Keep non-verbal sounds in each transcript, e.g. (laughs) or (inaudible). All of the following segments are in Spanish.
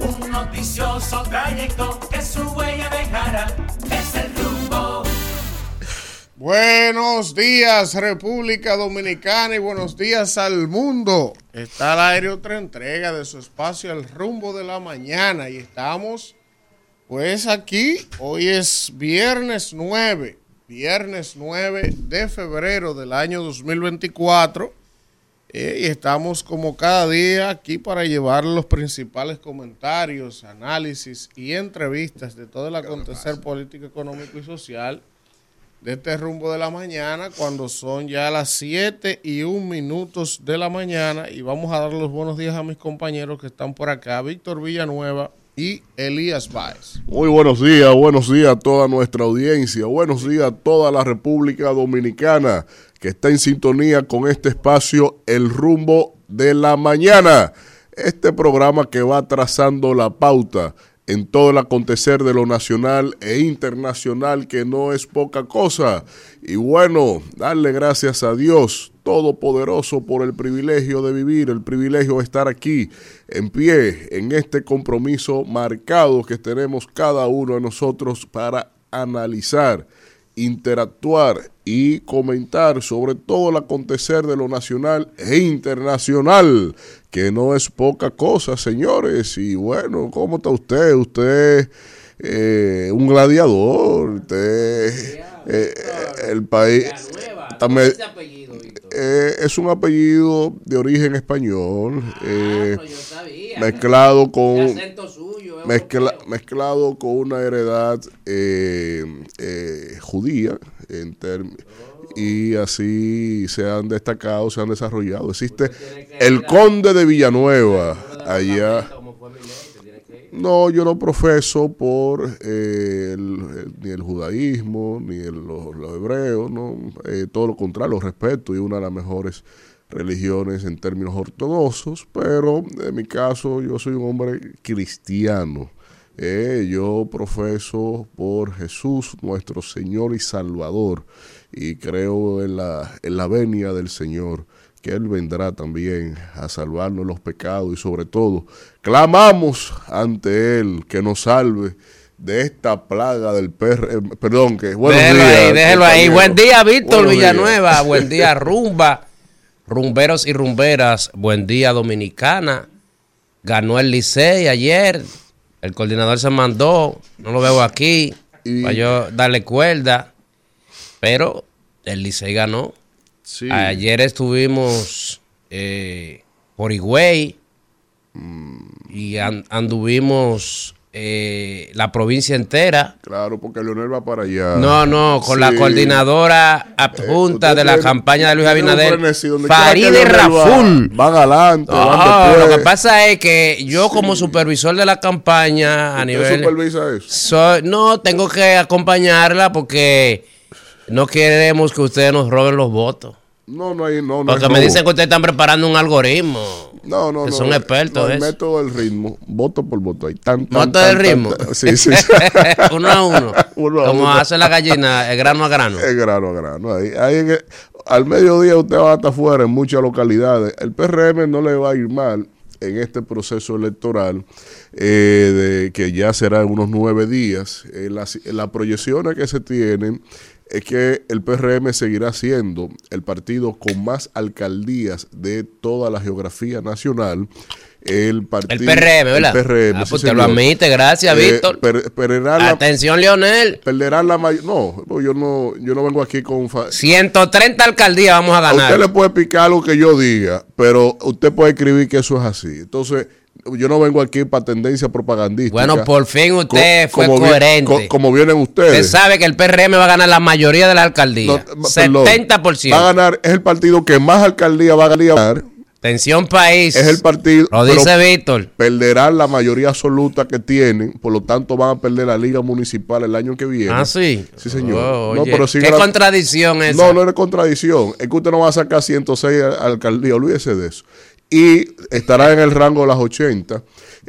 un noticioso trayecto que su huella. Es el rumbo. Buenos días República Dominicana y buenos días al mundo. Está al aire otra entrega de su espacio El rumbo de la mañana y estamos pues aquí, hoy es viernes 9, viernes 9 de febrero del año 2024 eh, y estamos como cada día aquí para llevar los principales comentarios, análisis y entrevistas de todo el acontecer político, económico y social de este rumbo de la mañana cuando son ya las 7 y 1 minutos de la mañana y vamos a dar los buenos días a mis compañeros que están por acá, Víctor Villanueva y Elías Báez. Muy buenos días, buenos días a toda nuestra audiencia, buenos días a toda la República Dominicana que está en sintonía con este espacio El rumbo de la mañana. Este programa que va trazando la pauta en todo el acontecer de lo nacional e internacional, que no es poca cosa. Y bueno, darle gracias a Dios Todopoderoso por el privilegio de vivir, el privilegio de estar aquí en pie, en este compromiso marcado que tenemos cada uno de nosotros para analizar, interactuar y comentar sobre todo el acontecer de lo nacional e internacional, que no es poca cosa, señores. Y bueno, ¿cómo está usted? Usted eh, un gladiador, usted eh, el país también, eh, es un apellido de origen español, ah, eh, mezclado con mezclado con una heredad eh, judía en y así se han destacado, se han desarrollado. Existe el conde de Villanueva allá. No, yo no profeso por eh, ni el judaísmo, ni los, hebreos, no, eh, todo lo contrario, respeto y una de las mejores religiones en términos ortodoxos, pero en mi caso yo soy un hombre cristiano. Eh, yo profeso por Jesús, nuestro Señor y Salvador, y creo en la, en la venia del Señor que Él vendrá también a salvarnos los pecados y sobre todo clamamos ante Él que nos salve de esta plaga del perro, eh, perdón, que bueno ahí, déjelo ahí. Buen día, Víctor Villanueva, (laughs) buen día, Rumba, rumberos y rumberas, buen día, Dominicana. Ganó el Licey ayer, el coordinador se mandó, no lo veo aquí, para yo darle cuerda, pero el Licey ganó. Ayer estuvimos eh, por Higüey y anduvimos eh, la provincia entera. Claro, porque Leonel va para allá. No, no, con la coordinadora adjunta de la campaña de Luis Abinader, Farideh Raful. Van adelante, Lo que pasa es que yo como supervisor de la campaña a nivel... supervisa eso? Soy, no, tengo que acompañarla porque no queremos que ustedes nos roben los votos. No, no hay, no, no. Porque me dicen que ustedes están preparando un algoritmo. No, no, que no. Son expertos. el método del ritmo, voto por voto. Hay tan, ¿Voto del ritmo? sí, sí. (laughs) uno a uno. (laughs) Como hace la gallina, el grano a grano. El grano a grano. Ahí, ahí al mediodía usted va hasta afuera en muchas localidades. El PRM no le va a ir mal en este proceso electoral, eh, de que ya será en unos nueve días. Eh, las, las proyecciones que se tienen es que el PRM seguirá siendo el partido con más alcaldías de toda la geografía nacional. El, partido, el PRM, ¿verdad? El PRM, ah, pues te lo admite, gracias, eh, Víctor. Atención, Leonel. Perderán la mayor. No, yo no, yo no vengo aquí con. 130 alcaldías vamos a ganar. usted le puede picar lo que yo diga, pero usted puede escribir que eso es así. Entonces, yo no vengo aquí para tendencia propagandística. Bueno, por fin usted fue coherente. como vienen ustedes. Usted sabe que el PRM va a ganar la mayoría de la alcaldía. 70%. va a ganar, es el partido que más alcaldía va a ganar. Atención país. Es el partido. Lo dice Víctor. Perderán la mayoría absoluta que tienen, por lo tanto van a perder la liga municipal el año que viene. Ah, sí. Sí, señor. Oh, ¿Qué contradicción es No, no es contradicción. Es que usted no va a sacar 106 alcaldías, olvídese de eso y estará en el rango de las 80,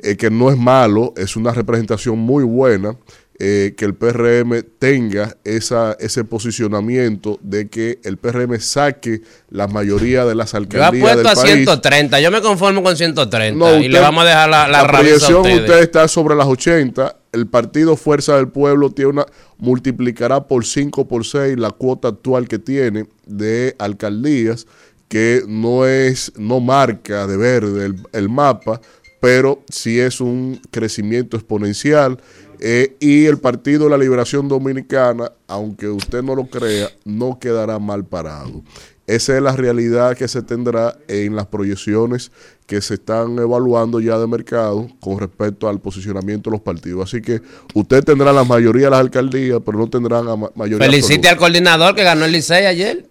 eh, que no es malo, es una representación muy buena. eh, que el PRM tenga esa, ese posicionamiento de que el PRM saque la mayoría de las Yo alcaldías apuesto del a país. 130. Yo me conformo con 130. No, y usted- le vamos a dejar la, la, la a proyección ustedes. usted está sobre las 80. El partido Fuerza del Pueblo tiene una multiplicará por 5 por 6 la cuota actual que tiene de alcaldías que no es no marca de verde el, el mapa, pero sí es un crecimiento exponencial eh, y el Partido de la Liberación Dominicana, aunque usted no lo crea, no quedará mal parado. Esa es la realidad que se tendrá en las proyecciones que se están evaluando ya de mercado con respecto al posicionamiento de los partidos. Así que usted tendrá la mayoría de las alcaldías, pero no tendrán la ma- mayoría Felicite al coordinador que ganó el Licey ayer.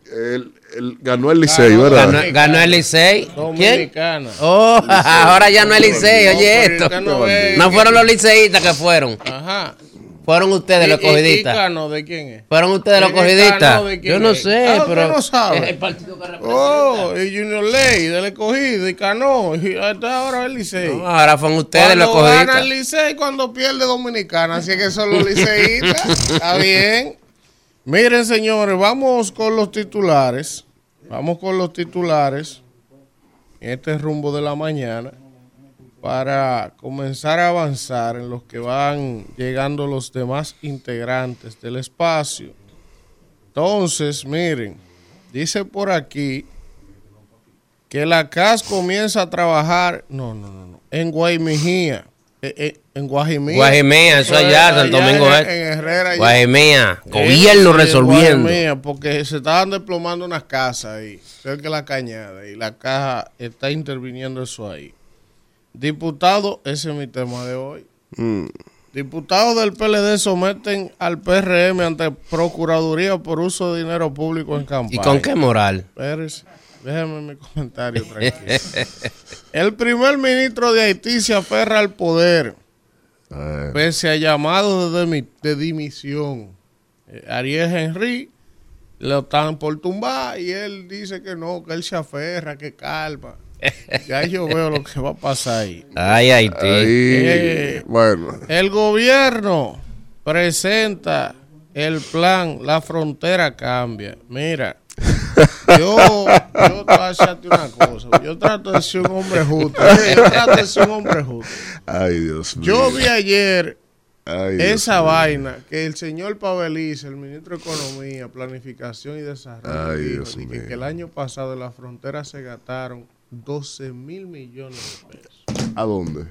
Ganó el Licey, Ganó, ¿verdad? Ganó, ganó el Licey. ¿Quién? Dominicana. Oh, (laughs) ahora ya no es Licey, oye esto. no fueron los liceístas que fueron. Ajá. Fueron ustedes los ¿Y- y- y covidistas. Cano de quién es? Fueron ustedes los ¿Y- y Cano covidistas. de quién Yo no sé, Ah, pero no sabe. es el partido que representa. Oh, y Junior Ley del escogido y Cano. Y hasta ahora el Licey. No, ahora fueron ustedes los Cuando gana el. Licey cuando pierde Dominicana. Así que son los liceístas. (laughs) Está bien. Miren, señores, vamos con los titulares. Vamos con los titulares. En este rumbo de la mañana. Para comenzar a avanzar en los que van llegando los demás integrantes del espacio. Entonces, miren, dice por aquí que la CAS comienza a trabajar, no, no, no, no, en Guaymijía, eh, eh, en Guajimía. Guajimía, eso allá, Santo Domingo en, en Herrera. allá. Guajimía, Eh, gobierno sí, resolviendo. Guajimía, porque se estaban desplomando unas casas ahí, cerca de la cañada, y la caja está interviniendo eso ahí. Diputado, ese es mi tema de hoy. Mm. Diputados del PLD someten al PRM ante Procuraduría por uso de dinero público en ¿Y campaña. con qué moral? Espérese, déjeme mi comentario tranquilo. El primer ministro de Haití se aferra al poder, Eh, pese a llamados de, demi- de dimisión. Eh, Ariel Henry lo están por tumbar y él dice que no, que él se aferra, que calma. Ya yo veo lo que va a pasar ahí. Ay, Haití. ahí, Eh, bueno, El gobierno presenta el plan La Frontera Cambia. Mira, yo, yo te una cosa. Yo trato de ser un hombre justo. Yo trato de ser un hombre justo. ay Dios mío. Yo vi ayer Ay, esa vaina que el señor Paveliza, el ministro de Economía, Planificación y Desarrollo, Ay, dijo Dios que, que el año pasado en la frontera se gastaron 12 mil millones de pesos. ¿A dónde?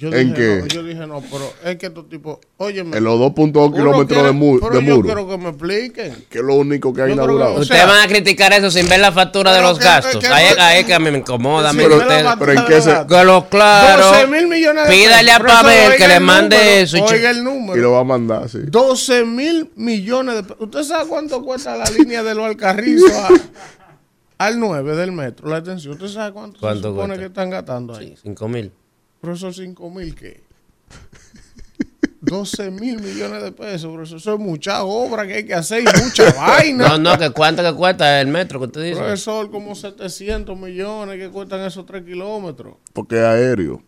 Yo ¿En dije, qué? No, yo dije, no, pero es que estos tipos, óyeme. En los 2.2 uno kilómetros de, mu- pero de yo muro, quiero que me expliquen. que es lo único que ha inaugurado. que- o Ustedes sea- van a criticar eso sin ver la factura de Pero los que- gastos. que- ahí, que- ahí que a mí me incomoda. Sí, la usted. Pero en qué se-. Que lo claro. 12 mil millones de Pídale pesos. a Pavel que le mande número, eso. Oiga el Y lo número. va a mandar, sí. 12 mil millones de pesos. ¿Usted sabe cuánto cuesta la línea de los Alcarrizos a- (laughs) al 9 del metro? La atención. ¿Usted sabe cuánto, ¿Cuánto se supone cuesta? que están gastando ahí? Sí, cinco mil. Pero esos 5 mil, ¿qué? (laughs) 12 mil millones de pesos, pero eso es mucha obra que hay que hacer y mucha (laughs) vaina. No, no, que cuánto que cuesta el metro que usted dice. Profesor, como 700 millones que cuestan esos 3 kilómetros. Porque es aéreo.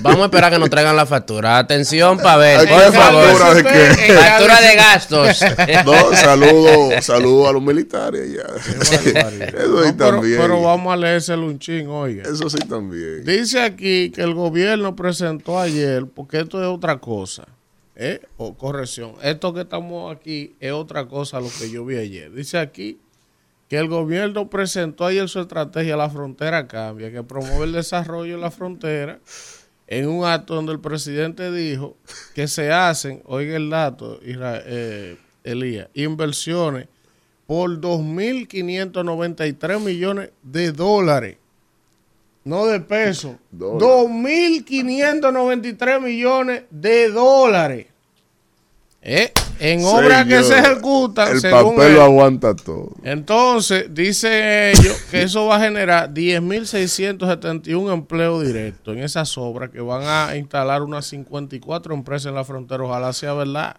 Vamos a esperar que nos traigan la factura. Atención, Pavel, Ay, por ¿qué favor. factura de qué? Factura de gastos. (laughs) No, saludo, saludo a los militares ya. Eso sí No, también. pero vamos a leerse un ching, oiga. Eso sí también. Dice aquí que el gobierno presentó ayer, porque esto es otra cosa, ¿eh? O corrección, esto que estamos aquí es otra cosa a lo que yo vi ayer. Dice aquí que el gobierno presentó ayer su estrategia La Frontera Cambia, que promueve el desarrollo en la frontera, en un acto donde el presidente dijo que se hacen, oiga el dato, eh, Elías, inversiones por 2.593 millones de dólares. No de pesos. Dólares. 2.593 millones de dólares. Eh, En obras que se ejecutan El según papel él. lo aguanta todo. Entonces, dice ellos que eso va a generar 10.671 empleos directos en esas obras que van a instalar unas 54 empresas en la frontera. Ojalá sea verdad.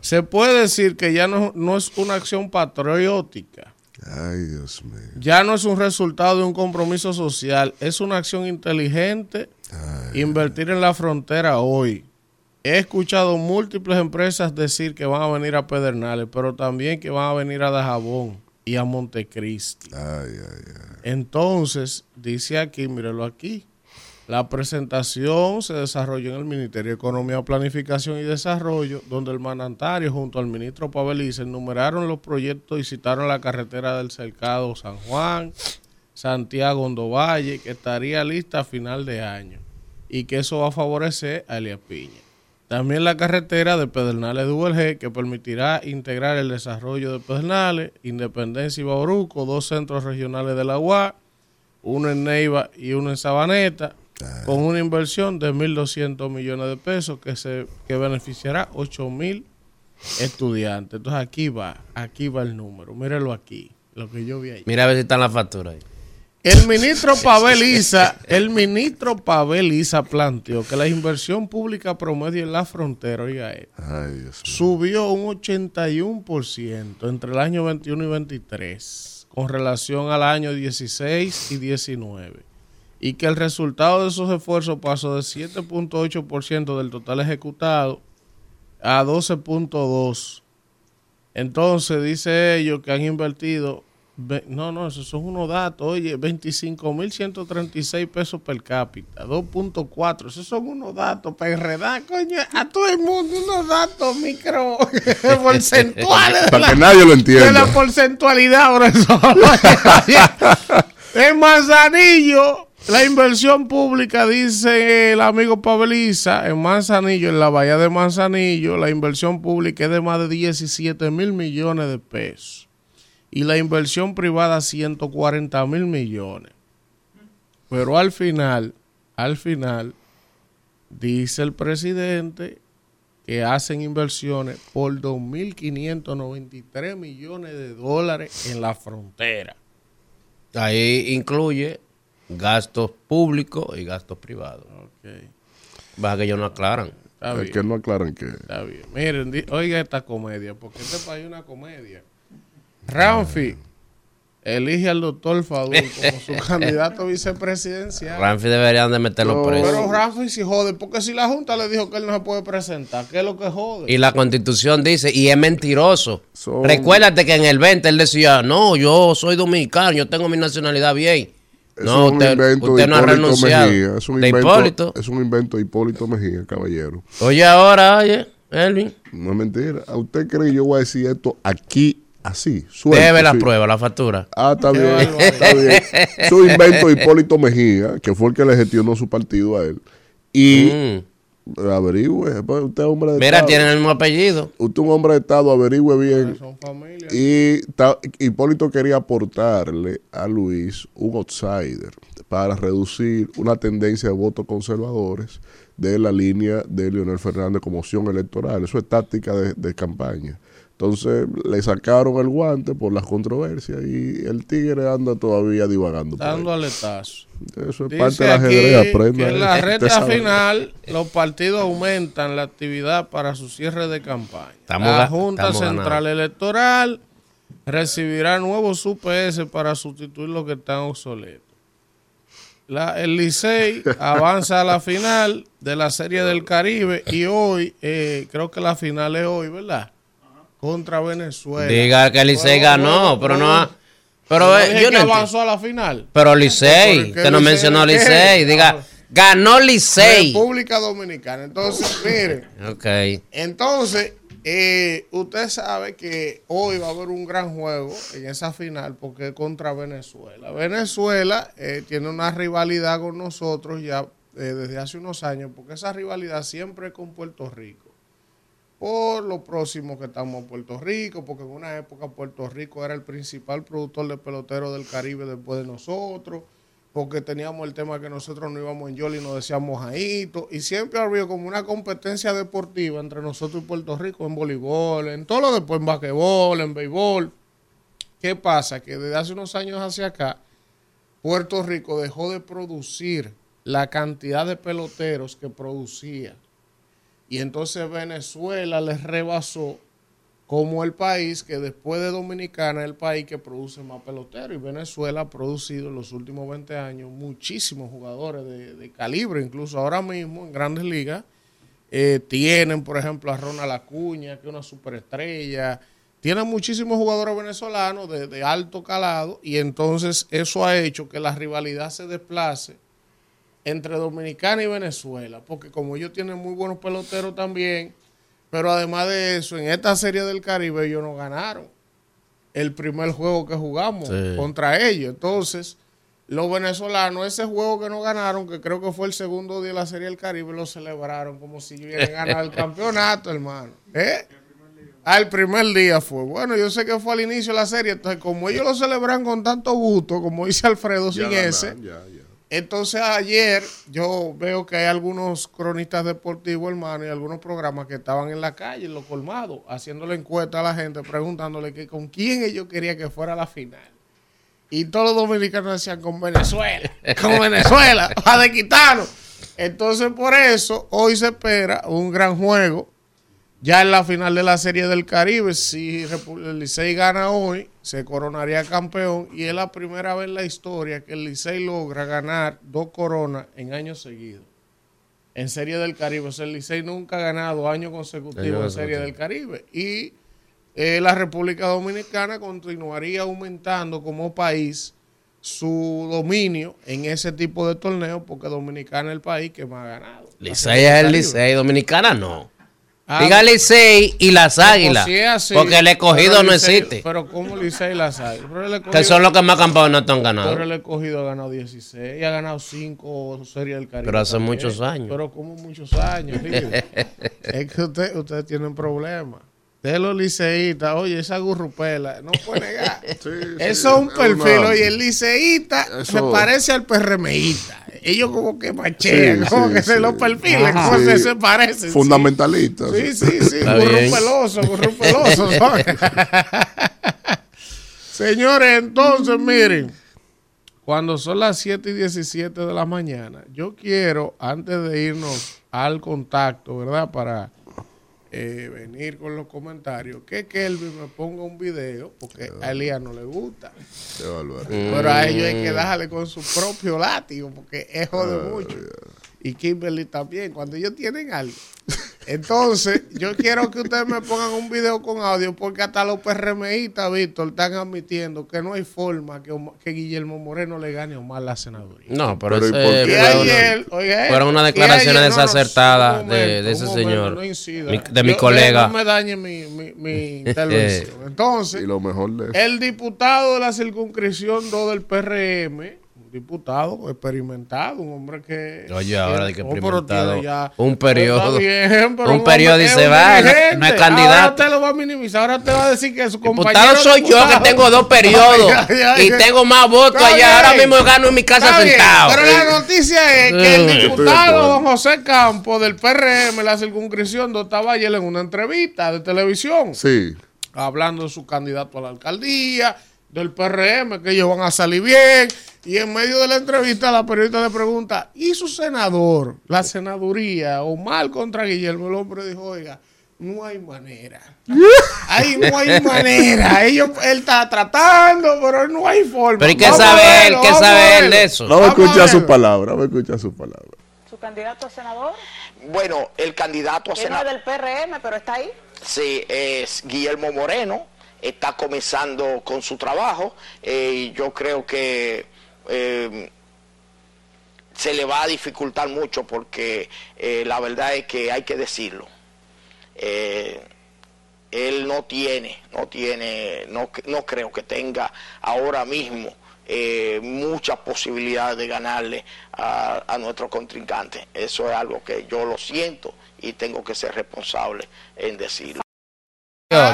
Se puede decir que ya no, no es una acción patriótica, Ay, Dios mío. ya no es un resultado de un compromiso social, es una acción inteligente invertir en la frontera hoy. He escuchado múltiples empresas decir que van a venir a Pedernales, pero también que van a venir a Dajabón y a Montecristi. Entonces, dice aquí, míralo aquí, la presentación se desarrolló en el Ministerio de Economía, Planificación y Desarrollo, donde el mandatario junto al ministro Paveliza enumeraron los proyectos y citaron la carretera del Cercado San Juan, Santiago Ondovalle, que estaría lista a final de año y que eso va a favorecer a Elias Piña. También la carretera de Pedernales de ULG, que permitirá integrar el desarrollo de Pedernales, Independencia y Bauruco, dos centros regionales de la UA, uno en Neiva y uno en Sabaneta, con una inversión de 1.200 millones de pesos que, se, que beneficiará 8.000 estudiantes. Entonces aquí va, aquí va el número. Míralo aquí, lo que yo vi ahí. Mira a ver si está en la factura ahí. El ministro Pavel Isa, el ministro Pavel Isa planteó que la inversión pública promedio en la frontera, oiga, Ay, mío. subió un 81% entre el año 21 y 23 con relación al año 16 y 19 y que el resultado de esos esfuerzos pasó de 7.8% del total ejecutado a 12.2. Entonces dice ellos que han invertido ve- no, no, esos son unos datos, oye, 25.136 pesos per cápita, 2.4, esos son unos datos para enredar, coño, a todo el mundo unos datos micro (laughs) porcentuales de Para que nadie lo de entienda. la porcentualidad, profesor. (laughs) en Manzanillo, la inversión pública, dice el amigo Paveliza, en Manzanillo, en la bahía de Manzanillo, la inversión pública es de más de 17 mil millones de pesos. Y la inversión privada 140 mil millones. Pero al final, al final, dice el presidente que hacen inversiones por 2.593 millones de dólares en la frontera. Ahí incluye gastos públicos y gastos privados. Ok, Baja que ellos no aclaran. está Es bien. que no aclaran que. Está bien. Miren, oiga esta comedia, porque este país es una comedia. Ramfi elige al doctor Fadul como su (laughs) candidato vicepresidencial. Ramfi deberían de meterlo No. preso. Pero Ramfi sí jode, porque si la Junta le dijo que él no se puede presentar, ¿qué es lo que jode? Y la constitución dice, y es mentiroso. Son- Recuérdate que en el 20 él decía, no, yo soy dominicano, yo tengo mi nacionalidad bien. Eso no, es un usted, invento usted de no ha Hipólito renunciado. Mejía. Es un, de invento, Hipólito. es un invento de Hipólito Mejía, caballero. Oye, ahora, oye, Elvin, No es mentira. ¿A usted cree que yo voy a decir esto aquí, así? Suelto, debe la sí. prueba, la factura. Ah, está bien, está un invento de Hipólito Mejía, que fue el que le gestionó su partido a él. Y Mm. averigüe, pues, usted es hombre de Mira, Estado. tienen el mismo apellido. Usted es un hombre de Estado, averigüe bien. Son familias. Y ta- Hipólito quería aportarle a Luis un outsider para reducir una tendencia de votos conservadores de la línea de Leonel Fernández como opción electoral. Eso es táctica de, de campaña. Entonces le sacaron el guante por las controversias y el tigre anda todavía divagando. Dando aletazo. Eso es Dice parte del aquí ajedrez, aprenda. que en la Usted recta sabe. final los partidos aumentan la actividad para su cierre de campaña. Estamos la Junta Central ganando. Electoral recibirá nuevos UPS para sustituir los que están obsoletos. La- el Licey (laughs) avanza a la final de la Serie del Caribe y hoy, eh, creo que la final es hoy, ¿verdad? Contra Venezuela. Diga que Licey ganó, pero no... ha- Pero No eh, yo avanzó a la final. Pero Licey, ¿Por qué usted no mencionó? Licey. Diga, ganó Licey. República Dominicana. Entonces, (laughs) mire, Ok. entonces, eh, usted sabe que hoy va a haber un gran juego en esa final porque es contra Venezuela. Venezuela eh, tiene una rivalidad con nosotros ya eh, desde hace unos años porque esa rivalidad siempre es con Puerto Rico. Por lo próximo que estamos a Puerto Rico, porque en una época Puerto Rico era el principal productor de peloteros del Caribe después de nosotros porque teníamos el tema que nosotros no íbamos en Yoli y nos decíamos Jaito, y siempre ha habido como una competencia deportiva entre nosotros y Puerto Rico en voleibol, en todo lo después, en basquetbol, en béisbol. ¿Qué pasa? Que desde hace unos años hacia acá, Puerto Rico dejó de producir la cantidad de peloteros que producía. Y entonces Venezuela les rebasó como el país que después de Dominicana es el país que produce más peloteros. Y Venezuela ha producido en los últimos 20 años muchísimos jugadores de, calibre, incluso ahora mismo en grandes ligas. Eh, tienen, por ejemplo, a Ronald Acuña, que es una superestrella. Tienen muchísimos jugadores venezolanos de alto calado y entonces eso ha hecho que la rivalidad se desplace entre Dominicana y Venezuela, porque como ellos tienen muy buenos peloteros también, pero además de eso, en esta serie del Caribe ellos no ganaron el primer juego que jugamos Sí. contra ellos. Entonces, los venezolanos, ese juego que no ganaron, que creo que fue el segundo día de la serie del Caribe, lo celebraron como si hubieran ganado el (laughs) campeonato, hermano. ¿Eh? Ah, el primer día fue. Bueno, yo sé que fue al inicio de la serie, entonces como ellos lo celebran con tanto gusto, como dice Alfredo Ya sin ese, ya, ya. Entonces ayer yo veo que hay algunos cronistas deportivos, hermano, y algunos programas que estaban en la calle, en los colmados, haciéndole encuesta a la gente, preguntándole que con quién ellos querían que fuera la final. Y todos los dominicanos decían con Venezuela, con Venezuela, (laughs) para de quitarnos. Entonces por eso hoy se espera un gran juego. Ya en la final de la Serie del Caribe, si el Licey gana hoy, se coronaría campeón y es la primera vez en la historia que el Licey logra ganar dos coronas en años seguidos. En Serie del Caribe. O sea, el Licey nunca ha ganado años consecutivos Años en Serie del Caribe. Y eh, la República Dominicana continuaría aumentando como país su dominio en ese tipo de torneos porque Dominicana es el país que más ha ganado. Licey es el. Licey, Dominicana no. Ah, Diga Licey y las águilas. pues sí es así, porque el escogido no Licey- existe. Pero como Licey y las águilas. Que son los que más campeonatos han ganado. Pero el escogido ha ganado 16 y ha ganado 5 series del Caribe. Pero hace también. muchos años. Pero como muchos años. (laughs) Es que usted, ustedes tienen problemas. De los liceístas, oye, esa gurrupela, no puede negar. (laughs) Sí, Eso sí, es un es perfil, una- oye, el liceísta se parece al PRMista. Ellos como que machean, Sí, como sí, (laughs) que se perfiles, Ajá. como se, Sí. se parecen. sí. Fundamentalista. Sí, sí, sí, gurrupeloso, gurrupeloso. (laughs) Señores, entonces miren, cuando son las 7 y 17 de la mañana, yo quiero, antes de irnos al contacto, ¿verdad? Para eh, venir con los comentarios, que Kelvin me ponga un video, porque a Elías no le gusta. Pero a ellos hay que darle con su propio látigo, porque es jode mucho. Y Kimberly también, cuando ellos tienen algo. Entonces, yo quiero que ustedes me pongan un video con audio, porque hasta los PRMistas, Víctor, están admitiendo que no hay forma que, que Guillermo Moreno le gane a Omar la senaduría. No, pero, Pero ¿y ese por Y una- ayer, oiga, fueron unas declaraciones ayer- no, no, desacertadas de- de ese momento, señor, no incida. mi- de mi Yo- colega. No me dañe mi, mi, mi (laughs) intervención. Entonces, Y lo mejor de el diputado de la circunscripción 2 del PRM, diputado experimentado, un hombre que. Oye, ahora de que Oh, experimentado. ya- Un periodo. Está bien, Un hombre periodo dice, un va, no- dirigente. no es Ahora candidato. te lo va a minimizar, ahora te va a decir que su compañero. Diputado soy yo que tengo dos (laughs) periodos Ay, ay, ay. y tengo más votos allá. Ahora mismo gano en mi casa Está bien, sentado. Pero la noticia es que el (laughs) de diputado don José Campos del PRM, la circunscripción, estaba ayer en una entrevista de televisión Sí. hablando de su candidato a la alcaldía, del PRM, que ellos van a salir bien. Y en medio de la entrevista, la periodista le pregunta: ¿y su senador, la senaduría, Omar contra Guillermo? El hombre dijo: Oiga, no hay manera. (laughs) Ahí no hay manera. Ellos, él está tratando, pero no hay forma. Pero ¿y qué sabe él? ¿Qué sabe él de eso? Vamos a Vamos a escuchar su palabra. Vamos a escuchar su palabra. ¿Su candidato a senador? Bueno, el candidato a no es senador, del PRM, pero está ahí. sí, es Guillermo Moreno, está comenzando con su trabajo eh, y yo creo que eh, se le va a dificultar mucho porque eh, la verdad es que hay que decirlo. Eh, él no tiene, no tiene, no, no creo que tenga ahora mismo eh, muchas posibilidades de ganarle a, a nuestro contrincante. Eso es algo que yo lo siento y tengo que ser responsable en decirlo.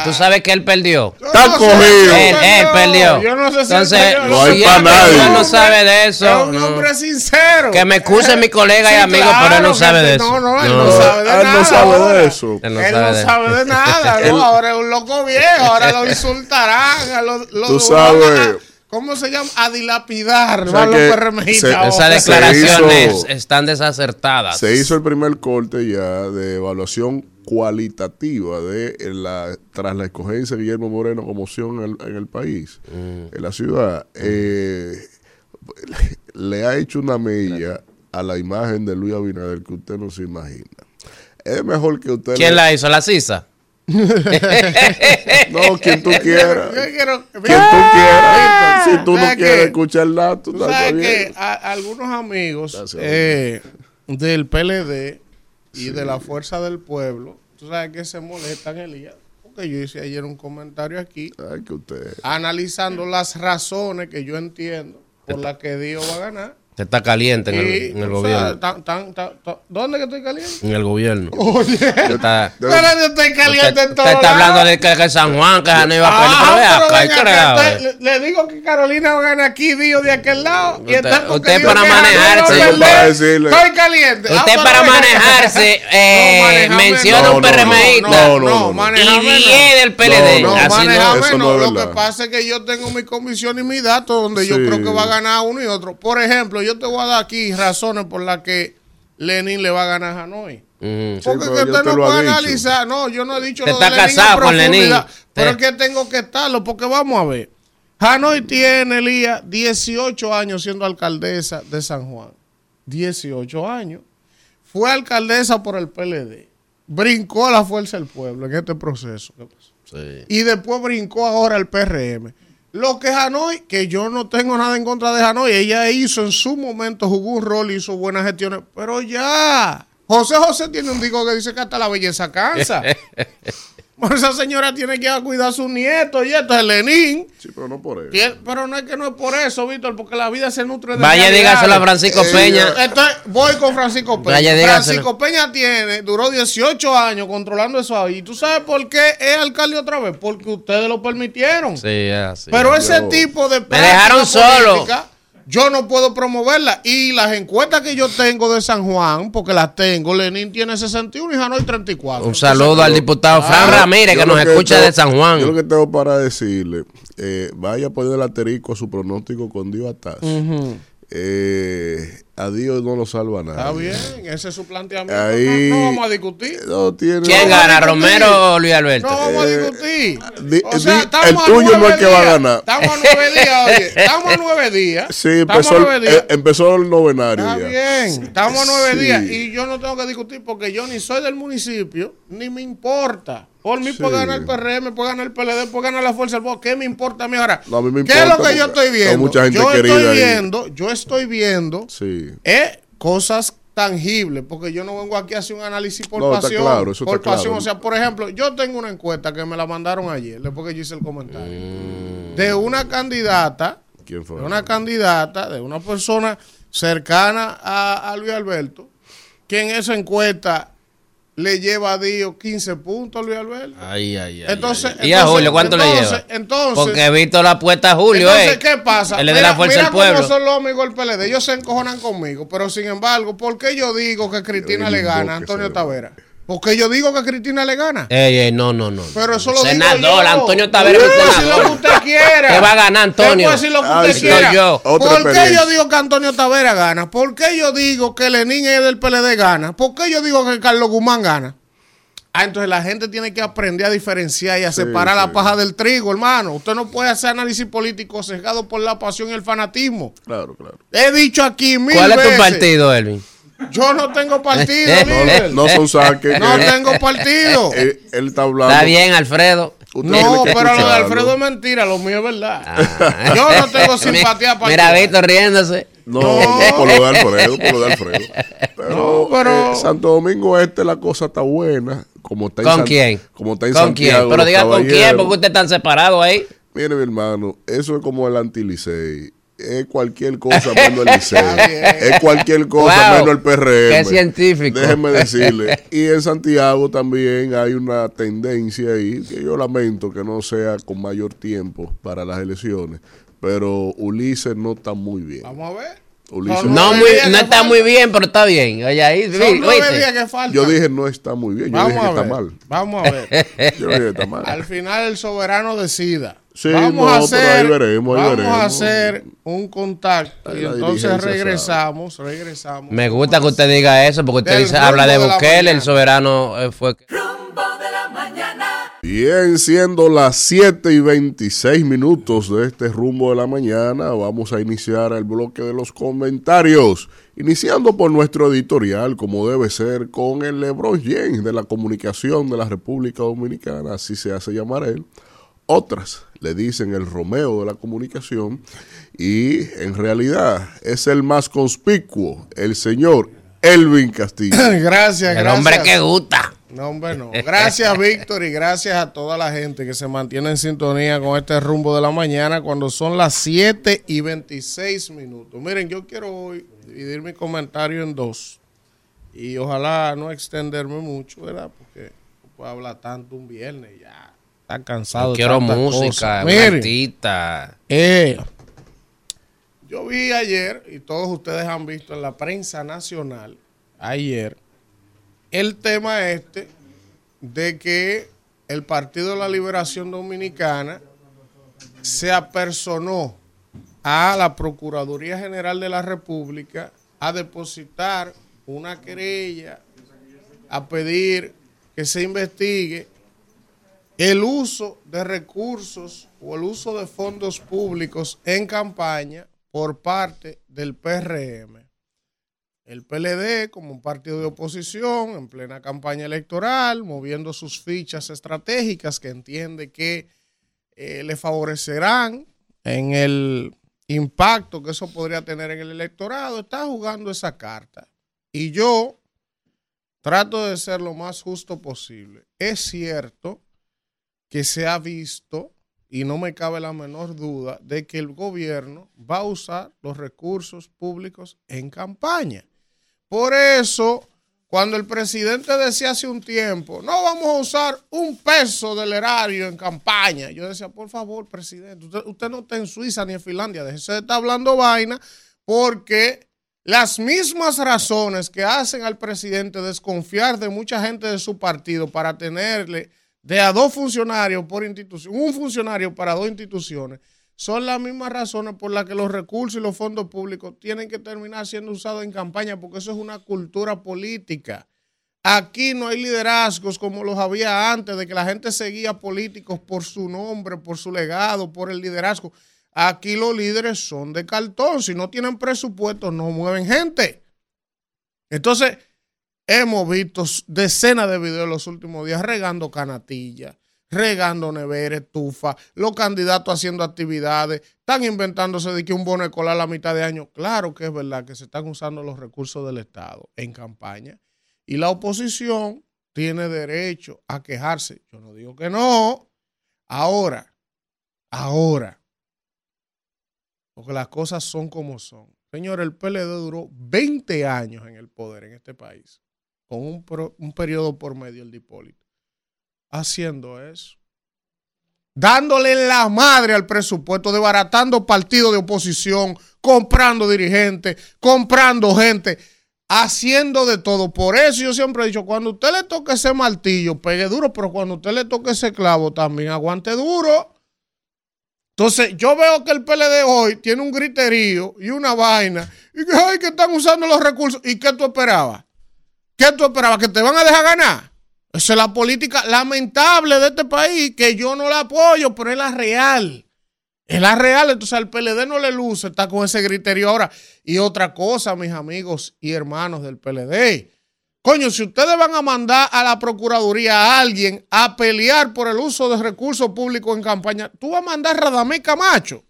Tú sabes que él perdió. Está no cogido. Él, él perdió. Yo no sé si Entonces, él. No hay si pa' él perdió, nadie. él no sabe de Es eso. un no. hombre sincero. Que me excuse mi colega y Sí, amigo, pero él no claro, sabe de eso. No, no, él No. no, sabe de Él nada. no sabe ahora. de eso. Él no Él sabe de- sabe de (laughs) nada, (laughs) ¿no? Ahora es un loco viejo, ahora lo insultarán, lo, lo- Tú sabes. ¿Cómo se llama? A dilapidar, O sea que PRMistas se-. Esas declaraciones hizo- están desacertadas. Se hizo el primer corte ya de evaluación cualitativa de la tras la escogencia de Guillermo Moreno como opción en el, en el país, en la ciudad. Eh, le ha hecho una mella a la imagen de Luis Abinader que usted no se imagina. Es mejor que usted. ¿Quién le- la hizo? ¿La Sisa? (laughs) No, quien tú quieras. Yo quiero- Quien tú quieras. Si tú no ¿sabes quieres qué? escuchar nada, tú Tú sabes bien. que a- algunos amigos Gracias, eh, del PLD y de la Fuerza del Pueblo, tú sabes que se molestan, Elías, porque yo hice ayer un comentario aquí Ay, que usted. analizando las razones que yo entiendo por las que Dios va a ganar. Usted está caliente en el, Y, en el o sea, gobierno. tan- tan- tan- tan- ¿Dónde que estoy caliente? En el gobierno. (laughs) Oye, Usted está, De- pero yo estoy caliente usted- en usted todos está hablando de que, que San Juan, que no iba a Ah, pero acá, usted- le, le digo que Carolina va a ganar aquí, Dio de aquel lado. y Usted- está porque usted para manejarse. va para decirle. Estoy caliente. Ah, Usted pero para manejarse, (laughs) eh, manejarme menciona no, un no, PRMista no, no, no, no. y no. 10 del PLD. No, No, Así no. manejame no. no Lo que pasa es que yo tengo mi comisión y mi datos donde yo creo que va a ganar uno y otro. Por ejemplo, yo te voy a dar aquí razones por las que Lenin le va a ganar a Hanoi. Porque que usted te no puede dicho. analizar. No, yo no he dicho Usted lo de está Lenin en casado con Lenin. profundidad, Pero es Usted- que tengo que estarlo, porque vamos a ver. Hanoi tiene, Elías, 18 años siendo alcaldesa de San Juan. 18 años. Fue alcaldesa por el PLD. Brincó a la fuerza del pueblo en este proceso. ¿Qué pasó? Sí. y después brincó ahora el PRM. Lo que Hanoi, que yo no tengo nada en contra de Hanoi, ella hizo en su momento, jugó un rol, hizo buenas gestiones, pero ya. José José tiene un disco que dice que hasta la belleza cansa. (laughs) Bueno, esa señora tiene que ir a cuidar a sus nietos y esto es Lenin. Sí, pero no por eso. Pero no es que no es por eso, Víctor, porque la vida se nutre de Vaya, dígaselo a Francisco Eh, Peña. Entonces, voy con Francisco Peña. Vaya. Francisco Peña tiene, duró 18 años controlando eso ahí. ¿Y tú sabes por qué es alcalde otra vez? Porque ustedes lo permitieron. Sí, es así. Pero ese yo- tipo de Me dejaron solo. Yo no puedo promoverla. Y las encuestas que yo tengo de San Juan, porque las tengo, Lenín tiene 61 y Hanoi 34. Un saludo al diputado Fran Ramírez que nos escucha tengo- de San Juan. Yo lo que tengo para decirle, eh, vaya a poner el asterisco a su pronóstico con Dios atrás. Eh, a Dios no lo salva nada. Está bien, ese es su planteamiento. Ahí- no, no vamos a discutir. No tiene ¿Quién No, gana, Romero o Luis Alberto? No vamos a Eh, discutir. di- O sea, di- estamos el a tuyo no nueve es que va a días. ganar. Estamos a nueve (laughs) días, oye. Estamos a nueve días. Sí, empezó, a el- nueve días. eh, empezó el novenario. Está ya. bien, estamos a nueve Sí. días y yo no tengo que discutir porque yo ni soy del municipio, ni me importa. Por mí puede ganar el PRM, puede ganar el PLD, puede ganar la Fuerza del Voto. ¿Qué me importa a mí ahora? No, a mí me ¿Qué es lo importa que yo estoy viendo? mucha gente yo estoy ahí. viendo, yo estoy viendo Sí. eh, cosas tangibles, porque yo no vengo aquí a hacer un análisis por No, pasión. claro, eso por pasión. claro. O sea, por ejemplo, yo tengo una encuesta que me la mandaron ayer, después que yo hice el comentario, Mm. de una candidata ¿Quién fue? de una candidata, de una persona cercana a, a Luis Alberto, que en esa encuesta le lleva a Dios 15 puntos Luis Alberto. Ay, ay, ay. Entonces- ay. ¿Y a entonces- Julio cuánto le entonces- lleva? entonces- Porque he visto la apuesta a Julio, Entonces, ¿eh? ¿qué pasa? Él es de la fuerza del mira pueblo. cómo son los amigos del PLD. Ellos se encojonan conmigo, pero sin embargo, ¿por qué yo digo que Cristina Yo le gana a Antonio Tavera? ¿Por qué yo digo que Cristina le gana? Ey, ey, no, no, no. Pero eso lo senador, digo yo. Antonio Tavera es un decir lo que senador. usted quiera. ¿Qué va a ganar, Antonio? puede decir lo que usted sí. quiera. Yo. ¿Por qué yo digo que Antonio Tavera gana? ¿Por qué yo digo que Lenín es del PLD gana? ¿Por qué yo digo que Carlos Guzmán gana? Ah, entonces la gente tiene que aprender a diferenciar y a Sí, separar sí. la paja del trigo, hermano. Usted no puede hacer análisis político sesgado por la pasión y el fanatismo. Claro, claro. He dicho aquí mil ¿Cuál es veces. tu partido, Elvin? Yo no tengo partido, (laughs) No, líder. no son saques. No tengo partido. Él, (laughs) él está hablando. Está bien, Alfredo. Usted No, pero lo de. Alfredo es mentira, lo mío es verdad. Ah. Yo no (laughs) tengo simpatía para Mira, Víctor riéndose. No, por lo de Alfredo, por lo de Alfredo. Pero, No, pero- eh, Santo Domingo Este la cosa está buena. Como está en ¿Con San- quién? Como está en ¿Con quién? Pero diga con quién, porque usted están separado ahí. Mire, mi hermano, eso es como el antilicey. Es cualquier cosa menos el (laughs) bien. es cualquier cosa Wow, menos el PRM. qué científico. Déjeme (laughs) decirle. Y en Santiago también hay una tendencia ahí, que yo lamento que no sea con mayor tiempo para las elecciones. Pero Ulises no está muy bien. Vamos a ver. Ulises No, muy, no que está muy bien, pero está bien. Oye, ahí, Son vi- nueve ¿oíste? días que faltan. Yo dije no está muy bien. Yo Vamos dije que está mal. Vamos a (laughs) ver. Yo dije que está mal. Al final el soberano decida. Sí, vamos no, a hacer, ahí veremos, ahí vamos veremos. a hacer un contacto Ahí y entonces regresamos, regresamos. Me gusta que usted diga eso, porque usted dice, habla de Bukele, el soberano eh, fue... Bien, siendo las 7 y 26 minutos de este rumbo de la mañana, vamos a iniciar el bloque de los comentarios. Iniciando por nuestro editorial, como debe ser, con el Lebron James de la comunicación de la República Dominicana, así se hace llamar él. Otras le dicen el Romeo de la comunicación y en realidad es el más conspicuo, el señor Elvin Castillo. (coughs) gracias, El gracias. hombre que gusta. No, hombre, no. Gracias, (laughs) Víctor, y gracias a toda la gente que se mantiene en sintonía con este rumbo de la mañana cuando son las 7 y 26 minutos. Miren, yo quiero hoy dividir mi comentario en dos y ojalá no extenderme mucho, ¿verdad? Porque no puedo hablar tanto un viernes, ya está cansado. de Quiero música, artista. eh, yo vi ayer, y todos ustedes han visto en la prensa nacional, ayer, el tema este de que el Partido de la Liberación Dominicana se apersonó a la Procuraduría General de la República a depositar una querella, a pedir que se investigue el uso de recursos o el uso de fondos públicos en campaña por parte del PRM. El PLD, como un partido de oposición, en plena campaña electoral, moviendo sus fichas estratégicas que entiende que eh, le favorecerán en el impacto que eso podría tener en el electorado, está jugando esa carta. Y yo trato de ser lo más justo posible. Es cierto que se ha visto, y no me cabe la menor duda, de que el gobierno va a usar los recursos públicos en campaña. Por eso, cuando el presidente decía hace un tiempo, no vamos a usar un peso del erario en campaña, yo decía, por favor, presidente, usted, no está en Suiza ni en Finlandia, déjese de estar hablando vaina, porque las mismas razones que hacen al presidente desconfiar de mucha gente de su partido para tenerle de a dos funcionarios por institución, un funcionario para dos instituciones, son las mismas razones por las que los recursos y los fondos públicos tienen que terminar siendo usados en campaña, porque eso es una cultura política. Aquí no hay liderazgos como los había antes, de que la gente seguía políticos por su nombre, por su legado, por el liderazgo. Aquí los líderes son de cartón. Si no tienen presupuesto, no mueven gente. Entonces, hemos visto decenas de videos en los últimos días regando canatillas, regando nevera, estufa, los candidatos haciendo actividades, están inventándose de que un bono escolar la mitad de año. Claro que es verdad que se están usando los recursos del Estado en campaña. Y la oposición tiene derecho a quejarse. Yo no digo que no. Ahora, ahora, porque las cosas son como son. Señor, el PLD duró 20 años en el poder en este país, con un, pro- un periodo por medio el de haciendo eso. Dándole la madre al presupuesto, desbaratando partidos de oposición, comprando dirigentes, comprando gente, haciendo de todo. Por eso yo siempre he dicho, cuando usted le toque ese martillo, pegue duro, pero cuando usted le toque ese clavo, también aguante duro. Entonces, yo veo que el PLD hoy tiene un griterío y una vaina, y que, ay, que están usando los recursos. ¿Y qué tú esperabas? ¿Qué tú esperabas? ¿Que te van a dejar ganar? Esa es la política lamentable de este país, que yo no la apoyo, pero es la real. Es la real, entonces al PLD no le luce, está con ese griterío ahora. Y otra cosa, mis amigos y hermanos del PLD. Coño, si ustedes van a mandar a la Procuraduría a alguien a pelear por el uso de recursos públicos en campaña, tú vas a mandar a Radamés Camacho.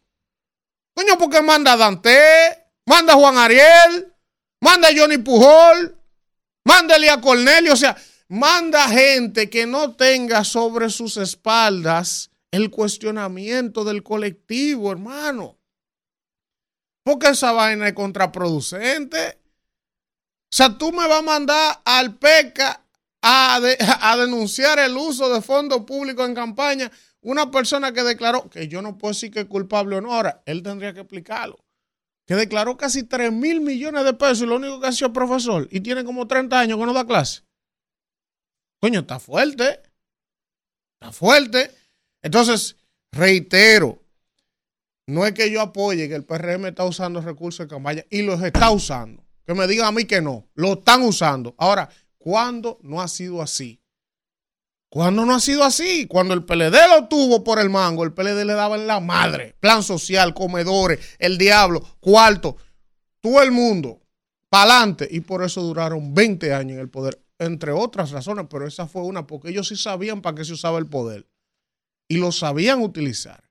Coño, porque manda a Dante, manda a Juan Ariel, manda a Johnny Pujol, manda a Cornelio, o sea, manda gente que no tenga sobre sus espaldas el cuestionamiento del colectivo, hermano. Porque esa vaina es contraproducente. O sea, tú me vas a mandar al PECA a, de- a denunciar el uso de fondos públicos en campaña. Una persona que declaró, que yo no puedo decir que es culpable o no, ahora, él tendría que explicarlo. Que declaró casi 3 mil millones de pesos y lo único que ha sido profesor y tiene como 30 años que no da clase. Coño, está fuerte. Está fuerte. Entonces, reitero, no es que yo apoye que el PRM está usando recursos de campaña y los está usando. Que me digan a mí que no. Lo están usando. Ahora, ¿cuándo no ha sido así? Cuando no ha sido así, cuando el PLD lo tuvo por el mango, el PLD le daba en la madre, plan social, comedores, el diablo, cuarto, todo el mundo, pa'lante, y por eso duraron 20 años en el poder, entre otras razones, pero esa fue una, porque ellos sí sabían para qué se usaba el poder, y lo sabían utilizar.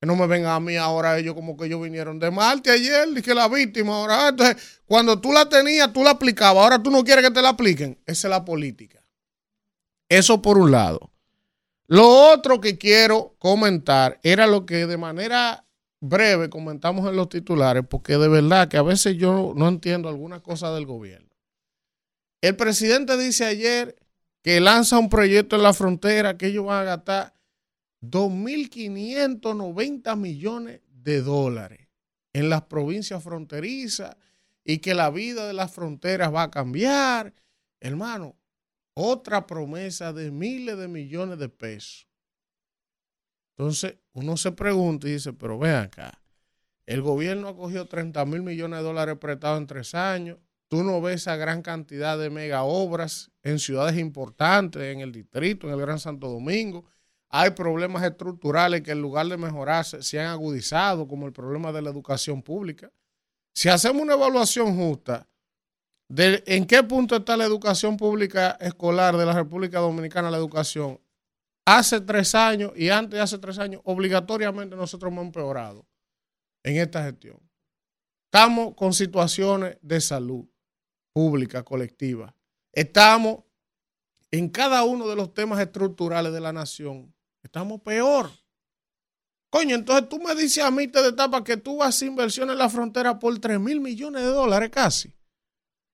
Que no me vengan a mí ahora ellos como que ellos vinieron de Marte ayer, y que la víctima ahora, ah, entonces, cuando tú la tenías, tú la aplicabas, ahora tú no quieres que te la apliquen, esa es la política. Eso por un lado. Lo otro que quiero comentar era lo que de manera breve comentamos en los titulares, porque de verdad que a veces yo no entiendo algunas cosas del gobierno. El presidente dice ayer que lanza un proyecto en la frontera que ellos van a gastar 2.590 millones de dólares en las provincias fronterizas y que la vida de las fronteras va a cambiar. Hermano, otra promesa de miles de millones de pesos. Entonces, uno se pregunta y dice, pero ven acá, el gobierno ha cogido 30 mil millones de dólares prestados en tres años, tú no ves esa gran cantidad de mega obras en ciudades importantes, en el distrito, en el Gran Santo Domingo. Hay problemas estructurales que en lugar de mejorarse se han agudizado, como el problema de la educación pública. Si hacemos una evaluación justa, en qué punto está la educación pública escolar de la República Dominicana, la educación. Hace tres años y antes de hace tres años, obligatoriamente nosotros hemos empeorado en esta gestión. Estamos con situaciones de salud pública, colectiva. Estamos en cada uno de los temas estructurales de la nación. Estamos peor. Coño, entonces tú me dices a mí, te etapa que tú vas a inversión en la frontera por 3 mil millones de dólares casi.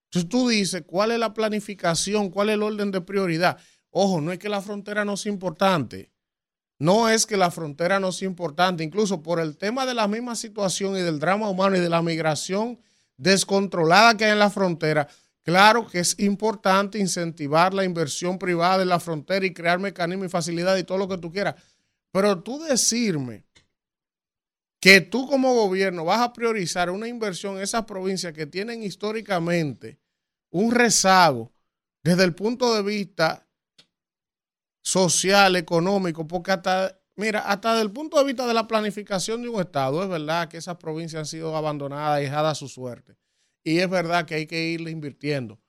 Entonces tú dices, ¿cuál es la planificación? ¿Cuál es el orden de prioridad? Ojo, no es que la frontera no sea importante. No es que la frontera no sea importante. Incluso por el tema de la misma situación y del drama humano y de la migración descontrolada que hay en la frontera, claro que es importante incentivar la inversión privada en la frontera y crear mecanismos y facilidades y todo lo que tú quieras. Pero tú decirme que tú como gobierno vas a priorizar una inversión en esas provincias que tienen históricamente un rezago desde el punto de vista social, económico, porque hasta, mira, hasta desde el punto de vista de la planificación de un Estado, es verdad que esas provincias han sido abandonadas y dejadas a su suerte. Y es verdad que hay que irle invirtiendo.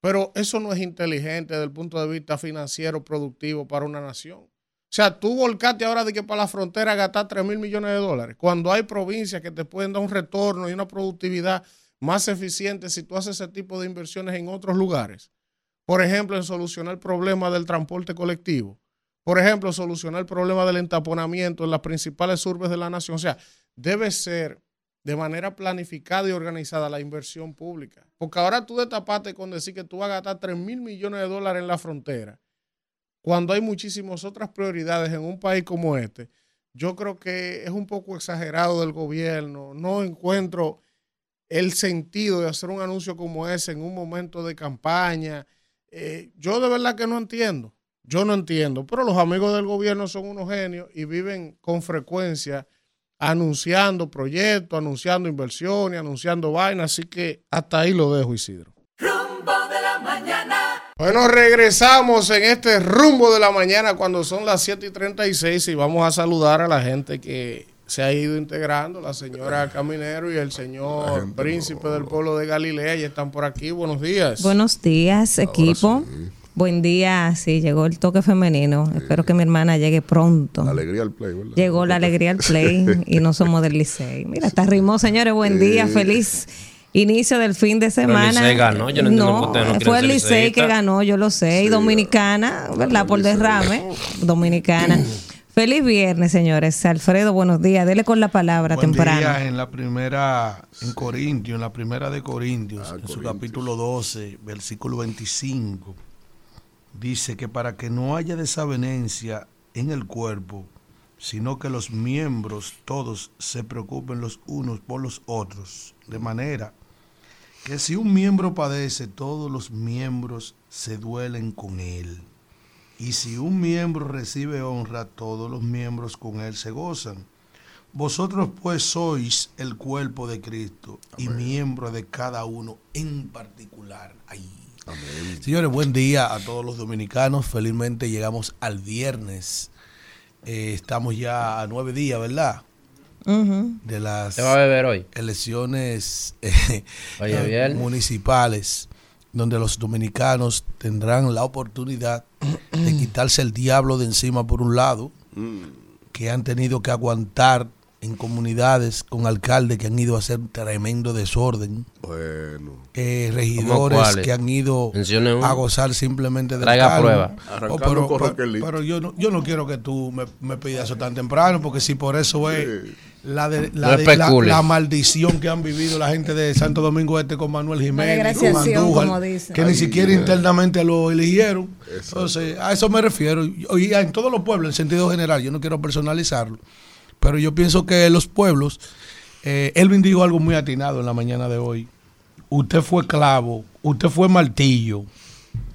Pero eso no es inteligente desde el punto de vista financiero, productivo para una nación. O sea, tú volcaste ahora de que para la frontera gastar 3 mil millones de dólares, cuando hay provincias que te pueden dar un retorno y una productividad más eficiente si tú haces ese tipo de inversiones en otros lugares. Por ejemplo, en solucionar el problema del transporte colectivo. Por ejemplo, solucionar el problema del entaponamiento en las principales urbes de la nación. O sea, debe ser de manera planificada y organizada la inversión pública. Porque ahora tú destapaste con decir que tú vas a gastar 3 mil millones de dólares en la frontera cuando hay muchísimas otras prioridades en un país como este, yo creo que es un poco exagerado del gobierno. No encuentro el sentido de hacer un anuncio como ese en un momento de campaña. Eh, yo de verdad que no entiendo. Yo no entiendo. Pero los amigos del gobierno son unos genios y viven con frecuencia anunciando proyectos, anunciando inversiones, anunciando vainas. Así que hasta ahí lo dejo, Isidro. Bueno, regresamos en este rumbo de la mañana cuando son las 7 y 36 y vamos a saludar a la gente que se ha ido integrando, la señora Caminero y el señor príncipe del pueblo de Galilea, y están por aquí. Buenos días. Buenos días, equipo. Buen día, sí, llegó el toque femenino. Espero que mi hermana llegue pronto. La alegría al play, ¿verdad? Llegó la alegría al (laughs) play y no somos del Licey. Mira, está rimó, señores, buen día, feliz inicio del fin de semana. Licey ganó, yo no, no, no fue el Licey que ganó, yo lo sé. y Dominicana, ¿verdad? Por derrame, (laughs) Dominicana. Feliz viernes, señores. Alfredo, buenos días. Dele con la palabra Buen temprano. Día en la primera, en Corintios, en la primera de Corintios, ah, en su capítulo 12, versículo 25, dice que para que no haya desavenencia en el cuerpo, sino que los miembros todos se preocupen los unos por los otros, de manera que si un miembro padece, todos los miembros se duelen con él. Y si un miembro recibe honra, todos los miembros con él se gozan. Vosotros pues sois el cuerpo de Cristo y miembro de cada uno en particular. Señores, buen día a todos los dominicanos. Felizmente llegamos al viernes. Eh, estamos ya a nueve días, ¿verdad? De las ¿Te va a beber hoy? elecciones eh, (laughs) Oye, (laughs) municipales, donde los dominicanos tendrán la oportunidad de (clears throat) quitarse el diablo de encima por un lado, que han tenido que aguantar en comunidades con alcaldes que han ido a hacer tremendo desorden, Bueno. eh, regidores que han ido a gozar simplemente del Traiga cargo. prueba. Oh, pero, pero- pero yo no, yo no quiero que tú me, me pidas eso tan temprano, porque si por eso es Sí. la, de, No la, de- la- maldición que han vivido la gente de Santo Domingo Este con Manuel Jiménez, con desgraciación, Andújar, como dicen. que ni siquiera internamente lo eligieron. Entonces, a eso me refiero. Y y en todos los pueblos, en sentido general, yo no quiero personalizarlo, pero yo pienso que los pueblos, eh, Elvin dijo algo muy atinado en la mañana de hoy. Usted fue clavo, usted fue martillo.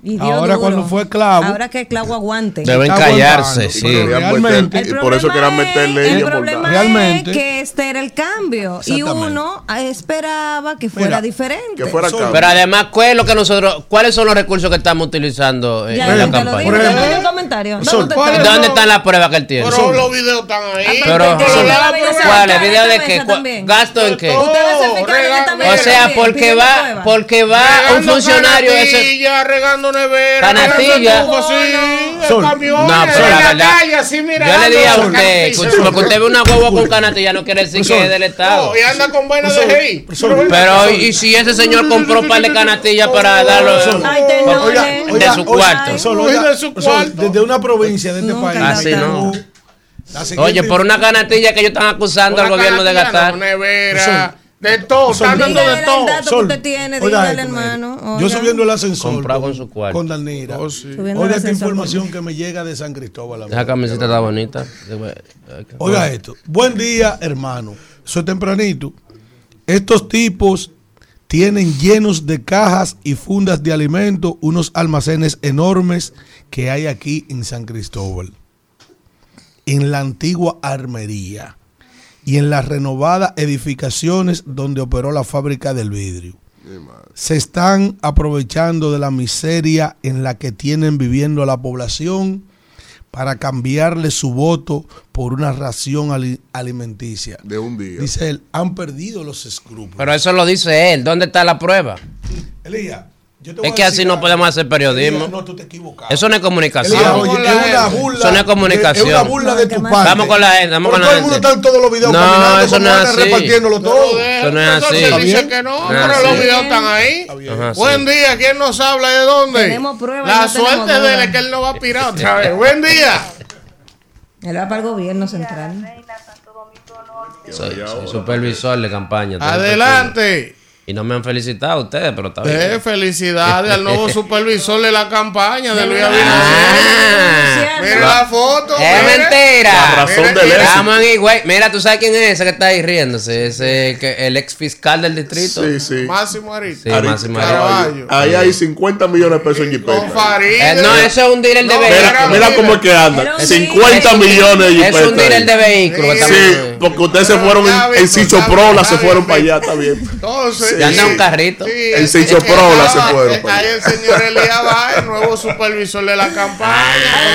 Y Ahora duro. cuando fue clavo- Ahora que el clavo aguante. Deben callarse, sí. realmente- y por eso querían meterle es, ella el problema. Realmente. es que este era el cambio y uno esperaba que fuera Mira, diferente. Que fuera cambio. Pero además, ¿cuál es lo que nosotros, ¿cuáles son los recursos que estamos utilizando en, ya, la lo campaña? comentario. ¿Dónde ¿cuál está? es ¿Dónde están las pruebas que él tiene? Pero los videos están ahí. Pero- la video ¿El de qué? ¿Gasto en qué? Ese Regando- mesa O sea, porque va, porque va un funcionario ese. canastilla, regando nevera, Canastilla. camión, No, pero la verdad, calle, así Yo le dije a usted, canastilla. que porque usted ve una huevo con canastilla no quiere decir que es del Estado. No, y anda con vaina de. Sol, Pero y si ese señor compró un par de canastillas para darlo de su cuarto. Desde una provincia de este país. Así no. Oye, por una canastilla que ellos están acusando al gobierno de gastar. nevera, de todo, dando Dígale de el todo. Sol, usted tiene, oiga dígale, esto, hermano. oiga. Yo subiendo el ascensor Comprado con, su cuarto. con Danira. Oh, sí. Oiga esta información que me llega de San Cristóbal. amigo. Esa camiseta está bonita. Oiga esto. Buen día, hermano. Soy tempranito. Estos tipos tienen llenos de cajas y fundas de alimentos unos almacenes enormes que hay aquí en San Cristóbal. En la antigua armería y en las renovadas edificaciones donde operó la fábrica del vidrio. Se están aprovechando de la miseria en la que tienen viviendo la población para cambiarle su voto por una ración ali- alimenticia. De un día. Dice él, han perdido los escrúpulos. Pero eso lo dice él. ¿Dónde está la prueba? Elías, Es que así no podemos hacer periodismo. No, tú te equivocas. Eso no es comunicación. Elías, oye, es una gente. burla. Eso no es comunicación. Es una burla No, de tu parte. Vamos con la gente, vamos con la todo el mundo gente. está en todos los videos No, eso no es así. repartiéndolo todo. Eso no es así. dice que no, No pero es los así. videos están ahí. Buen día, ¿quién nos habla? ¿De dónde? Tenemos pruebas, La suerte de él es que él no va a pirar otra vez. Buen día. Él va para el gobierno central. Soy, soy supervisor de campaña. Adelante. Y no me han felicitado ustedes, pero está bien. Eh, felicidades al nuevo (laughs) supervisor de la campaña de Luis Abinader. Ah, Mira la foto. es mire. mentira. La razón del éxito. Estamos en Higüey. Mira, tú sabes quién es ese que está ahí riéndose. Ese que el ex fiscal del distrito. Sí, sí. Máximo Arita. Sí, Ari- Máximo Carvalho. Ahí hay 50 millones de pesos en Con jipeta. Farid. Eh, no, eso es un dealer de No, vehículos. Mira, mira cómo es que anda. Era un 50 dealer. millones de Es un jipeta. dealer de vehículos. Sí, estamos- porque ustedes se fueron en, en Sicho se fueron para allá, está bien. Entonces, Y anda un carrito. Sí, El es Sicho que Prola se estaba- fueron Ahí el señor Elías el nuevo supervisor de la campaña,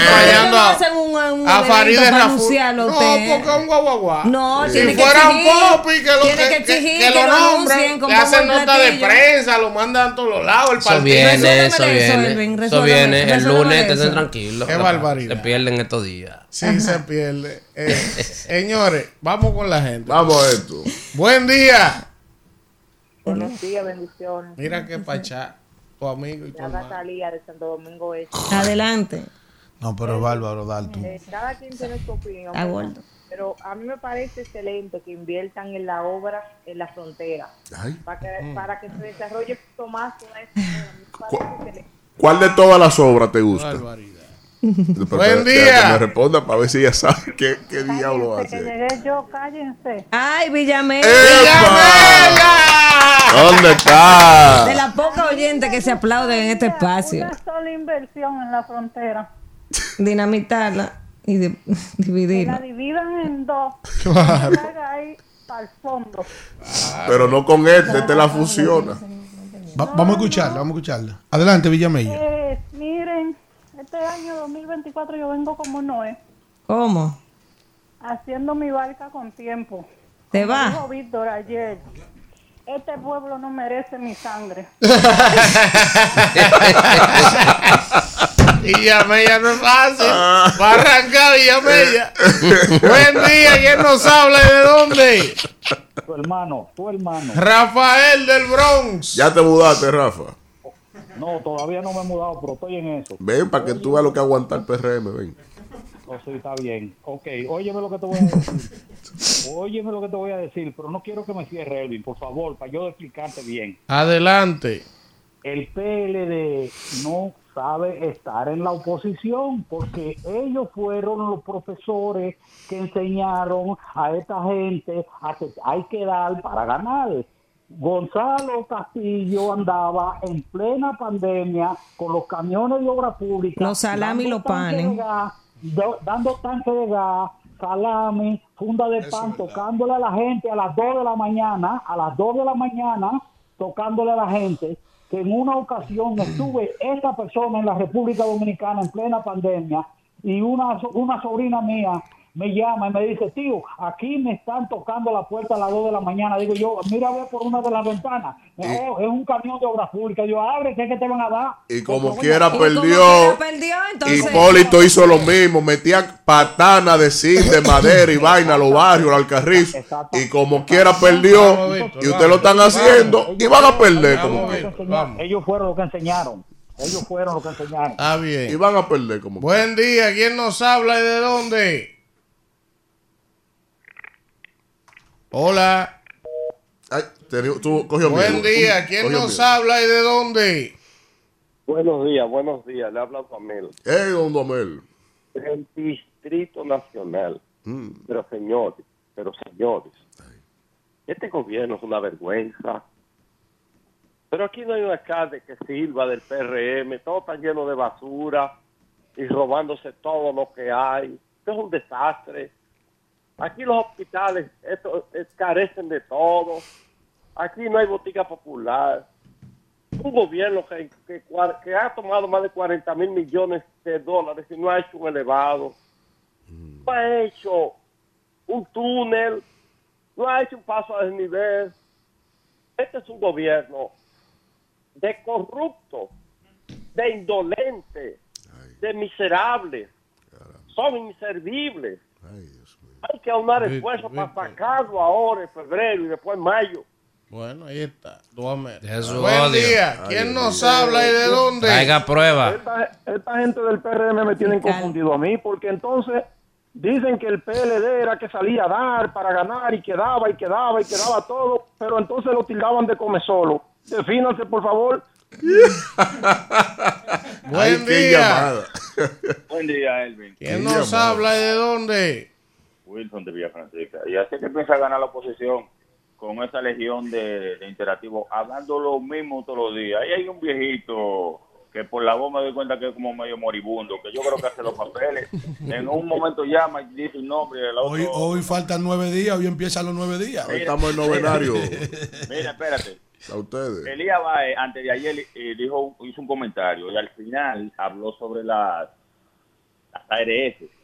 ¿Por acompañando a, un, un a Farideh Raful. No, porque es un guaguaguá. No, si tiene que fueran exigir, Popi, que lo que, que lo con le hacen nota de prensa, lo mandan a todos los lados, el Eso partido. viene, eso viene. Eso viene. El lunes, estén tranquilos. Qué barbaridad. Se pierden estos días. Sí, se pierde. Eh, señores, vamos con la gente. Vamos a esto. Buen día. Buenos días, bendiciones. Mira (laughs) qué pachá, tu amigo y tu. Natalia de Santo Domingo Este. Adelante. No, pero es bárbaro, Dalton. Eh, cada quien tiene su opinión. Pero a mí me parece excelente que inviertan en la obra en la frontera Ay. para que, para que se desarrolle más me parece excelente. ¿Cuál de todas las obras te gusta? Barbaridad. Buen que- día. Que me responda para ver si ella sabe qué, qué diablo Cállense, que hace. llegué yo, cállense. Ay, Villamel. ¡Epa! ¿Dónde está? De la poca oyente que se aplauden en este espacio. Una sola inversión en la frontera. Dinamitarla. Y de- (laughs) Que dividirlo. la dividan en dos. Claro. Y la haga ahí para el fondo. Pero no con este, te la fusiona. Va- vamos a escucharla, vamos a escucharla. Adelante, Villamella. Eh, miren, este año 2024 yo vengo como Noé, ¿Cómo? haciendo mi barca con tiempo. ¿Te Como va? Dijo Víctor ayer. Este pueblo no merece mi sangre. (laughs) Villamella no es fácil. Va a arrancar Villamella. Buen día, ¿quién nos habla y de dónde? Tu hermano, tu hermano. Rafael del Bronx. Ya te mudaste, Rafa. No, todavía no me he mudado, pero estoy en eso. Ven para que tú veas lo que aguanta el PRM, ven. Oh, sí, está bien. Ok, óyeme lo que te voy a decir. (laughs) óyeme lo que te voy a decir, pero no quiero que me cierre, Elvin, por favor, para yo explicarte bien. Adelante. El PLD no sabe estar en la oposición porque ellos fueron los profesores que enseñaron a esta gente a que hay que dar para ganar. Gonzalo Castillo andaba en plena pandemia con los camiones de obra pública. Los salami y los panes. dando tanque de gas, salami, funda de pan, tocándole a la gente a las 2 de la mañana, a las 2 de la mañana, tocándole a la gente, que en una ocasión estuve esta persona en la República Dominicana en plena pandemia y una, una sobrina mía me llama y me dice, tío, aquí me están tocando la puerta a las 2 de la mañana. Digo yo, mira a ver por una de las ventanas. Oh, es un camión de obra pública. Yo, abre, ¿qué es que te van a dar? Y como Porque, quiera Y como perdió. entonces. Hipólito hizo lo mismo, metía patana de zinc, de (laughs) madera y vaina a los barrios, al carrizo. Y como quiera perdió, y ustedes lo están vamos. haciendo, y van a perder como Vamos, vamos. Ellos fueron los que enseñaron. Ellos fueron los que enseñaron. Y bien. van a perder como. Buen día, ¿quién nos habla y de dónde? Hola. Ay, tú cogió Buen miedo. día, ¿quién Cogió nos miedo. habla y de dónde? Buenos días, buenos días. Le habla Pamela. Ey, don Domel. El Distrito Nacional. Mm. Pero señores, pero señores, este gobierno es una vergüenza. Pero aquí no hay un alcalde que sirva del PRM, todo está lleno de basura y robándose todo lo que hay. Esto es un desastre. Aquí los hospitales esto, eh, carecen de todo. Aquí no hay botica popular. Un gobierno que, que, ha tomado más de 40 mil millones de dólares y no ha hecho un elevado. No ha hecho un túnel. No ha hecho un paso a desnivel. Este es un gobierno de corruptos, de indolentes, de miserables. Son inservibles. Hay que aunar Víctor, esfuerzos para sacarlo ahora en febrero y después en mayo. Bueno, ahí está. Buen odio. día, ¿quién nos habla y de dónde? Traiga prueba. Esta, esta gente del PRM me tienen confundido a mí porque entonces dicen que el PLD era que salía a dar para ganar y quedaba y quedaba y quedaba todo, pero entonces lo tildaban de come solo. Defínanse, por favor. (laughs) Ay, Buen qué día. llamada. (laughs) Buen día, Elvin. ¿Quién Qué nos llamada. habla y de dónde? Wilson de Villa Francisca. Y así que piensa ganar la oposición con esa legión de, de interactivos, hablando lo mismo todos los días. Ahí hay un viejito que por la voz me doy cuenta que es como medio moribundo, que yo creo que hace los papeles. En un momento llama y dice un nombre, el otro... Hoy, hoy faltan nueve días, hoy empiezan los nueve días. Hoy estamos en novenario. (laughs) Mira, espérate. A ustedes. Elías Baez, antes de ayer, eh, dijo, hizo un comentario y al final habló sobre las, las ARS.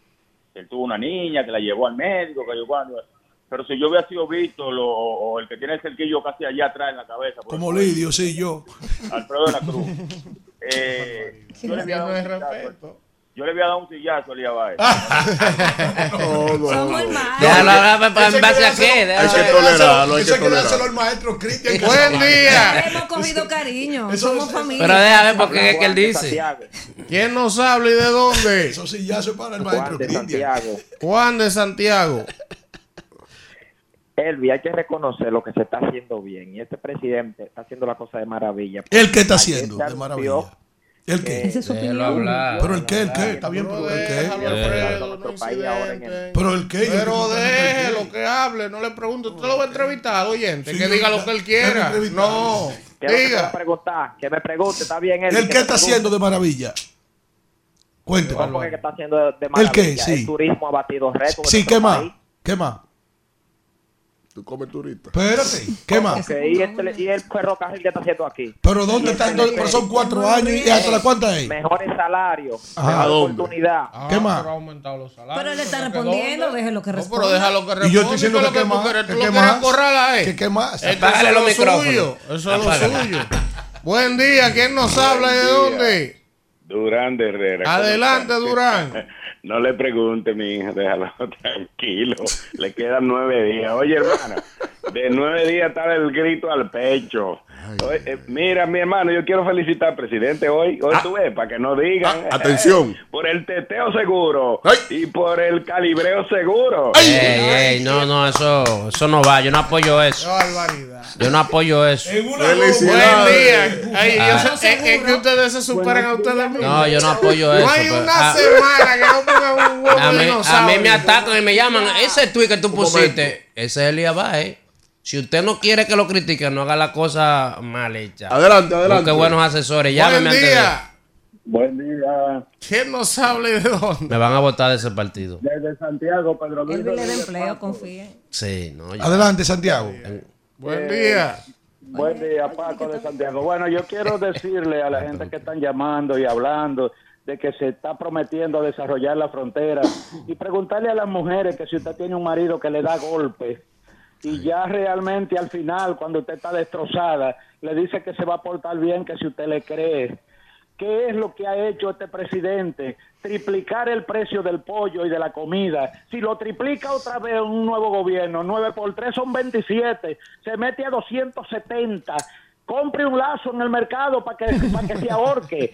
Él tuvo una niña que la llevó al médico, que yo cuando... Pero si yo hubiera sido Víctor o, o el que tiene el cerquillo casi allá atrás en la cabeza, Como ejemplo, Lidio, sí, yo. Alfredo de la Cruz, eh, yo, le había dado un yo le había dado un sillazo a Elías Baez. No, no, (laughs) Somos no. hermanos. Déjalo en base a qué. Hay déjalo que tolerarlo, hay que tolerarlo. al maestro Cristian. Buen día. Hemos cogido cariño. Eso- Somos eso- familia. Pero déjame ver porque es que él dice. ¿Quién nos habla y de dónde? Eso sí, ya es para el Juan maestro de Cristian. Santiago. Juan de Santiago. Elvi, hay que reconocer lo que se está haciendo bien. Y este presidente está haciendo la cosa de maravilla. ¿El qué está haciendo? De maravilla. ¿El qué? Esa es su opinión. hablar. Pero el qué, el qué, está bien, Pero el qué. el-. Pero el qué. Pero el déjelo que hable, no le pregunte. Usted lo va a entrevistar, oyente, Sí, que diga lo que él quiera. No, ¿Qué es lo que te va a diga. preguntar? Que me pregunte, está bien. ¿El qué está haciendo de maravilla? Cuénteme. No, porque está haciendo de, de maravilla. qué? Sí. El turismo ha batido récords. Sí, ¿qué más? ¿Qué más? Tú comes turista. Espérate, ¿qué más? Y, este- y el ferrocarril que está haciendo aquí. Pero ¿dónde están? Pero son cuatro años y hasta la cuánta es. Mejores salarios, Ajá. ¿A mejor dónde? oportunidad. ¿Qué más? Pero ha aumentado los salarios. Pero él está respondiendo, déjelo que responda. pero déjalo que responda. Y yo estoy diciendo ¿qué que es lo qué tú más, que ¿Tú quieres más, que qué más. Esto es Apágale lo los micrófonos. suyo. Eso es lo suyo. Buen día, ¿quién nos habla y de dónde? Durán de Herrera. ¿cómo Adelante, está? Durán. (laughs) (laughs) No le pregunte, mi hija, déjalo (laughs) tranquilo. Le quedan nueve días. Oye, hermana, de nueve días está el grito al pecho. Eh, mira, mi hermano, yo quiero felicitar al presidente hoy. Hoy tú ves, para que no digan. Ah, atención. por el teteo seguro y por el calibreo seguro. Ey, ey, no, no, eso, eso no va. Yo no apoyo eso. barbaridad. Yo no apoyo eso. Buen día. Ay, Ah. yo sé- es, es que ustedes se superan a ustedes mismos. No, yo no apoyo No eso. hay pero- una ah, semana que no pongan un huevo a, mí, de a mí me atacan y me llaman. Ese tweet que tú pusiste, ese es Elías Baez. Si usted no quiere que lo critique, no haga la cosa mal hecha. Adelante, adelante. Busque buenos asesores. Buen Llámeme antes de- día. Buen día. ¿Quién nos habla y de dónde? Me van a votar de ese partido. Desde Santiago, Pedro Luis. Él vive de empleo, confíe. Sí, no. ya. Adelante, Santiago. Buen Eh, día. Buen día, Paco de Santiago. Bueno, yo quiero (laughs) decirle a la gente que están llamando y hablando de que se está prometiendo desarrollar la frontera y preguntarle a las mujeres que si usted tiene un marido que le da golpes y ya realmente al final, cuando usted está destrozada, le dice que se va a portar bien, que si usted le cree. ¿Qué es lo que ha hecho este presidente? Triplicar el precio del pollo y de la comida. Si lo triplica otra vez un nuevo gobierno, 9 por 3 son 27, se mete a 270. Compre un lazo en el mercado para que, para que se ahorque.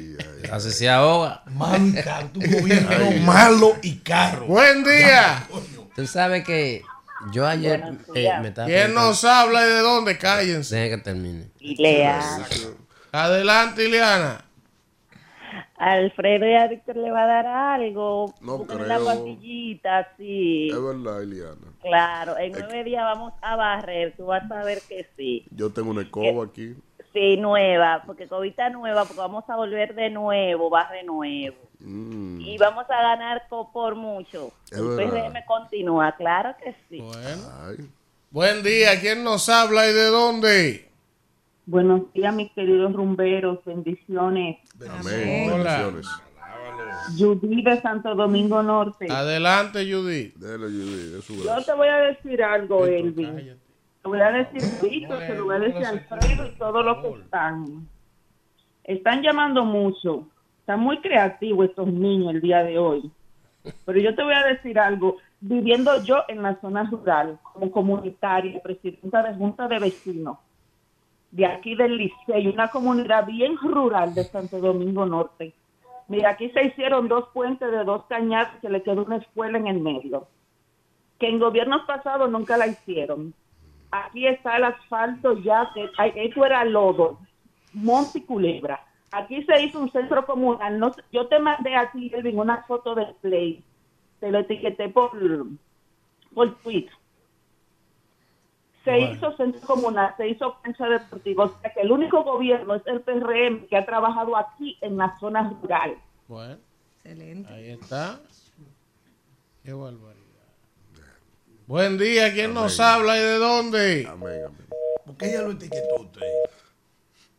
(laughs) Así se ahoga. Manca, tu (laughs) gobierno malo y caro. Buen día. Tú sabes que yo ayer eh, me estaba. ¿Quién nos habla y de dónde? Cállense. Dejen que termine. Ileana. Adelante, Ileana. Alfredo y a Víctor le va a dar algo. No la creo. pastillita, sí. Es verdad, Eliana. Claro, en nueve días vamos a barrer, tú vas a ver que sí. Yo tengo una escoba aquí. Sí, nueva, porque cobita nueva, porque vamos a volver de nuevo, barre nuevo. Mm, Y vamos a ganar por mucho. Verdad. PRM continúa, claro que sí. ay. Buen día. ¿Quién nos habla y de dónde? Buenos días, mis queridos rumberos. Bendiciones. Amén. Hola. Bendiciones. Judy de Santo Domingo Norte. Adelante, Judy. Dele, Judy, de su Yo te voy a decir algo, Elvin. Te voy a decir Víctor, se lo voy a decir Alfredo y todos los que están. Están llamando mucho. Están muy creativos estos niños el día de hoy. Pero yo te voy a decir algo. Viviendo yo en la zona rural, como comunitaria, presidenta de Junta de Vecinos, de aquí del Liceo, una comunidad bien rural de Santo Domingo Norte. Mira, aquí se hicieron dos puentes de dos cañadas que le quedó una escuela en el medio, que en gobiernos pasados nunca la hicieron. Aquí está el asfalto ya, que esto era lodo, monte y culebra. Aquí se hizo un centro comunal. No, yo te mandé a ti, Elvin, una foto del play. Te lo etiqueté por, por Twitter. Se Bueno. hizo centro comunal, se hizo cancha deportiva. O sea que el único gobierno es el PRM que ha trabajado aquí en la zona rural. Bueno, Excelente. ahí está. Qué barbaridad. Buen día. ¿Quién nos habla y de dónde? Amén, amén. ¿Por qué ella lo etiquetó usted?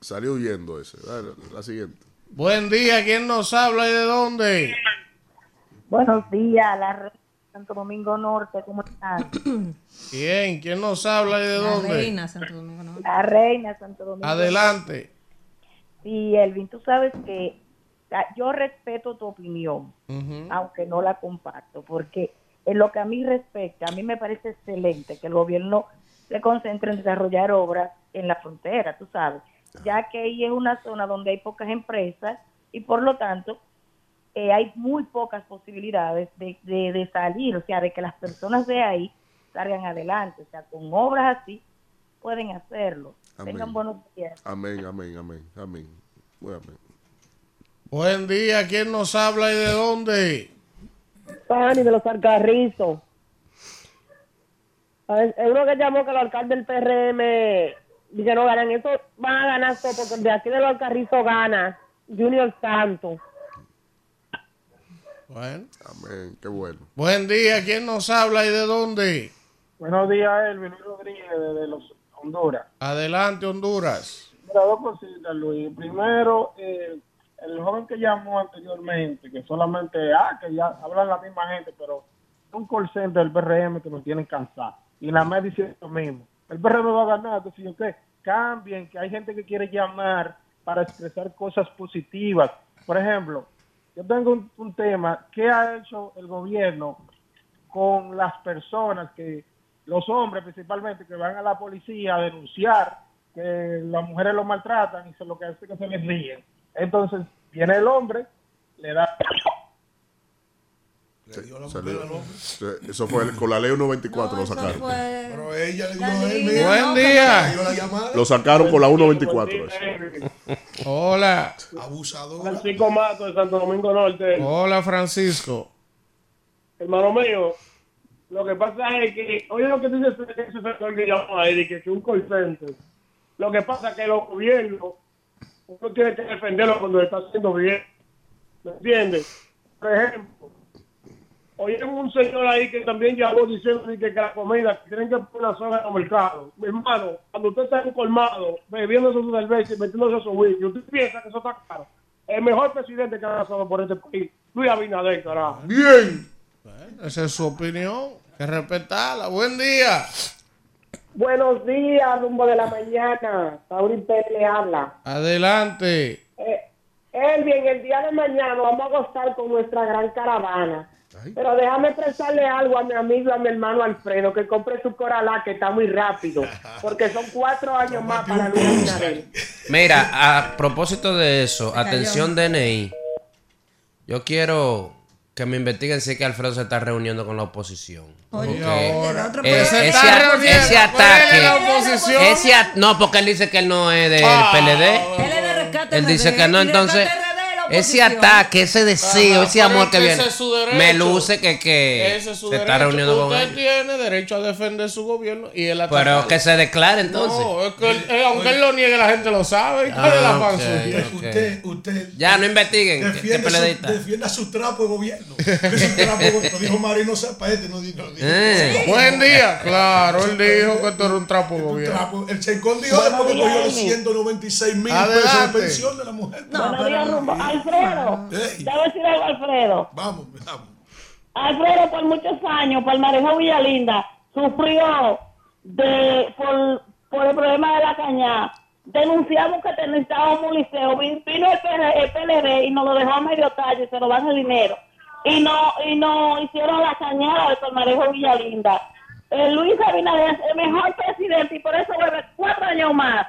Salió huyendo ese. Dale, la siguiente. Buen día. ¿Quién nos habla y de dónde? Buenos días, la de Santo Domingo Norte, ¿cómo están? (clears throat) ¿Quién? ¿Quién nos habla y de La dónde? reina Santo Domingo Norte. La reina Santo Domingo Adelante. Sí, Elvin, tú sabes que ah, yo respeto tu opinión, aunque no la comparto, porque en lo que a mí respecta, a mí me parece excelente que el gobierno se concentre en desarrollar obras en la frontera, tú sabes, ya que ahí es una zona donde hay pocas empresas y por lo tanto eh, hay muy pocas posibilidades de, de, de salir, o sea, de que las personas de ahí salgan adelante, o sea, con obras así pueden hacerlo. Amén. Tengan buenos días. Amén, amén, amén, amén. Muy amén. Buen día. ¿Quién nos habla y de dónde? Pani de los Alcarrizos. A ver, Es uno que llamó que los alcaldes del PRM dice no ganan eso, van a ganar todo porque de aquí de los Alcarrizos gana Junior Santos. Bueno. Amén, qué bueno. Buen día, ¿quién nos habla y de dónde? Buenos días, Elvin Rodríguez de los Honduras. Adelante, Honduras. Mira, dos cositas, Luis. Primero, eh, el joven que llamó anteriormente, que solamente, ah, que ya hablan la misma gente, pero un call center del PRM que nos tienen cansados. Y la MED dice lo mismo. El PRM va a ganar, entonces usted cambien, que hay gente que quiere llamar para expresar cosas positivas. Por ejemplo, yo tengo un, un tema, ¿qué ha hecho el gobierno con las personas que, los hombres principalmente, que van a la policía a denunciar que las mujeres los maltratan y se lo que hace que se les ríen? Entonces, viene el hombre, le da Eso fue el- con la ley 124 lo sacaron. Pero ella le dio a él, Buen día. la. Lo sacaron con la 124. eso. Hola. Abusador. Francisco Mato de Santo Domingo Norte. Hola, Francisco. Hermano mío, lo que pasa es que, oye lo que dice ese sector que llamó ahí, que es un call center. Lo que pasa es que los gobiernos, uno tiene que defenderlo cuando lo está haciendo bien. ¿Me entiendes? Por ejemplo, oye un señor ahí que también llamó diciendo que, que la comida, que tienen que poner la zona en los mercados. Mi hermano, cuando usted está en un colmado, bebiendo su cerveza y metiéndose su whisky, usted piensa que eso está caro. El mejor presidente que ha pasado por este país, Luis Abinader, carajo. Bien. Esa es su opinión. Que respetarla. Buen día. Buenos días, rumbo de la mañana. Saurin Pérez le habla. Adelante. Eh, Elvin, el día de mañana vamos a gozar con nuestra gran caravana. Pero déjame expresarle algo a mi amigo, a mi hermano Alfredo, que compre su Coralá, que está muy rápido. Porque son cuatro años más para Luis. Mira, a propósito de eso, atención DNI. Yo quiero que me investiguen si es que Alfredo se está reuniendo con la oposición. Oye, ahora. eh, se ese, está a- reuniendo ese ataque. la oposición. ese a- no, porque él dice que él no es del Ah, PLD. Él es de rescate Él dice que no, entonces ese ataque, ese deseo, Ajá, ese pero amor es que que viene, ese es su derecho. me luce que, que Ese es su se está derecho. reuniendo con Usted tiene derecho a defender su gobierno y él Pero ataca. que se declare entonces. No, es que él- eh, aunque él lo niegue, la gente lo sabe. ¿Y cuál es la Ah, fan ok, suya? ok. Usted, usted Ya, no investiguen. que- que defiende, PLDista. su, defienda su trapo de gobierno. Su trapo de gobierno. Lo dijo Marino Zapete, no dijo. no dijo- Eh. Buen día. Claro, él dijo que esto era un trapo de gobierno. trapo. El Chencón dijo después que cogió los Elvin. 196 mil pesos de pensión de la mujer. Días, rumbo. Alfredo, Ey. te voy a decir algo, Alfredo. Vamos, vamos. Alfredo por muchos años, Palmarejo Villalinda, sufrió de por, por el problema de la caña. Denunciamos que necesitábamos un liceo. Vi- Vino el, PL el PLD y nos lo dejó a medio tallo y se lo dan el dinero. Y no, y no hicieron la cañada de Palmarejo Villalinda. Eh, Luis Abinader es el mejor presidente y por eso vuelve cuatro años más.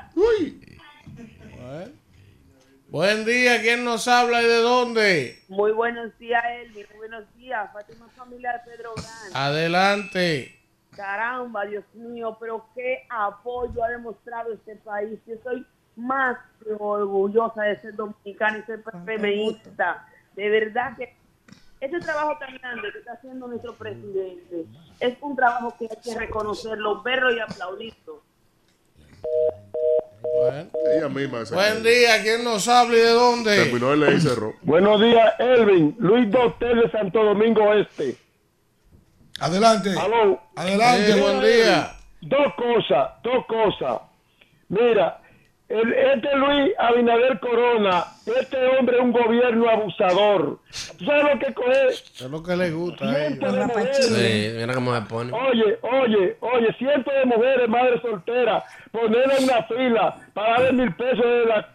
Buen día. ¿Quién nos habla y de dónde? Muy buenos días, Elvi. Muy buenos días. Fátima Familia de Pedro Gran. Adelante. Caramba, Dios mío, pero qué apoyo ha demostrado este país. Yo soy más que orgullosa de ser dominicana y ser feminista. De verdad que ese trabajo tan grande que está haciendo nuestro presidente es un trabajo que hay que reconocerlo, verlo y aplaudirlo. Bueno. Ella misma se Buen día. ¿Quién nos habla y de dónde? terminó el y cerró. Buenos días, Elvin. Luis Dotel de Santo Domingo Este. Adelante. Aló. Adelante. Sí, buen día. Dos cosas, dos cosas. Mira, el- este Luis Abinader Corona, este hombre es un gobierno abusador. ¿Tú sabes lo que coge? Es lo que le gusta a ellos. Cientos de mujeres. Sí, mira cómo se pone. Oye, oye, oye, cientos de mujeres, madres solteras, ponerla en una fila para darle mil pesos de las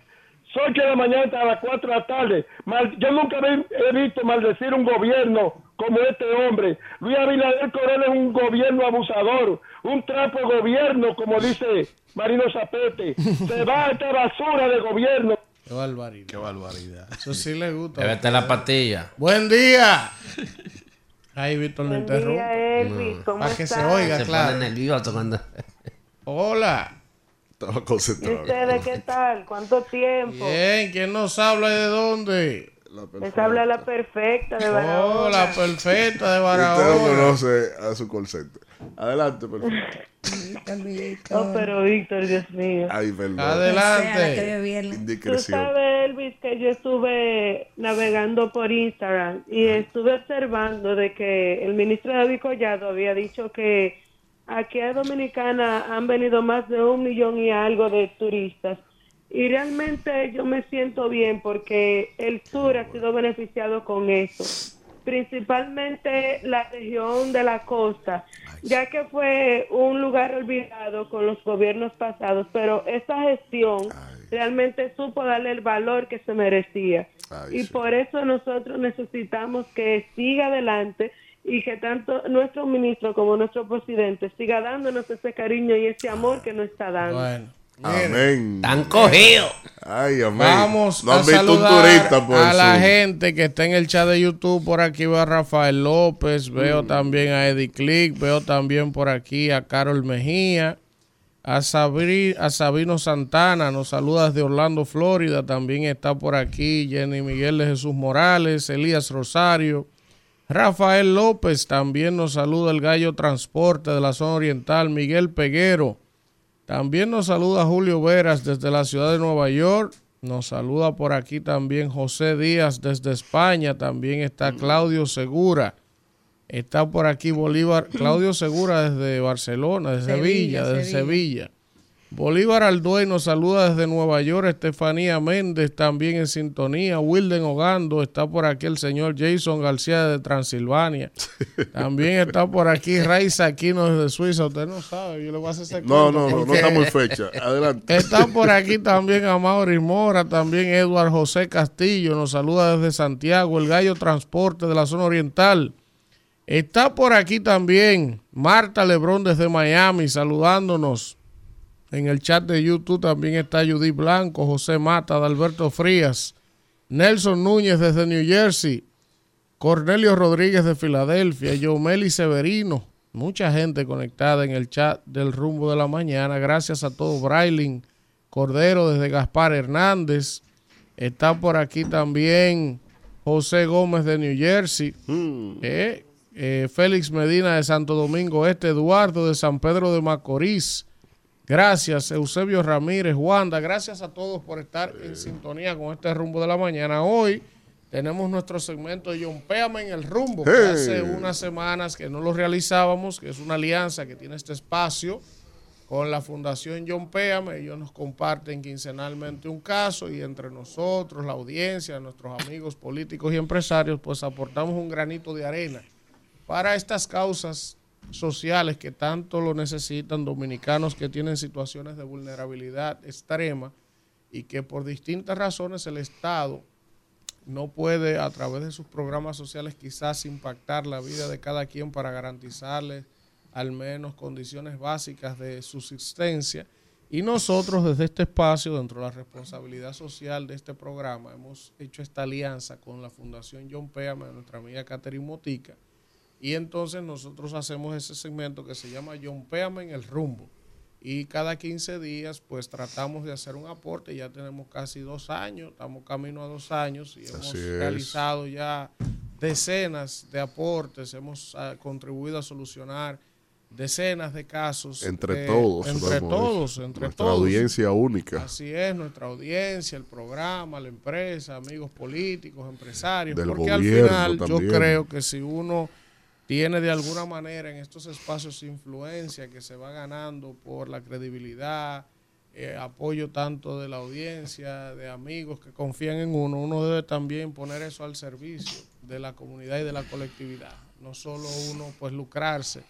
8 de la mañana hasta las 4 de la tarde. Mal- yo nunca he visto maldecir un gobierno como este hombre. Luis Abinader Corona es un gobierno abusador, un trapo de gobierno, como dice Marino Zapete. Se va a esta basura de gobierno. Qué barbaridad. Qué barbaridad. Eso sí le gusta. La pastilla. Buen día. Ahí Víctor lo día, Elvi. ¿Cómo Para que se estás? oiga, Se claro. nervioso cuando... Hola. Estaba ¿Y ustedes qué tal? ¿Cuánto tiempo? Bien, ¿quién nos habla y de dónde? Les habla la perfecta de Barahona. Hola, perfecta de (laughs) Usted no Barahona. conoce a su center. Adelante, perfecto. Oh, pero Víctor, Dios mío. Ay, perdón. La Adelante. viernes. Tú Indiscreción. sabes, Elvi, Luis, que yo estuve navegando por Instagram y estuve observando de que el ministro David Collado había dicho que aquí a Dominicana han venido más de un millón y algo de turistas. Y realmente yo me siento bien porque el sur ha sido beneficiado con eso. Principalmente la región de la costa, ya que fue un lugar olvidado con los gobiernos pasados, pero esta gestión realmente supo darle el valor que se merecía. y por eso nosotros necesitamos que siga adelante y que tanto nuestro ministro como nuestro presidente siga dándonos ese cariño y ese amor que nos está dando. Amén. Están cogidos. Ay, amén. Vamos No a saludar turista por a la gente que está en el chat de YouTube. Por aquí veo a Rafael López, veo Mm. también a Eddie Click, veo también por aquí a Carol Mejía, a, Sabri- a Sabino Santana, nos saluda desde Orlando, Florida. También está por aquí Jenny Miguel de Jesús Morales, Elías Rosario. Rafael López también nos saluda el Gallo Transporte de la zona oriental, Miguel Peguero. También nos saluda Julio Veras desde la ciudad de Nueva York. Nos saluda por aquí también José Díaz desde España. También está Claudio Segura. Está por aquí Bolívar, Claudio Segura desde Barcelona, de Sevilla, Sevilla, desde Sevilla. Sevilla. Bolívar Alduey nos saluda desde Nueva York, Estefanía Méndez también en sintonía, Wilden Ogando, está por aquí el señor Jason García de Transilvania, (laughs) también está por aquí Raiza Aquino desde Suiza, usted no sabe, yo le voy a hacer ese No, no, no, no estamos en fecha. Adelante. Está por aquí también Amaury Mora, también Eduard José Castillo, nos saluda desde Santiago, el Gallo Transporte de la zona oriental. Está por aquí también Marta Lebrón desde Miami saludándonos. En el chat de YouTube también está Judith Blanco, José Mata, Alberto Frías, Nelson Núñez desde New Jersey, Cornelio Rodríguez de Filadelfia, Yomeli Severino, mucha gente conectada en el chat del rumbo de la mañana. Gracias a todos. Brailin Cordero desde Gaspar Hernández. Está por aquí también José Gómez de New Jersey. Eh, eh, Félix Medina de Santo Domingo Este, Eduardo de San Pedro de Macorís. Gracias, Eusebio Ramírez, Wanda. Gracias a todos por estar en sintonía con este rumbo de la mañana. Hoy tenemos nuestro segmento de Péame en el rumbo, que Hey. hace unas semanas que no lo realizábamos, que es una alianza que tiene este espacio con la Fundación John Péame. Ellos nos comparten quincenalmente un caso y entre nosotros, la audiencia, nuestros amigos políticos y empresarios, pues aportamos un granito de arena para estas causas sociales que tanto lo necesitan dominicanos que tienen situaciones de vulnerabilidad extrema y que por distintas razones el Estado no puede a través de sus programas sociales quizás impactar la vida de cada quien para garantizarles al menos condiciones básicas de subsistencia. Y nosotros desde este espacio, dentro de la responsabilidad social de este programa, hemos hecho esta alianza con la Fundación John Péame, de nuestra amiga Catherine Motica, y entonces nosotros hacemos ese segmento que se llama John Péame en el rumbo. Y cada 15 días pues tratamos de hacer un aporte. Ya tenemos casi dos años, estamos camino a dos años y hemos es. realizado ya decenas de aportes, hemos ah, contribuido a solucionar decenas de casos. Entre de- todos. Entre todos, entre Nuestra todos. audiencia única. Así es, nuestra audiencia, el programa, la empresa, amigos políticos, empresarios. Del porque al final yo también. creo que si uno tiene de alguna manera en estos espacios influencia que se va ganando por la credibilidad, eh, apoyo tanto de la audiencia, de amigos que confían en uno, uno debe también poner eso al servicio de la comunidad y de la colectividad. No solo uno pues lucrarse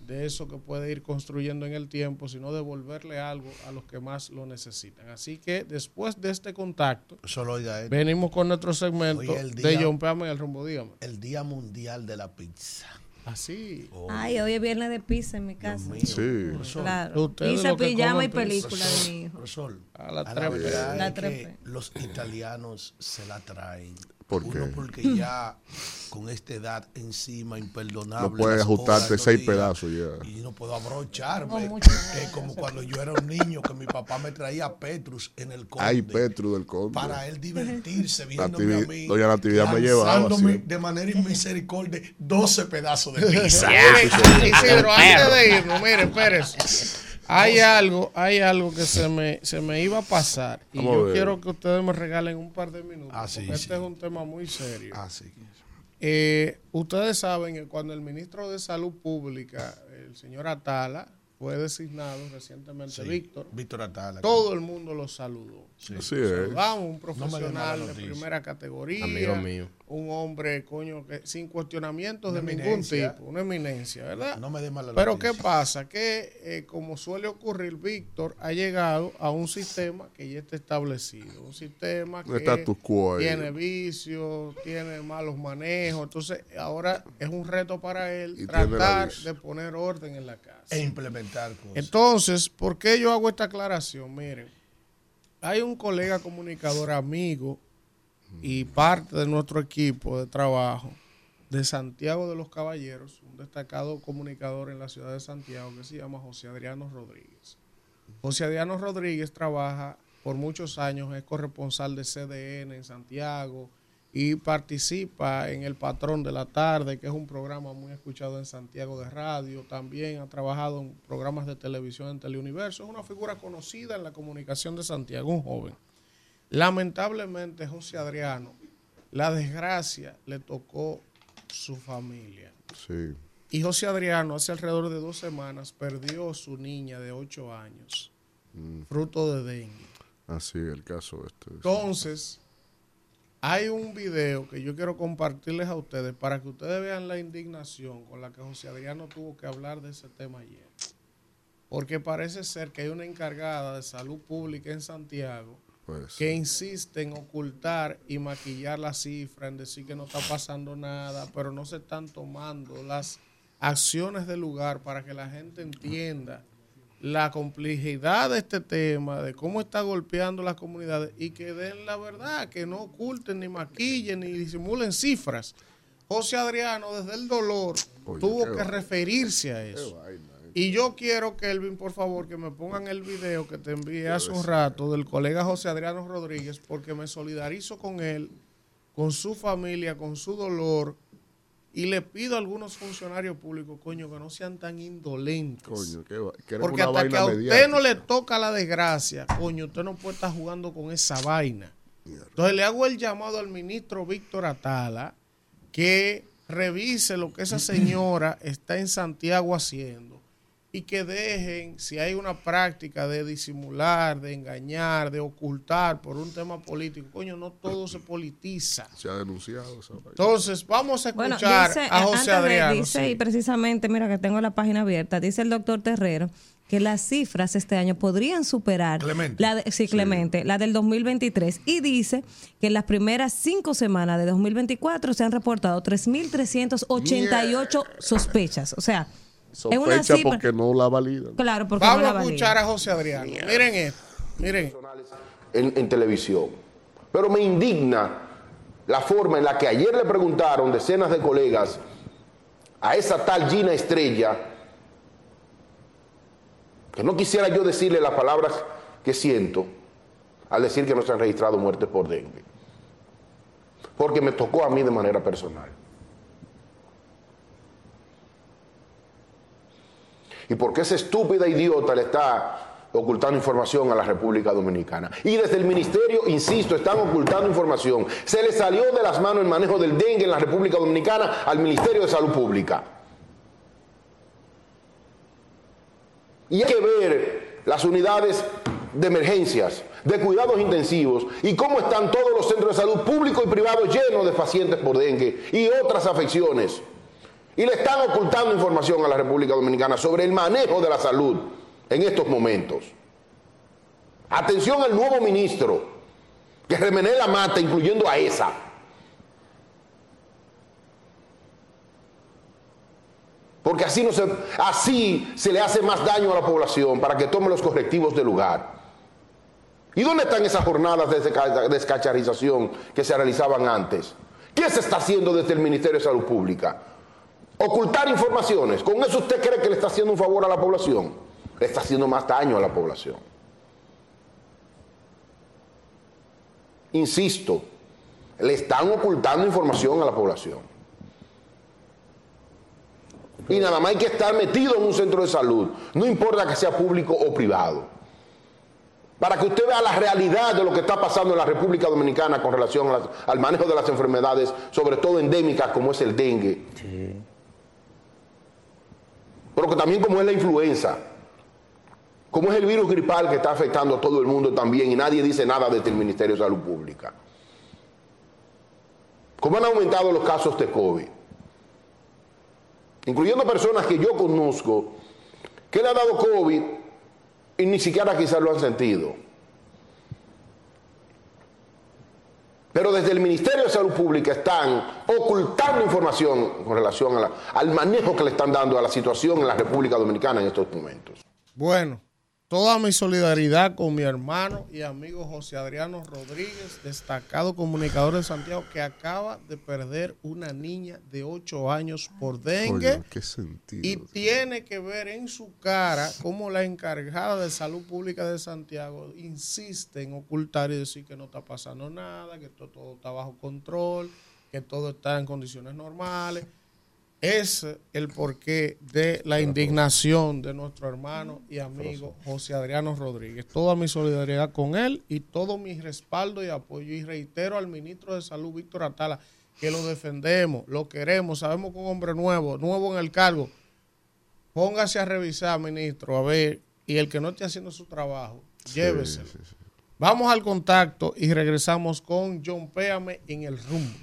de eso que puede ir construyendo en el tiempo, sino devolverle algo a los que más lo necesitan. Así que después de este contacto, Solo venimos con nuestro segmento de día- John Pame el rumbo, dígame. El Día Mundial de la Pizza. Así. Ay, hoy es viernes de pizza en mi casa. Sí. Claro. Pizza, pijama y película de mi hijo. Profesor, A la a la trepe. verdad La es que trepe. los italianos se la traen. ¿Por Uno qué? porque ya con esta edad encima imperdonable. No puedes ajustarte seis días, pedazos ya. Y no puedo abrocharme. No, Es como cuando yo era un niño que mi papá me traía Petrus en el conde. Ay, Petru del Conde. para él divertirse viéndome a mí. Doña Natividad me llevaba siempre. de manera inmisericordia 12 pedazos de (laughs) pizza. Mire, Isidro, antes de irnos, mire, espérese. Hay algo, hay algo que se me, se me iba a pasar y Vamos yo quiero que ustedes me regalen un par de minutos. Ah, sí, porque sí. este es un tema muy serio. Ah, sí. Eh, ustedes saben que cuando el ministro de Salud Pública, el señor Atala, fue designado recientemente Sí, Víctor, Víctor Atala. todo el mundo lo saludó. Sí. Así Lo es. saludamos, un profesional de primera categoría, Amigo mío. Un hombre, coño, que sin cuestionamientos Una de ningún tipo, una eminencia, ¿verdad? No me dé mala Pero noticia. ¿qué pasa? Que eh, como suele ocurrir, Víctor ha llegado a un sistema que ya está establecido, un sistema que quo tiene vicios, tiene malos manejos, entonces ahora es un reto para él Y tratar de poner orden en la casa. E implementar cosas. Entonces, ¿por qué yo hago esta aclaración? Miren, hay un colega comunicador amigo y parte de nuestro equipo de trabajo de Santiago de los Caballeros, un destacado comunicador en la ciudad de Santiago que se llama José Adriano Rodríguez. José Adriano Rodríguez trabaja por muchos años, es corresponsal de CDN en Santiago y participa en El Patrón de la Tarde, que es un programa muy escuchado en Santiago de radio. También ha trabajado en programas de televisión en Teleuniverso. Es una figura conocida en la comunicación de Santiago, un joven. Lamentablemente, José Adriano, la desgracia le tocó su familia. Sí. Y José Adriano hace alrededor de dos semanas perdió su niña de ocho años, Mm. fruto de dengue. Así el caso este. Entonces, hay un video que yo quiero compartirles a ustedes para que ustedes vean la indignación con la que José Adriano tuvo que hablar de ese tema ayer. Porque parece ser que hay una encargada de salud pública en Santiago Pues, que insiste en ocultar y maquillar la cifra, en decir que no está pasando nada, pero no se están tomando las acciones del lugar para que la gente entienda la complejidad de este tema, de cómo está golpeando las comunidades y que den la verdad, que no oculten ni maquillen ni disimulen cifras. José Adriano, desde el dolor, Oye, tuvo que referirse a eso. Y yo quiero, Kelvin, por favor, que me pongan el video que te envié hace un rato del colega José Adriano Rodríguez, porque me solidarizo con él, con su familia, con su dolor. Y le pido a algunos funcionarios públicos, coño, que no sean tan indolentes. coño, va- queremos Porque hasta que a usted mediática. no le toca la desgracia, coño, usted no puede estar jugando con esa vaina. Entonces le hago el llamado al ministro Víctor Atala que revise lo que esa señora está en Santiago haciendo y que dejen, si hay una práctica de disimular, de engañar, de ocultar por un tema político, coño, no todo se politiza. Se ha denunciado esa vaina. Entonces, vamos a Bueno, escuchar dice, a José antes de- Adriano. dice, sí. y precisamente, mira que tengo la página abierta, dice el doctor Terrero que las cifras este año podrían superar Clemente. la de- sí, Clemente, la del 2023 y dice que en las primeras cinco semanas de 2024 se han reportado 3.388 sospechas, o sea, Sospecha cifra, porque no la claro, porque Vamos no la a escuchar a José Adriano. Miren esto, miren. en, en televisión. Pero me indigna la forma en la que ayer le preguntaron decenas de colegas a esa tal Gina Estrella, que no quisiera yo decirle las palabras que siento al decir que no se han registrado muertes por dengue, porque me tocó a mí de manera personal. Y porque esa estúpida idiota le está ocultando información a la República Dominicana. Y desde el ministerio, insisto, están ocultando información. Se le salió de las manos el manejo del dengue en la República Dominicana al Ministerio de Salud Pública. Y hay que ver las unidades de emergencias, de cuidados intensivos y cómo están todos los centros de salud públicos y privados llenos de pacientes por dengue y otras afecciones. Y le están ocultando información a la República Dominicana sobre el manejo de la salud en estos momentos. Atención al nuevo ministro, que remené la mata, incluyendo a esa. Porque así, no se, así se le hace más daño a la población para que tome los correctivos del lugar. ¿Y dónde están esas jornadas de desca- descacharización que se realizaban antes? ¿Qué se está haciendo desde el Ministerio de Salud Pública? Ocultar informaciones. ¿Con eso usted cree que le está haciendo un favor a la población? Le está haciendo más daño a la población. Insisto, le están ocultando información a la población. Y nada más hay que estar metido en un centro de salud, no importa que sea público o privado. Para que usted vea la realidad de lo que está pasando en la República Dominicana con relación al manejo de las enfermedades, sobre todo endémicas como es el dengue. Pero que también como es la influenza, como es el virus gripal que está afectando a todo el mundo también y nadie dice nada desde el Ministerio de Salud Pública. Cómo han aumentado los casos de COVID, incluyendo personas que yo conozco que le han dado COVID y ni siquiera quizás lo han sentido. Pero desde el Ministerio de Salud Pública están ocultando información con relación al manejo que le están dando a la situación en la República Dominicana en estos momentos. Bueno, toda mi solidaridad con mi hermano y amigo José Adriano Rodríguez, destacado comunicador de Santiago, que acaba de perder una niña de 8 años por dengue. Oye, qué sentido. Y tiene que ver en su cara cómo la encargada de salud pública de Santiago insiste en ocultar y decir que no está pasando nada, que to- todo, está bajo control, que todo está en condiciones normales. Es el porqué de la indignación de nuestro hermano y amigo José Adriano Rodríguez. Toda mi solidaridad con él y todo mi respaldo y apoyo. Y reitero al ministro de Salud, Víctor Atala, que lo defendemos, lo queremos, sabemos que es un hombre nuevo, nuevo en el cargo. Póngase a revisar, ministro, a ver, y el que no esté haciendo su trabajo, lléveselo. Vamos al contacto y regresamos con John Péame en el rumbo.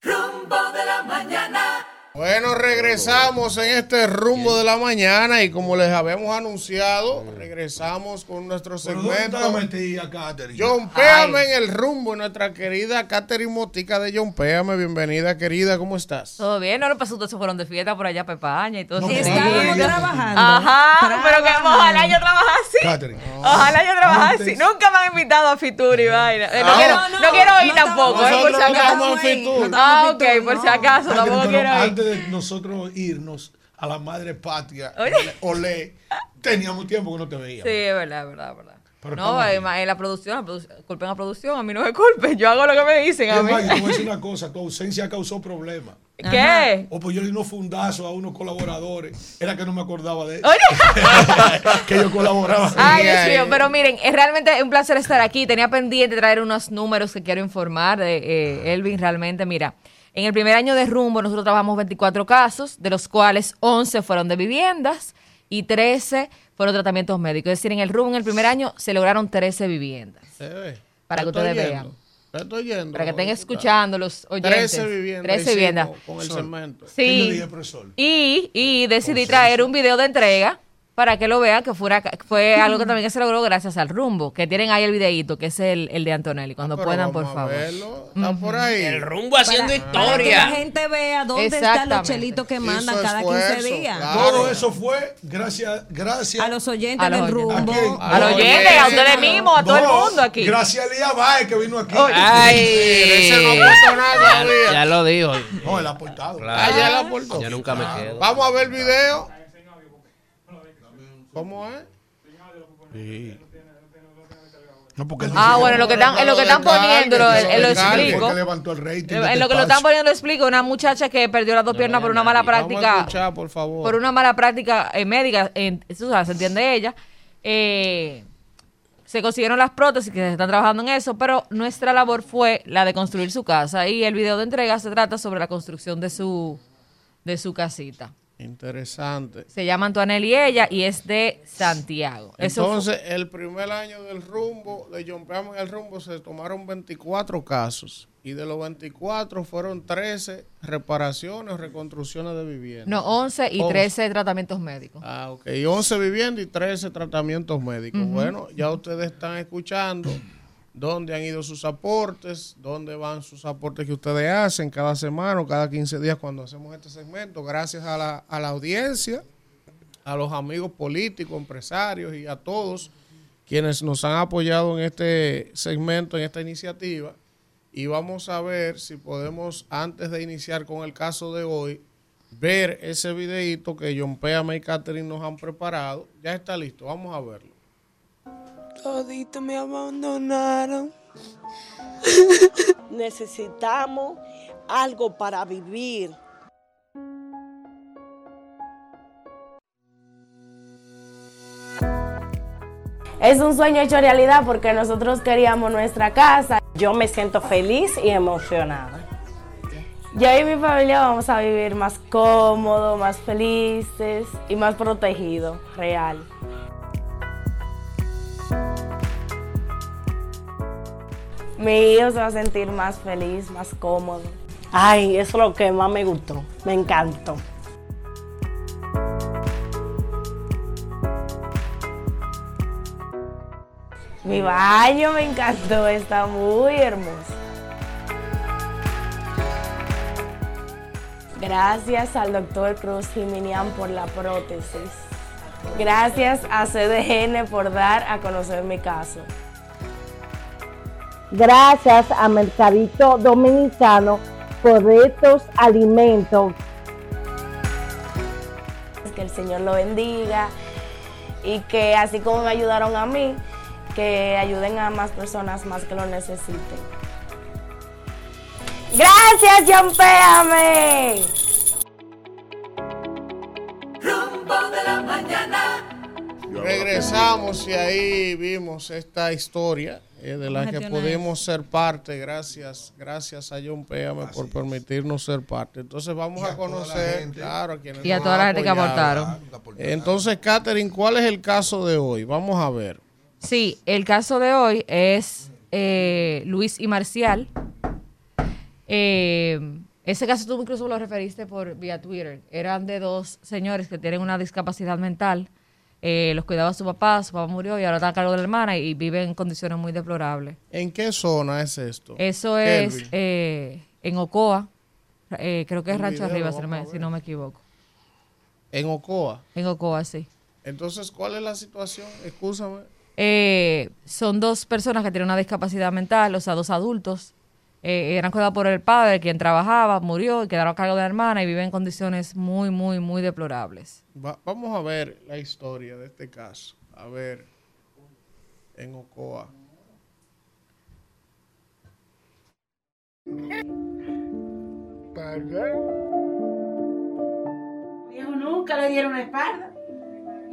Rumbo de la mañana. Bueno, regresamos en este rumbo de la mañana y como les habíamos anunciado, regresamos con nuestro ¿Pero dónde está la segmento. John Péame en el rumbo, nuestra querida Catherine Motica de John Péame. Bienvenida, querida, ¿cómo estás? Todo bien, no lo pasó, ustedes se fueron de fiesta por allá, Pepaña y todo No, eso. Estábamos Sí. trabajando. Ajá, pero que ojalá yo trabajase. Catherine. Ojalá yo trabajase. Antes- Nunca me han invitado a Fitur y vaina. Eh, no, Ah, quiero, no, quiero ir no tampoco, eh, por si no acaso. estamos en Fitur. Ah, ok, por si acaso, tampoco quiero ir. Antes de nosotros irnos a la madre patria, olé, teníamos tiempo que no te veíamos. Sí, es verdad, es verdad, es verdad. Pero no, estamos en, en la producción, la produ- culpen a producción, a mí no me culpen, yo hago lo que me dicen a Es mí. más, yo te voy a decir una (laughs) cosa, tu ausencia causó problemas. ¿Qué? O pues yo le di unos fundazos a unos colaboradores. Era que no me acordaba de eso. (laughs) que yo colaboraba. Ay, Dios mío, pero miren, es realmente un placer estar aquí. Tenía pendiente traer unos números que quiero informar de eh, Elvin. Realmente, mira, en el primer año de rumbo nosotros trabajamos 24 casos, de los cuales 11 fueron de viviendas y 13 fueron tratamientos médicos. Es decir, en el rumbo en el primer año se lograron 13 viviendas. Para que ustedes yendo. vean. Estoy yendo. Para que estén escuchando los oyentes. 13 viviendas. 13 hicimos viviendas. Con el cemento. Sí. Y, y decidí traer un video de entrega para que lo vean, que fuera, fue algo que también se logró gracias al rumbo, que tienen ahí el videíto, que es el, el de Antonelli, cuando puedan, por favor. Está por ahí. El rumbo haciendo Para que la historia. gente vea dónde están los chelitos que mandan Hizo cada 15 esfuerzo, días. claro. Todo eso fue gracias, gracias A los oyentes A los del oyentes. rumbo. ¿A los oyentes, a ustedes mismos, a todo el mundo aquí. Gracias a Elías Baez que vino aquí. Ay, Ese no aportó nada ya, todavía. ya lo dijo. No, él ha aportado. Claro. Ah, ya la aportó. Yo nunca me quedo. Vamos a ver el video. ¿Cómo es? No, porque Ah, dice bueno, lo que están, en lo que están poniendo, lo, explico. En este lo que lo están poniendo lo explico, una muchacha que perdió las dos piernas por una mala Vamos a práctica, escuchar, por favor. por una mala práctica eh, médica, en, eso, o sea, se entiende ella. Eh, se consiguieron las prótesis que se están trabajando en eso, pero nuestra labor fue la de construir su casa y el video de entrega se trata sobre la construcción de su de su casita. Interesante. Se llama Antonella y ella y es de Santiago. Eso fue- Entonces, el primer año del rumbo, de Péame en el rumbo, se tomaron 24 casos. Y de los 24 fueron 13 reparaciones reconstrucciones de viviendas. no, 11 y 11. 13 tratamientos médicos. Ah, ok. Y 11 viviendas y 13 tratamientos médicos. Ujú. Bueno, ya ustedes están escuchando dónde han ido sus aportes, dónde van sus aportes que ustedes hacen cada semana o cada 15 días cuando hacemos este segmento. Gracias a la, a la audiencia, a los amigos políticos, empresarios y a todos quienes nos han apoyado en este segmento, en esta iniciativa. Y vamos a ver si podemos, antes de iniciar con el caso de hoy, ver ese videito que John Péame y Catherine nos han preparado. Ya está listo, vamos a verlo. Todito me abandonaron. (laughs) Necesitamos algo para vivir. Es un sueño hecho realidad porque nosotros queríamos nuestra casa. Yo me siento feliz y emocionada. Yo y mi familia vamos a vivir más cómodo, más felices y más protegido, real. Mi hijo se va a sentir más feliz, más cómodo. Ay, eso es lo que más me gustó. Me encantó. Mi baño me encantó, está muy hermoso. Gracias al doctor Cruz Jiminian por la prótesis. Gracias a CDN por dar a conocer mi caso. Gracias a Mercadito Dominicano por estos alimentos. Que el Señor lo bendiga y que así como me ayudaron a mí, que ayuden a más personas más que lo necesiten. Gracias, Péame. Rumbo de la mañana. Regresamos y ahí vimos esta historia eh, de la que pudimos ser parte. Gracias, gracias a John Péame por permitirnos ser parte. Entonces vamos a, conocer, claro, a quienes Y a toda la gente que aportaron. Entonces, Catherine, ¿cuál es el caso de hoy? Vamos a ver. Sí, el caso de hoy es eh, Luis y Marcial. Eh, ese caso tú incluso lo referiste por vía Twitter. Eran de dos señores que tienen una discapacidad mental. Eh, los cuidaba su papá, su papá murió y ahora está a cargo de la hermana y viven en condiciones muy deplorables. ¿En qué zona es esto? Eso es eh, en Ocoa. Eh, creo que es Rancho video, Arriba, si no, me, si no me equivoco. En Ocoa. En Ocoa, sí. Entonces, ¿cuál es la situación? Escúchame. Eh, son dos personas que tienen una discapacidad mental, o sea, dos adultos. Eh, eran cuidados por el padre, quien trabajaba, murió y quedaron a cargo de la hermana y viven en condiciones muy, muy, muy deplorables. Va- vamos a ver la historia de este caso. A ver, en Ocoa. Viejo nunca le dieron la espalda.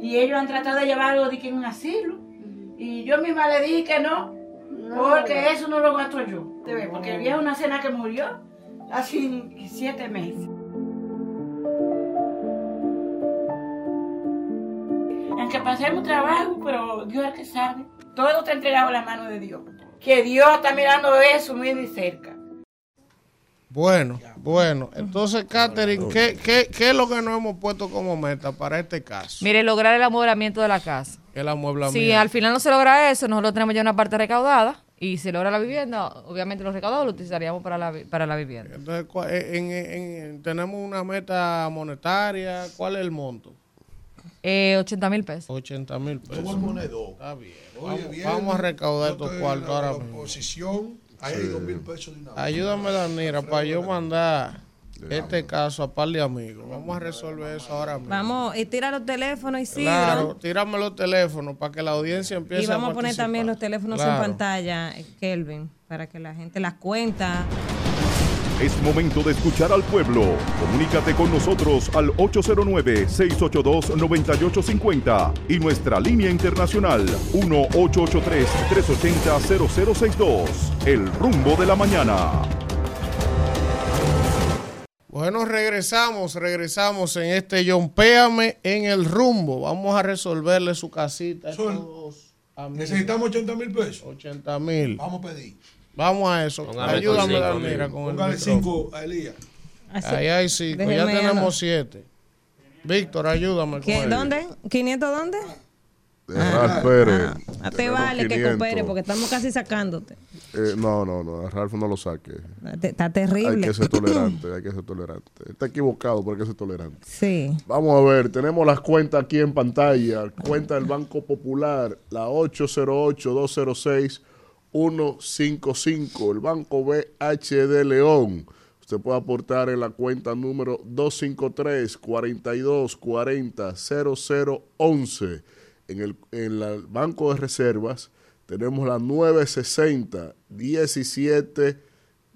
Y ellos han tratado de llevarlo de que en un asilo. Y yo misma le dije que no, porque eso no lo gasto yo. ¿Te ves? Porque el viejo es una cena que murió hace siete meses. Aunque pasemos trabajo, pero Dios es el que sabe. Todo está entregado en la mano de Dios. Que Dios está mirando eso muy de cerca. Bueno, bueno. Entonces, Catherine, ¿qué, qué, qué es lo que nos hemos puesto como meta para este caso? Mire, lograr el amueblamiento de la casa. El amueblamiento. Si al final no se logra eso, nosotros tenemos ya una parte recaudada y si logra la vivienda, obviamente los recaudados lo utilizaríamos para la, para la vivienda. Entonces, ¿cuál- en- en- en- tenemos una meta monetaria. ¿Cuál es el monto? Eh, 80 mil pesos. 80 mil pesos. Como el. Está bien. Oye, Vamos, bien, vamos a recaudar estos cuartos ahora mismo. oposición, ahí hay dos mil pesos de una vez. Ayúdame, Danira, para yo mandar este caso a par de amigos. Vamos a resolver eso ahora mismo. Vamos, y tira los teléfonos, Isidro. Claro, tírame los teléfonos para que la audiencia empiece Y vamos a poner participar. también los teléfonos en pantalla, eh, Kelvin, para que la gente las cuenta. Es momento de escuchar al pueblo. Comunícate con nosotros al 809-682-9850 y nuestra línea internacional 1-883-380-0062. El rumbo de la mañana. Bueno, regresamos, regresamos en este John Péame en el rumbo. Vamos a resolverle su casita. amigos. Necesitamos 80 mil pesos. 80 mil. Vamos a pedir. Vamos a eso. Póngale Ayúdame, cinco, Danira, amigo. con el Póngale micrófono. cinco a Elías. Ahí hay cinco. Ya Déjeme tenemos ano- siete. Víctor, ayúdame ¿Qué, con. ¿Dónde? ¿500 dónde? De Ralph Pérez. Ah, te vale que 500. coopere porque estamos casi sacándote. Eh, no, no, no, a Ralph no lo saque. Te- Está terrible. Hay que ser tolerante, (clears throat) hay que ser tolerante. Está equivocado, pero hay que ser tolerante. Sí. Vamos a ver, tenemos las cuentas aquí en pantalla. Cuenta del Banco Popular, la 808-206-155. El Banco BHD León. Usted puede aportar en la cuenta número 253-4240-0011. En el en el Banco de Reservas tenemos la 960 17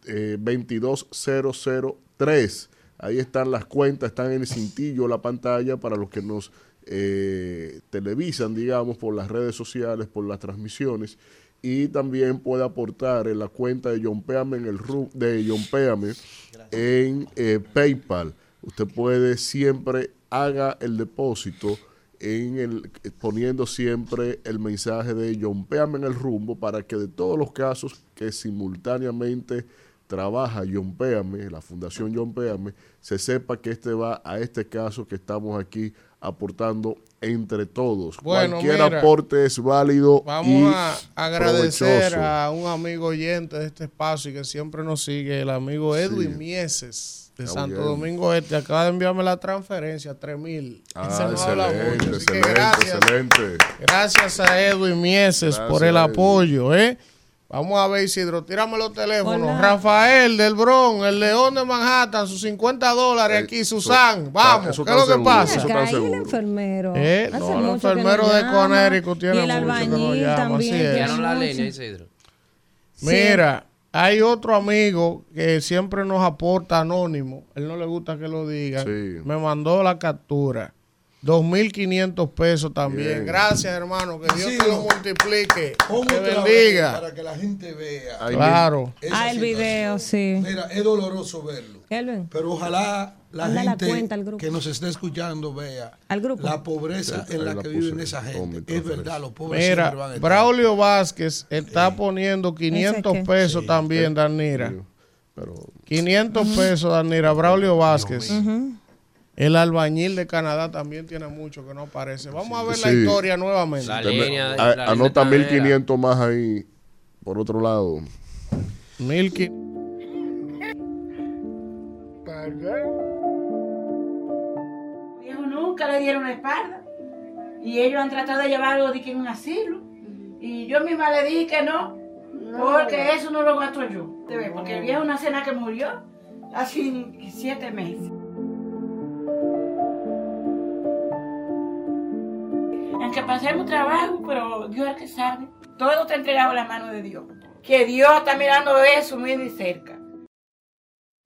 eh, 22003. Ahí están las cuentas, están en el cintillo la pantalla para los que nos eh, televisan, digamos, por las redes sociales, por las transmisiones. Y también puede aportar en la cuenta de John Péame en el de John Péame en eh, PayPal. Usted puede siempre haga el depósito en el poniendo siempre el mensaje de John Péame en el rumbo para que de todos los casos que simultáneamente trabaja John Péame, la Fundación John Péame, se sepa que este va a este caso que estamos aquí aportando entre todos. Bueno, Cualquier mira, aporte es válido y Vamos a agradecer provechoso. a un amigo oyente de este espacio y que siempre nos sigue, el amigo Edwin Sí. Mieses de Ah, Santo bien. Domingo Este. Acaba de enviarme la transferencia, 3 mil. Ah, excelente, Así que excelente, gracias. excelente. Gracias a Edwin Mieses Gracias, por el apoyo, ¿eh? Vamos a ver, Isidro, tírame los teléfonos. Hola. Rafael del Bronx, el León de Manhattan, sus 50 dólares aquí, Susan. Vamos, Eh, eso ¿qué es lo está que seguro, pasa? eso y el enfermero. Eh, Hace no, el enfermero de. Connecticut tiene Y el mucho que no albañil llama, también. así es. la línea, Isidro. Mira, hay otro amigo que siempre nos aporta anónimo. Él no le gusta que lo digan. Sí. Me mandó la captura. 2.500 pesos también. Bien. Gracias, hermano. Que Dios Sí, te lo multiplique. Te bendiga. Para que la gente vea. Ay, Claro. Ah, el video, sí. Mira, es doloroso verlo. Kelvin, Pero ojalá la Manda la gente cuenta al grupo. que nos esté escuchando vea al grupo. la pobreza Sí, en ahí la la que viven esa gente. Es verdad, los pobres siempre van a Mira, estar. Braulio Vázquez está poniendo 500 qué? pesos también, Danira. Pero 500 pesos, Danira. Braulio Vázquez. El albañil de Canadá también tiene mucho que no aparece. Vamos a ver la historia nuevamente. La línea, a- la línea anota tanera. 1500 más ahí. Por otro lado. 1500. Viejo nunca le dieron la espalda. Y ellos han tratado de llevarlo de que en un asilo. Y yo misma le dije que no, porque eso no lo gasto yo. Porque el viejo es una cena que murió hace siete meses. Aunque pasemos trabajo, pero Dios es el que sabe. Todo está entregado en la mano de Dios. Que Dios está mirando eso muy de cerca.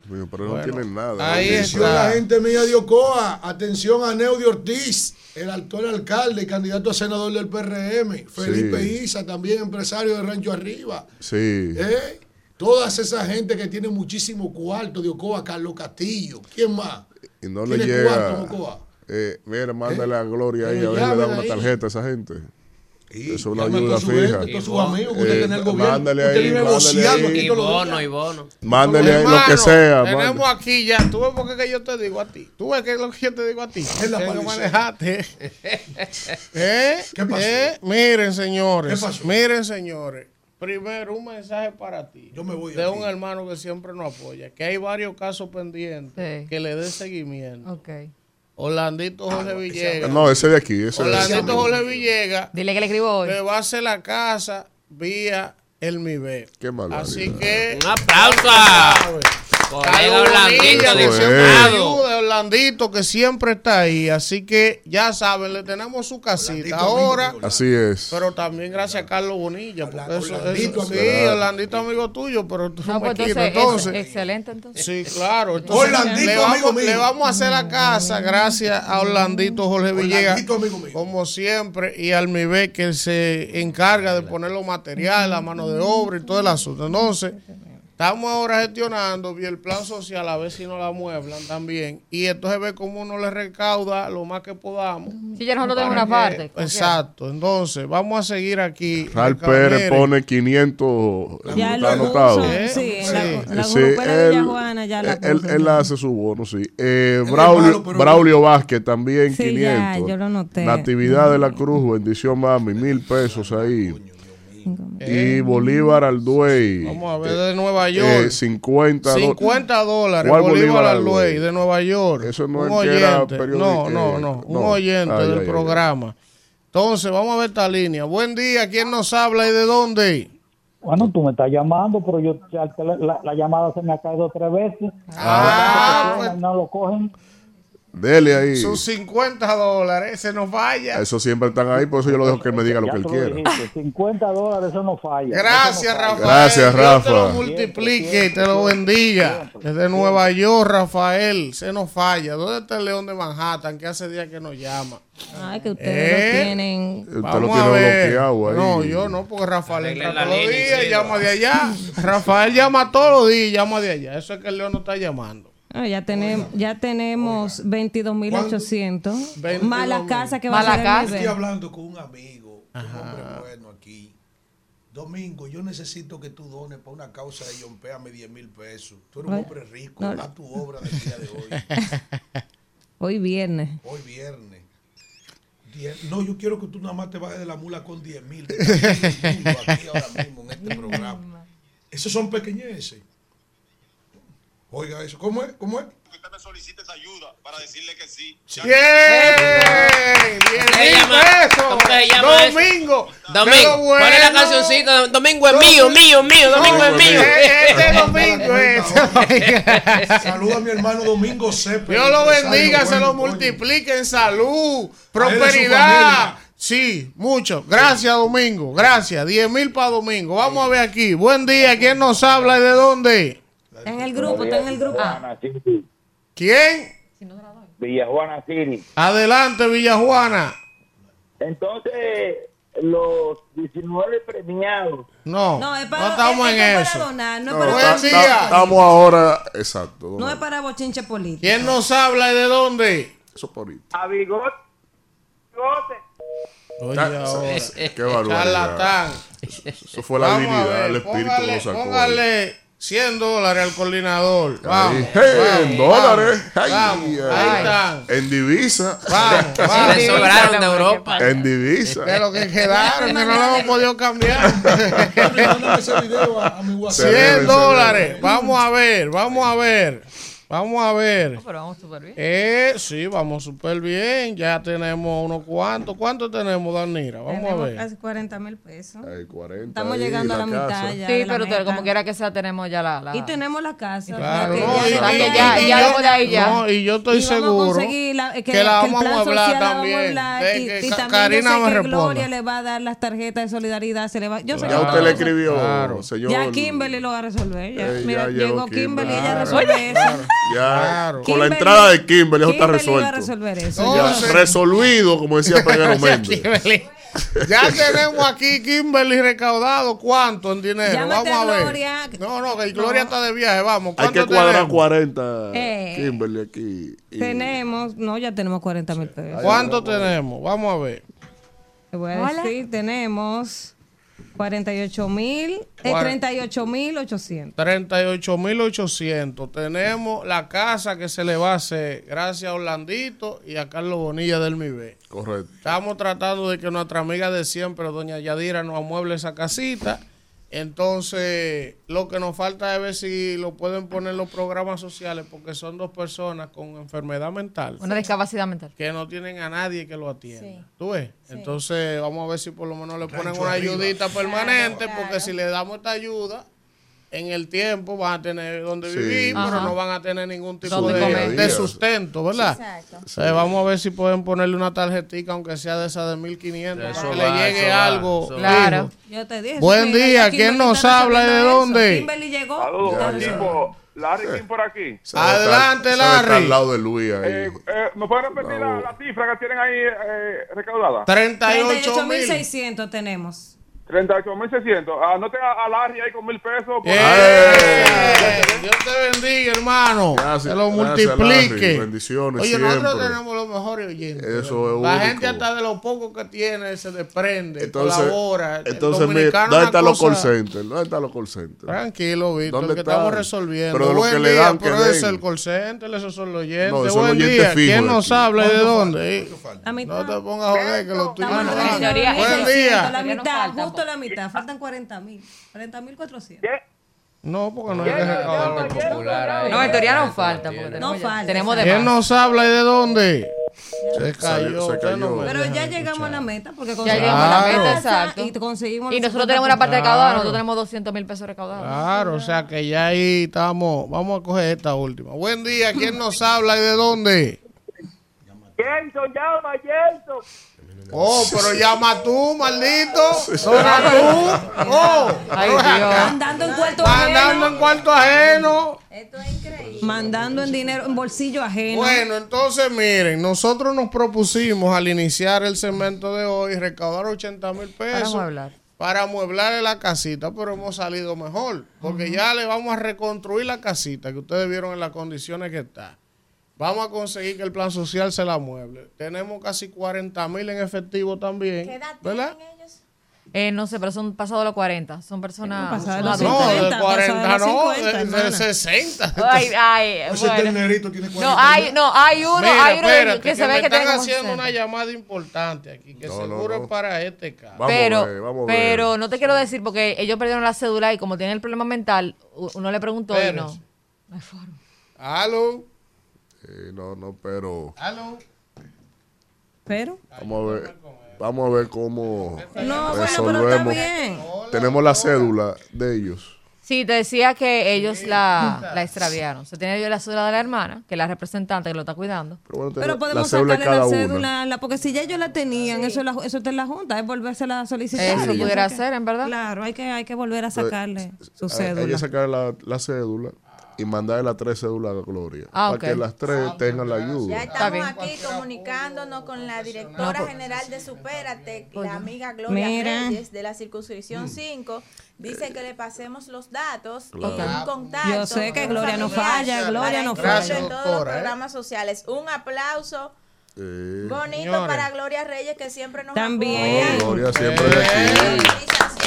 Mío, Pero no tienen nada. ahí. Atención está. a la gente mía de Ocoa, atención a Neudi Ortiz, el actual alcalde y candidato a senador del PRM, Felipe Sí. Isa, también empresario de Rancho Arriba. Sí. ¿eh? Todas esa gente que tiene muchísimo cuarto de Ocoa, Carlos Castillo, ¿quién más? Y no le ¿Tiene llega. cuarto, Ocoa? Eh, mira, mándale a Gloria ahí Que a ver, le da una ahí. tarjeta a esa gente. Sí, Eso es una ayuda fija. Eh, mándale ahí, mándale ahí. Y bono, y bono. Mándale ahí lo que sea. Tenemos mándale. aquí ya. ¿Tú ves por qué que yo te digo a ti? ¿Tú ves qué es lo que yo te digo a ti? Es la que paliza. manejarte. (laughs) ¿Eh? ¿Qué pasó? ¿Eh? Miren, señores. ¿Qué pasó? Miren, señores. Primero, un mensaje para ti. Yo me voy de aquí. un hermano que siempre nos apoya. Que hay varios casos pendientes. Sí. Que le dé seguimiento. Ok. Orlandito Jorge Villegas. No, ese de aquí. Ese de aquí. Orlandito Jorge Villegas Dile que le escribo hoy. le va a hacer la casa vía el MIBE. Qué barbaridad. Así que. Un aplauso. Carlos Orlandito, que siempre es. ayuda, Orlandito, que siempre está ahí. Así que ya saben, le tenemos su casita Orlandito, ahora. amigo, Así es. Pero también gracias a Carlos Bonilla. Porque eso, Orlandito, eso- sí, amigo. Orlandito amigo tuyo, pero tú No, pues entonces, Entonces, ex- excelente entonces. Sí, claro. Entonces, Orlandito, le, vamos, amigo mío. le vamos a hacer la casa gracias a Orlandito Jorge Villegas, Orlandito, amigo mío. como siempre, y al MIBE que se encarga de poner los materiales, la mano de obra y todo el asunto. Entonces, estamos ahora gestionando bien el plan social, a ver si nos la mueblan también, y entonces ver cómo uno le recauda lo más que podamos. Si ya nosotros tenemos una parte. Exacto. Entonces, vamos a seguir aquí. Ral Pérez pone 500. Ya está lo anotado. ¿Eh? sí, Sí. la, en la Sí, de él, Yajuana ya la él, puso. él hace su bono, sí. Eh, Braulio, malo, Braulio Vázquez también Sí, 500. ya, yo lo noté. Natividad de la Cruz, bendición mami, mil pesos ahí. Y Bolívar Alduey. Vamos a ver de Nueva eh, York. 50 do- 50 dólares, ¿Cuál Bolívar Bolívar Alduey, Alduey? de Nueva York. Eso no un es que era oyente. periodi- No, eh, no, no, un no. oyente Ay, del ay, ay, programa. Entonces, vamos a ver esta línea. Buen día, ¿quién nos habla y de dónde? Bueno, tú me estás llamando, pero yo la, la- la llamada se me ha caído tres veces. Ah, no lo cogen. Dele ahí. Sus 50 dólares, se nos vaya. Eso siempre están ahí, por eso yo lo dejo que él me diga lo que él quiera. dijiste, 50 dólares, eso no falla. Gracias, no falla. Rafael. Gracias, Dios te lo Rafa. multiplique y te lo bendiga. Desde Nueva York, Rafael, se nos falla. ¿Dónde está el León de Manhattan? Que hace días que nos llama. Ay, que ustedes Eh, lo tienen. Usted lo Vamos tiene a ver. bloqueado ahí. No, yo no, porque Rafael entra todos los días llama de allá. Rafael llama todos los días y llama de allá. Eso es que el León no está llamando. Ah, ya, tenemos ya tenemos 22.800. 22.000. Más la casa que va Más la a casa. nivel. Estoy hablando con un amigo, un hombre bueno aquí. Domingo, yo necesito que tú dones para una causa de Yompéame 10 mil pesos. Tú eres un hombre rico, no. haz tu obra del día de hoy. Hoy viernes. Hoy viernes. No, yo quiero que tú nada más te bajes de la mula con 10 mil. aquí ahora mismo en este programa. Esos son pequeñeces. Oiga eso, ¿cómo es? ¿Cómo es? ¡Bien! ¿Cómo ¡Diez se mil llama? pesos! ¿Cómo se llama eso? Domingo. Domingo, lo ¿cuál es la bueno. cancioncita? Domingo es mío, mío, mío, Domingo es mío. Eh, Este domingo es. (laughs) Saluda a mi hermano Domingo Cepeda. Dios lo bendiga, se bueno, lo coño. multiplique en salud, prosperidad. Sí, mucho. Gracias, Domingo. Gracias. 10 mil para Domingo. Vamos a ver aquí. Buen día. ¿Quién nos habla y de dónde? Está en el grupo, está en el grupo. ¿Quién? Villajuana City. Adelante, Villajuana. Entonces, los 19 premiados. No, No, es no para, estamos es- en es eso. para donar, no es No, para Buen ta- bochinche ta- día. Estamos ahora, exacto. No es para bochinche político. ¿Quién nos habla y de dónde? Eso por ahí. A Bigote. Oye, ahora. Qué barbaridad. Charlatán. Eso fue la Vamos habilidad, ver, el espíritu póngale, lo sacó. póngale 100 dólares al coordinador. Vamos. Ahí. Hey, vamos, dólares. Vamos, Ay, vamos. ay. ahí están. En divisa. Vamos, (laughs) vamos. le sobraron de Europa. En divisa. De lo que quedaron, que no lo hemos podido cambiar. (laughs) Mándame ese video a, a mi WhatsApp. Se debe, 100 se dólares. Vamos a ver, vamos a ver. Vamos a ver. Pero vamos súper bien. Eh, sí, vamos súper bien. Ya tenemos unos cuantos. ¿Cuántos tenemos, Danira? Vamos a ver. casi 40 mil pesos. Hay 40 Estamos ahí, llegando a la casa. mitad ya. Sí, pero meta. como quiera que sea, tenemos ya la. la- Y tenemos la casa. Claro, que no, y, ya- y- ya- y- ya- y ya ahí no, y yo estoy Y seguro la- que, que la vamos a hablar también. y, y Karina me que responda. Gloria le va a dar las tarjetas de solidaridad. Se le va, yo sé que Ya usted le escribió, Claro. señor. Ya Kimberly lo va a resolver. Mira, llegó Kimberly, Kimberly. ella resuelve eso. (laughs) Ya, Claro. con la entrada de Kimberly, eso está resuelto. resolver eso. No, Ya, sí. resolvido, como decía (laughs) Pedro Méndez. Ya tenemos aquí Kimberly recaudado. ¿Cuánto en dinero? Llámate vamos a ver. Gloria. No, no, que Gloria está de viaje. Vamos. Hay ¿Cuánto que cuadrar tenemos? 40 Eh. Kimberly aquí. Y- Tenemos, no, ya tenemos 40 mil pesos. ¿Cuánto tenemos? Vamos a ver. Te voy a Hola. decir, tenemos 48 mil, eh, Cuar- 38 mil 800. 38.800. Tenemos la casa que se le va a hacer gracias a Orlandito y a Carlos Bonilla del MIBE. Correcto. Estamos tratando de que nuestra amiga de siempre, doña Yadira, nos amueble esa casita. Entonces, lo que nos falta es ver si lo pueden poner en los programas sociales, porque son dos personas con enfermedad mental Una discapacidad mental. que no tienen a nadie que lo atienda. Sí. ¿Tú ves? Entonces, vamos a ver si por lo menos le ponen una arriba. ayudita permanente, Claro. porque si le damos esta ayuda, en el tiempo van a tener donde Sí. vivir, pero Ajá. no van a tener ningún tipo de, de sustento, ¿verdad? Exacto. Vamos a ver si pueden ponerle una tarjetita, aunque sea de esa de 1500, Eso para que va, le llegue algo. va. Claro. Yo te dije. Buen día, ¿quién nos habla y de eso. dónde? Kimberly llegó. Saludos. Larry King por aquí. Adelante, que está Larry. al lado de Luis ahí. Eh, eh, ¿Me pueden repetir la, la cifra que tienen ahí eh, recaudada? 38 mil. 38.600 tenemos. 38.600. Anoten a, a Larry ahí con mil pesos. por- ¡Eh! Dios te bendiga, hermano. Gracias, que lo gracias, multiplique. Larry. Bendiciones Oye, nosotros tenemos los mejores oyentes. Eso es La único. gente hasta de lo poco que tiene se desprende, Entonces, colabora. Entonces mira, ¿dónde están los call centers? ¿Dónde están los call centers? Tranquilo, Víctor, ¿Dónde que están? estamos resolviendo. Pero de lo Buen que le día, dan, que pero es den. el call center, esos son los oyentes. No, Buen los oyentes día. fijos ¿Quién nos habla y de ¿Cuánto dónde? No te pongas a joder que lo tuyos Buen 600, día. La mitad, justo la mitad. Faltan 40 mil. 40 mil 400. No, porque no hay que recaudar. popular ahí. No, en teoría no falta. Porque No falta, tenemos de ¿Quién nos habla y de dónde? Se cayó. se no cayó. Pero ya llegamos escuchar. a la meta porque Ya conseguimos llegamos a la Claro. meta, exacto. Y conseguimos Y nosotros tenemos una parte Claro. recaudada, nosotros tenemos 200 mil pesos recaudados. Claro, o sea que ya ahí estamos. Vamos a coger esta última. Buen día, ¿quién nos habla y de dónde? Jason, llama, Jason. Oh, pero llama tú, maldito. Dona tú. Oh, Ay, Dios. Mandando en cuarto Mandando ajeno. en cuarto ajeno. Mandando en dinero, en bolsillo ajeno. Bueno, entonces miren, nosotros nos propusimos al iniciar el segmento de hoy recaudar 80 mil pesos Para amueblar. para amueblarle la casita, pero hemos salido mejor, porque ya le vamos a reconstruir la casita que ustedes vieron en las condiciones que está. Vamos a conseguir que el plan social se la amueble. Tenemos casi 40 mil en efectivo también, ¿verdad? Eh, no sé, pero son pasados los 40. Son personas. son los. No, de 50, 40 no, los 50, de- de, hermana. 60. Ay, ay, Ese bueno. ternerito tiene 40 No, hay, no, hay uno, Mira, hay uno espérate, que se me ve que están haciendo 60. una llamada importante aquí, que No, no, seguro no. es para este caso. Vamos pero, a ver, vamos a ver. pero no te quiero decir porque ellos perdieron la cédula y como tienen el problema mental, uno le preguntó y no. No hay forma. Aló, Eh, no, no, pero aló. Pero. vamos a ver, vamos a ver cómo No, bueno, pero está bien. Tenemos la cédula de ellos. Sí, te decía que ellos la, la extraviaron. Se tiene yo la cédula de la hermana, que es la representante que lo está cuidando. Pero, bueno, Pero la podemos cédula de sacarle la cada una. cédula, la- porque si ya ellos la tenían, eso, la- eso está en la Junta, es volvérsela a solicitar. Eso pudiera ser, en verdad. Claro, hay que, hay que volver a sacarle su Hay- Hay cédula. que sacar la, la cédula y mandarle las tres cédulas a Gloria. Ah, para ok. que las tres tengan la Ya ayuda. Está bien. estamos aquí comunicándonos con la directora No, pues- general de Supérate, la amiga Gloria Mira. Reyes de la circunscripción 5. Dice que le pasemos los datos Claro. y un contacto. Yo sé que Gloria no falla, Gloria no falla. en todos los ¿eh? programas sociales. Un aplauso Eh, bonito Señores. para Gloria Reyes que siempre nos También. no, Gloria siempre de aquí.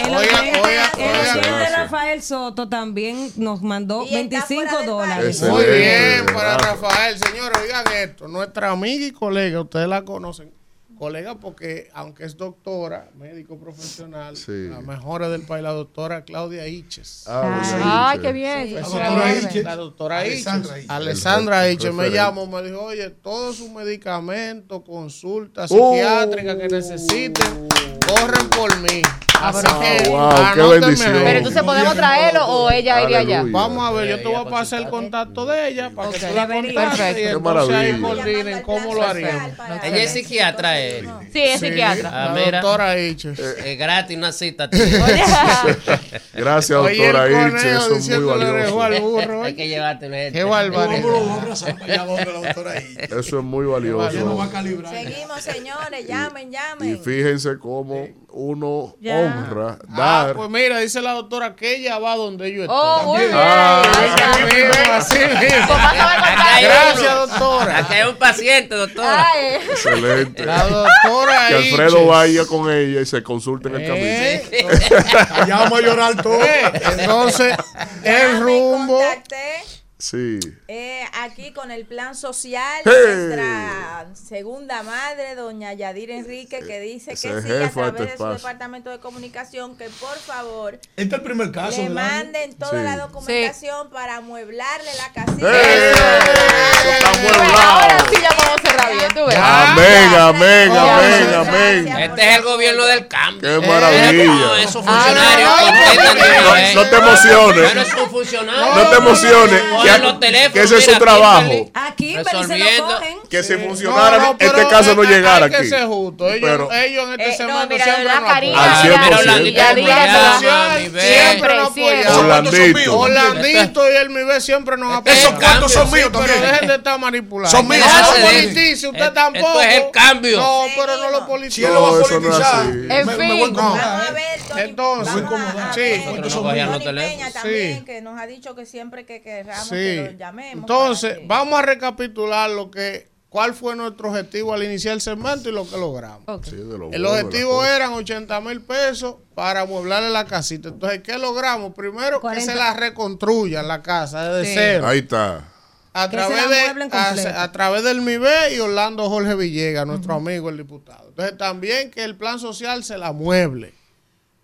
El oyente. Rafael Soto también nos mandó Y está 25 fuera del dólares. Muy bien, para. Rafael. Señores, oigan esto. Nuestra amiga y colega, ustedes la conocen. Colega porque, aunque es doctora, médico profesional, Sí. la mejor del país, la doctora Claudia Iches. Ah, doña Ay, qué bien. La doctora. La doctora Alessandra Iches. Iche. Alessandra El Iche me llamó, me dijo, oye, todos sus medicamentos, consultas Oh. psiquiátricas que necesiten, corren por mí. Ah, Así pero- que, Wow, qué bendición. Pero entonces podemos traerlo o ella iría allá. Vamos a ver, yo te voy a pasar el contacto de ella para que tú la contactes Perfecto. y Qué entonces ahí maravilla. coordinen cómo lo haríamos. Ella es psiquiatra, eh. Sí, es psiquiatra. Ah, la mira. doctora Iche. Es gratis una cita. (laughs) Gracias, Oye, el doctora Ilse. conejo Eso es muy diciéndole dejó al valioso. burro. Hay ¿eh? que llevarte una gente. Qué barbaridad. Allá donde la doctora ahí. Eso es muy Ya no va valioso. calibrar. Seguimos, señores, llamen, Y llamen. fíjense cómo uno Ya. honra Ah, dar. pues mira, dice la doctora que ella va donde yo estoy. Oh, muy bien. Ah, Así mismo, así mismo. Pues Acá Gracias, doctora. Aquí hay un paciente, doctora. Ay. Excelente. La doctora Que. Alfredo vaya con ella y se consulte en el Eh, camino. Allá (laughs) vamos a llorar todo. eh, Entonces, el rumbo. contacté. Sí. Eh, aquí con el plan social, Hey. nuestra segunda madre, doña Yadir Enrique, que dice que sí, a través este de su departamento de comunicación, que por favor Este es el primer caso. le manden toda Sí. la documentación para amueblarle la casita. Eso está Bueno, ahora amueblado. sí ya podemos cerrar bien, tú ves. Amén, amén, amén. Este es el gobierno del cambio. Qué maravilla. esos funcionarios Ah, no, te emociones. No te emociones. Que, los teléfonos, que ese es su mira, trabajo. Aquí, pero se lo Resolviendo. cogen. Que si funcionara, No, no, este caso no llegara aquí. que ser justo. Ellos, Pero- ellos en este Eh, no, segmento mira, de siempre Al apoyan. cien por ya, ciento. y El MIBE siempre nos apoyan. Esos cuartos son míos Pero también. dejen de estar manipulando. Son míos. Politice, usted tampoco. es el cambio. No, pero no lo Seguimos. Si él lo va a No, eso no es politizar, así. En me, me voy fin. Vamos a ver, Tony, Entonces, vamos a- sí. Nosotros no Peña también, Sí. que nos ha dicho que siempre que queramos Sí. que lo llamemos. Entonces, que- vamos a recapitular lo que, cuál fue nuestro objetivo al iniciar el segmento y lo que logramos. Sí, de lo El objetivo eran 80 mil pesos para amueblarle la casita. Entonces, ¿qué logramos? Primero, que 40. se la reconstruyan la casa desde Sí. cero. Ahí está. A través, de, a través del MIBE y Orlando Jorge Villegas, nuestro amigo el diputado. Entonces, también que el plan social se la mueble.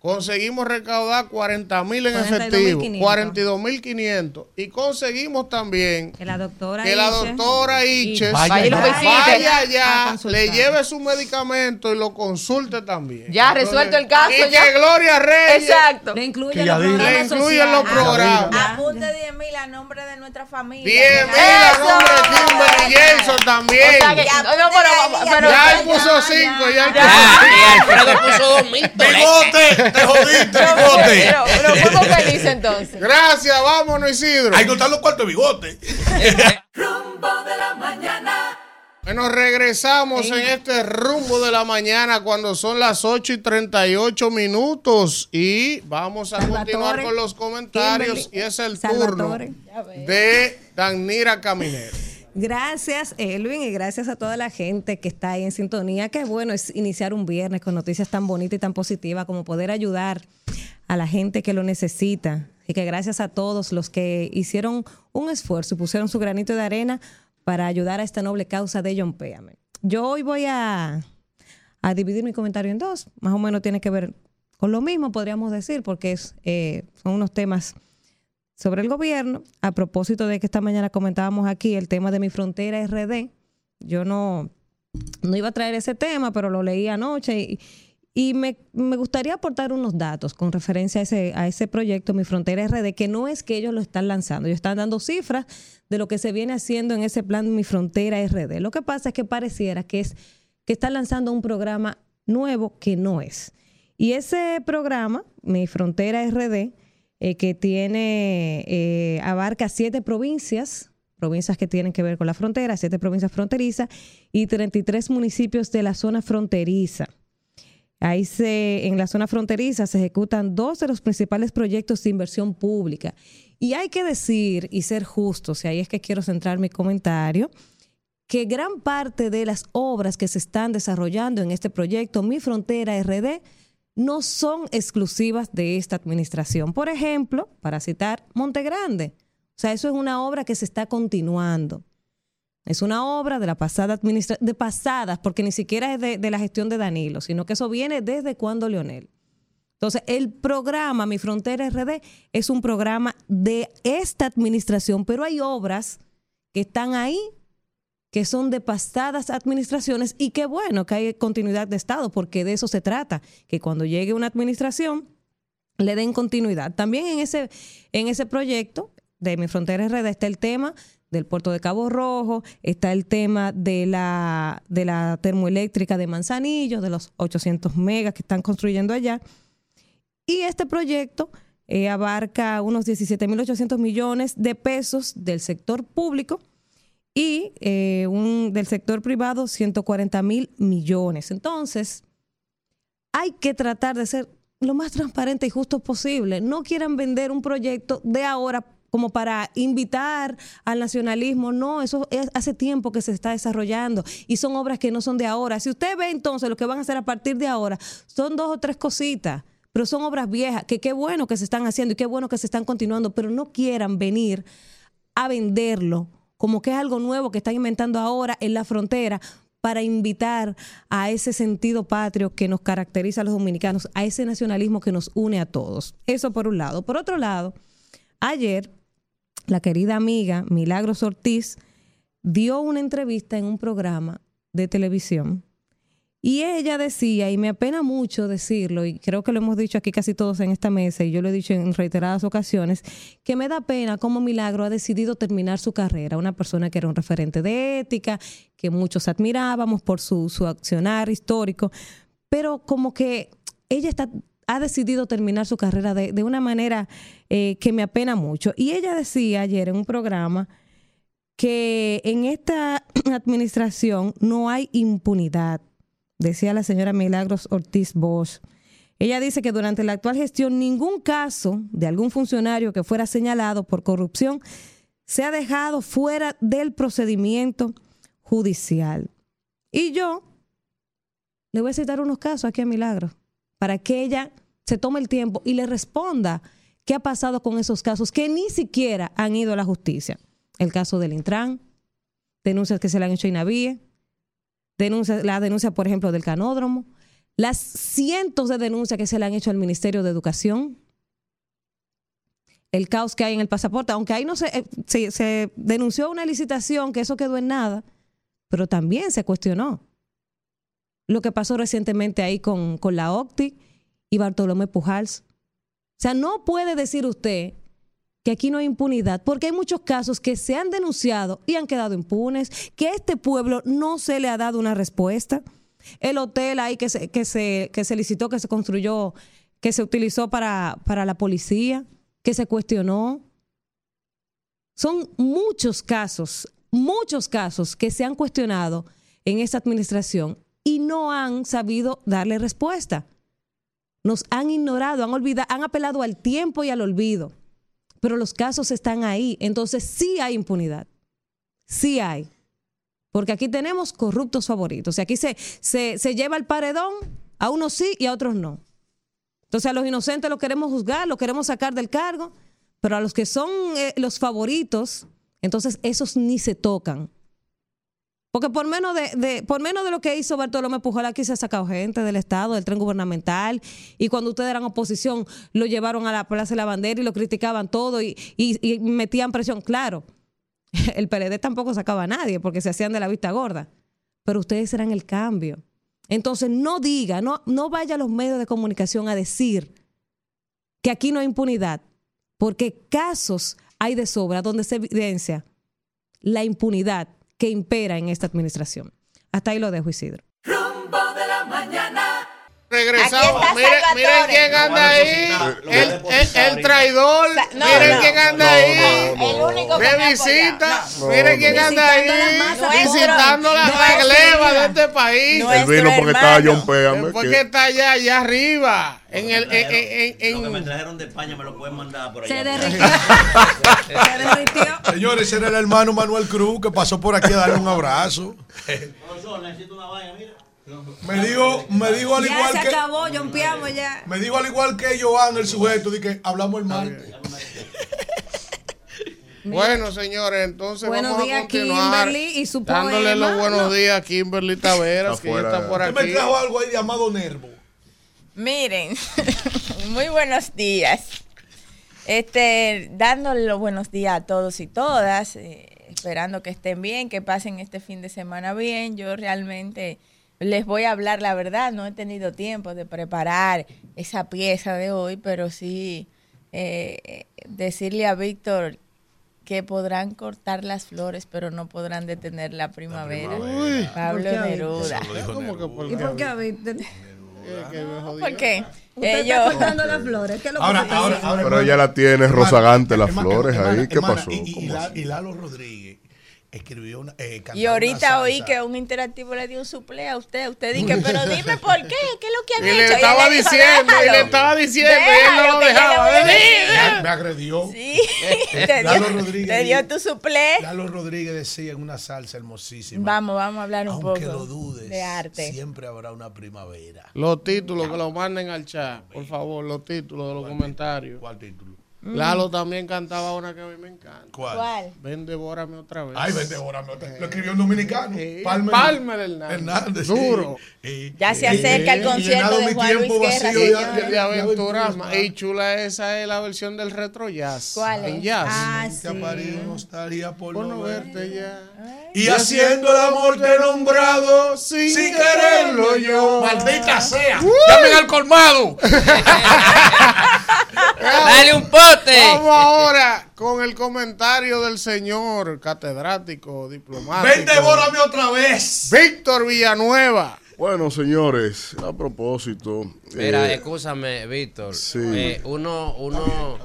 Conseguimos recaudar 40 mil en 42.500. efectivo, 42 mil 500. Y conseguimos también Que la doctora que la Iche- doctora Iches Vaya vaya, allá, le lleve su medicamento y lo consulte también. Ya, resuelto el caso, Y ya. que Gloria Reyes Exacto. Le incluye los programas le incluyen los programas. Apunte 10 mil a nombre de nuestra familia. 10 mil a nombre de Kimberly Jason también. O sea que- Ya, no, no, pero- pero- ya él puso 5, ya él Ya. puso Y Alfredo puso dos mil ¡Bigote! ¡Te jodiste, bigote! pero, pero fuimos felices entonces. Gracias, vámonos Isidro. Hay que contar los cuartos de bigote. (laughs) Rumbo de la mañana. Bueno, regresamos en este rumbo de la mañana cuando son las 8 y 38 minutos y vamos a Salvatore, continuar con los comentarios Kimberly, y es el Salvatore. turno de Danira Caminero. Gracias, Elvin, y gracias a toda la gente que está ahí en sintonía. Qué bueno es iniciar un viernes con noticias tan bonitas y tan positivas como poder ayudar a la gente que lo necesita. Y que gracias a todos los que hicieron un esfuerzo y pusieron su granito de arena para ayudar a esta noble causa de John Péame. Yo hoy voy a, a dividir mi comentario en dos. Más o menos tiene que ver con lo mismo, podríamos decir, porque es, eh, son unos temas sobre el gobierno, a propósito de que esta mañana comentábamos aquí el tema de mi frontera RD, yo no, no iba a traer ese tema, pero lo leí anoche y, y me, me gustaría aportar unos datos con referencia a ese, a ese proyecto, Mi Frontera RD, que no es que ellos lo están lanzando, ellos están dando cifras de lo que se viene haciendo en ese plan Mi Frontera RD. Lo que pasa es que pareciera que, es, que están lanzando un programa nuevo que no es. Y ese programa, Mi Frontera RD, eh, que tiene, eh, abarca siete provincias, provincias que tienen que ver con la frontera, siete provincias fronterizas y 33 municipios de la zona fronteriza. Ahí se, en la zona fronteriza se ejecutan dos de los principales proyectos de inversión pública. Y hay que decir y ser justos, y ahí es que quiero centrar mi comentario, que gran parte de las obras que se están desarrollando en este proyecto Mi Frontera RD no son exclusivas de esta administración. Por ejemplo, para citar Monte Grande. O sea, eso es una obra que se está continuando. Es una obra de la pasada administración, de pasadas, porque ni siquiera es de, de la gestión de Danilo, sino que eso viene desde cuando Leonel. Entonces, el programa Mi Frontera RD es un programa de esta administración, pero hay obras que están ahí que son de pasadas administraciones y qué bueno que hay continuidad de Estado, porque de eso se trata, que cuando llegue una administración le den continuidad. También en ese, en ese proyecto de Mi Frontera RD está el tema del puerto de Cabo Rojo, está el tema de la, de la termoeléctrica de Manzanillo, de los 800 megas que están construyendo allá. Y este proyecto eh, abarca unos 17.800 millones de pesos del sector público y eh, un, del sector privado 140 mil millones. Entonces, hay que tratar de ser lo más transparente y justo posible. No quieran vender un proyecto de ahora como para invitar al nacionalismo. No, eso es hace tiempo que se está desarrollando y son obras que no son de ahora. Si usted ve entonces lo que van a hacer a partir de ahora, son dos o tres cositas, pero son obras viejas, que qué bueno que se están haciendo y qué bueno que se están continuando, pero no quieran venir a venderlo como que es algo nuevo que están inventando ahora en la frontera para invitar a ese sentido patrio que nos caracteriza a los dominicanos, a ese nacionalismo que nos une a todos. Eso por un lado. Por otro lado, ayer la querida amiga Milagros Ortiz dio una entrevista en un programa de televisión y ella decía, y me apena mucho decirlo, y creo que lo hemos dicho aquí casi todos en esta mesa, y yo lo he dicho en reiteradas ocasiones, que me da pena cómo Milagro ha decidido terminar su carrera. Una persona que era un referente de ética, que muchos admirábamos por su, su accionar histórico, pero como que ella está, ha decidido terminar su carrera de, de una manera eh, que me apena mucho. Y ella decía ayer en un programa que en esta (clears throat) administración no hay impunidad decía la señora Milagros Ortiz Bosch. Ella dice que durante la actual gestión ningún caso de algún funcionario que fuera señalado por corrupción se ha dejado fuera del procedimiento judicial. Y yo le voy a citar unos casos aquí a Milagros para que ella se tome el tiempo y le responda qué ha pasado con esos casos que ni siquiera han ido a la justicia. El caso del Intran, denuncias que se le han hecho a Inavíe, la denuncia, por ejemplo, del canódromo, las cientos de denuncias que se le han hecho al Ministerio de Educación, el caos que hay en el pasaporte, aunque ahí no se, eh, se, se denunció una licitación, que eso quedó en nada, pero también se cuestionó lo que pasó recientemente ahí con, con la OCTI y Bartolomé Pujals. O sea, no puede decir usted que aquí no hay impunidad, porque hay muchos casos que se han denunciado y han quedado impunes, que a este pueblo no se le ha dado una respuesta. El hotel ahí que se, que se, que se licitó, que se construyó, que se utilizó para, para la policía, que se cuestionó. Son muchos casos, muchos casos que se han cuestionado en esta administración y no han sabido darle respuesta. Nos han ignorado, han olvidado, han apelado al tiempo y al olvido. Pero los casos están ahí. Entonces sí hay impunidad. Sí hay. Porque aquí tenemos corruptos favoritos. Y aquí se, se, se lleva el paredón, a unos sí y a otros no. Entonces a los inocentes los queremos juzgar, los queremos sacar del cargo, pero a los que son eh, los favoritos, entonces esos ni se tocan. Porque por menos de, por menos de lo que hizo Bartolomé Pujol, aquí se ha sacado gente del Estado, del tren gubernamental, y cuando ustedes eran oposición, lo llevaron a la Plaza de la Bandera y lo criticaban todo y metían presión. Claro, (laughs) el PLD tampoco sacaba a nadie porque se hacían de la vista gorda, pero ustedes eran el cambio. Entonces no diga, no, no vaya a los medios de comunicación a decir que aquí no hay impunidad, porque casos hay de sobra donde se evidencia la impunidad que impera en esta administración. Hasta ahí lo dejo, Isidro. Regresamos. Aquí está Miren, miren quién anda ahí. El, el- el traidor. No, miren no, quién anda no, ahí. no, no, El único que de visita. miren quién anda ahí. Visitando las regleva de este país. Él vino porque estaba John Péame. Porque que- está allá, allá arriba. En el, en, en- en- Lo que me en- trajeron de España me lo pueden mandar por allá. (laughs) Se derritió. Señores, ese era el hermano Manuel Cruz que pasó por aquí a darle un abrazo. (laughs) Me dijo, me dijo al ya igual se que acabó, ya. me dijo al igual que Joan, el sujeto, de que hablamos el martes. Bueno, señores, entonces Buenos vamos días, a continuar Kimberly, y su dándole poema. los buenos No. días a Kimberly Taveras, Está que ya fuera. está por Usted me aquí. trajo algo ahí llamado Nervo. Miren, (laughs) muy buenos días. Este, dándole los buenos días a todos y todas, eh, esperando que estén bien, que pasen este fin de semana bien. Yo realmente les voy a hablar la verdad, no he tenido tiempo de preparar esa pieza de hoy, pero sí eh, decirle a Víctor que podrán cortar las flores, pero no podrán detener la primavera. Uy. Pablo ¿Por qué, Neruda. Que por ¿Y por qué, Víctor? (laughs) ¿Por qué? Usted Ellos- está cortando las flores. ¿Qué es lo que Ahora, está ahora, ahora, Pero ella la tiene rozagante las Hermana, flores hermana, ahí. ¿Qué hermana, pasó? Y, y ¿Cómo La- y Lalo Rodríguez escribió una. eh, cantó Y ahorita una oí que un interactivo le dio un suple a usted. Usted dice, pero (laughs) dime por qué, qué es lo que han Y hecho. le él estaba dijo, diciendo, y le estaba diciendo, y él no lo dejaba. Me agredió. Sí, (laughs) te Lalo dio, Rodríguez. te dio tu suple. Lalo Rodríguez decía en una salsa hermosísima. Vamos, vamos a hablar un Aunque poco lo dudes, de arte. siempre habrá una primavera. Los títulos que lo manden al chat, por favor, los títulos de los comentarios. ¿Cuál título? Lalo también cantaba una que a mí me encanta. ¿Cuál? ¿Cuál? Ven, devórame otra vez. Ay, vente ahora. me- Lo escribió un dominicano. Palmer, Palmer Hernández. Hernández. Duro. sí. Ya se acerca el concierto de mi Juan Luis tiempo Guerra. vacío de- aventuras. Y chula esa es la versión del retro jazz. ¿Cuál En es? jazz. Ah, Nunca parí, no estaría por, Por no verte ya. Y haciendo el amor te he nombrado sin, quererlo yo. Maldita sea. Llamen al colmado. (laughs) Dale un pote. Vamos ahora con el comentario del señor catedrático diplomático. Ven, devórame otra vez. Víctor Villanueva. Bueno, señores, a propósito. Mira, eh, escúchame, Víctor. sí. Eh, uno, uno,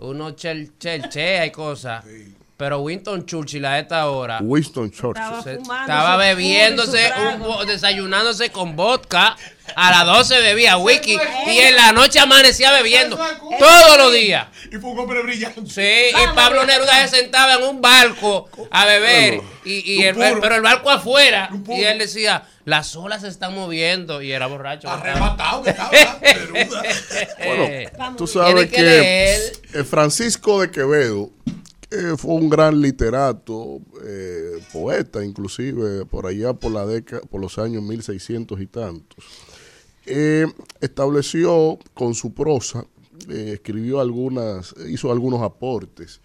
uno chel, chelchea y cosas. Pero Winston Churchill a esta hora Winston Churchill. fumando estaba bebiéndose, un desayunándose con vodka. A las 12 bebía whisky y en la noche amanecía bebiendo todos los días. Y fue un hombre brillante. Sí, y Pablo Neruda se sentaba en un barco a beber, y, y el- pero el barco afuera, y él decía, las olas se están moviendo, y era borracho. Arrebatado que estaba (laughs) Neruda. Bueno, tú sabes que que, eh, Francisco de Quevedo que fue un gran literato, eh, poeta inclusive, por allá por la década, por los años 1600 y tantos. Eh, estableció con su prosa, eh, escribió algunas, hizo algunos aportes.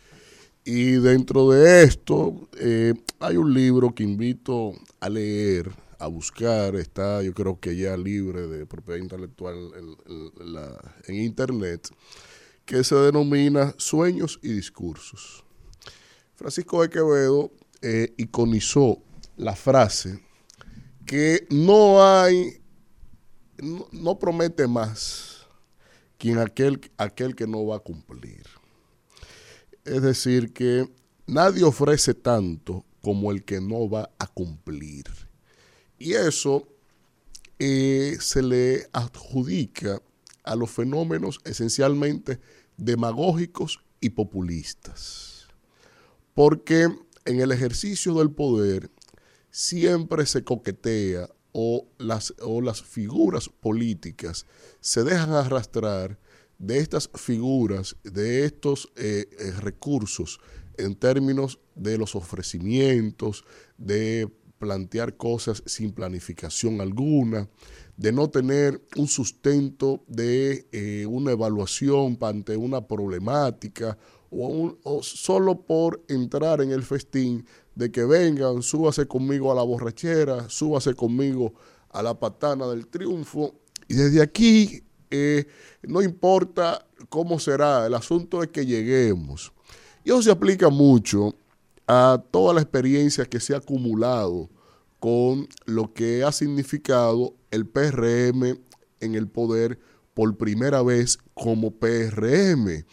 Y dentro de esto eh, hay un libro que invito a leer, a buscar, está yo creo que ya libre de propiedad intelectual en internet, que se denomina Sueños y Discursos. Francisco de Quevedo eh, iconizó la frase que no hay, no, promete más quien aquel, aquel que no va a cumplir. Es decir, que nadie ofrece tanto como el que no va a cumplir. Y eso eh, se le adjudica a los fenómenos esencialmente demagógicos y populistas. Porque en el ejercicio del poder siempre se coquetea o las, o las figuras políticas se dejan arrastrar de estas figuras, de estos eh, eh, recursos en términos de los ofrecimientos, de plantear cosas sin planificación alguna, de no tener un sustento de eh, una evaluación ante una problemática o, un- o solo por entrar en el festín de que vengan, súbase conmigo a la borrachera, súbase conmigo a la patana del triunfo. Y desde aquí eh, no importa cómo será, el asunto es que lleguemos. Y eso se aplica mucho a toda la experiencia que se ha acumulado con lo que ha significado el PRM en el poder por primera vez como PRM.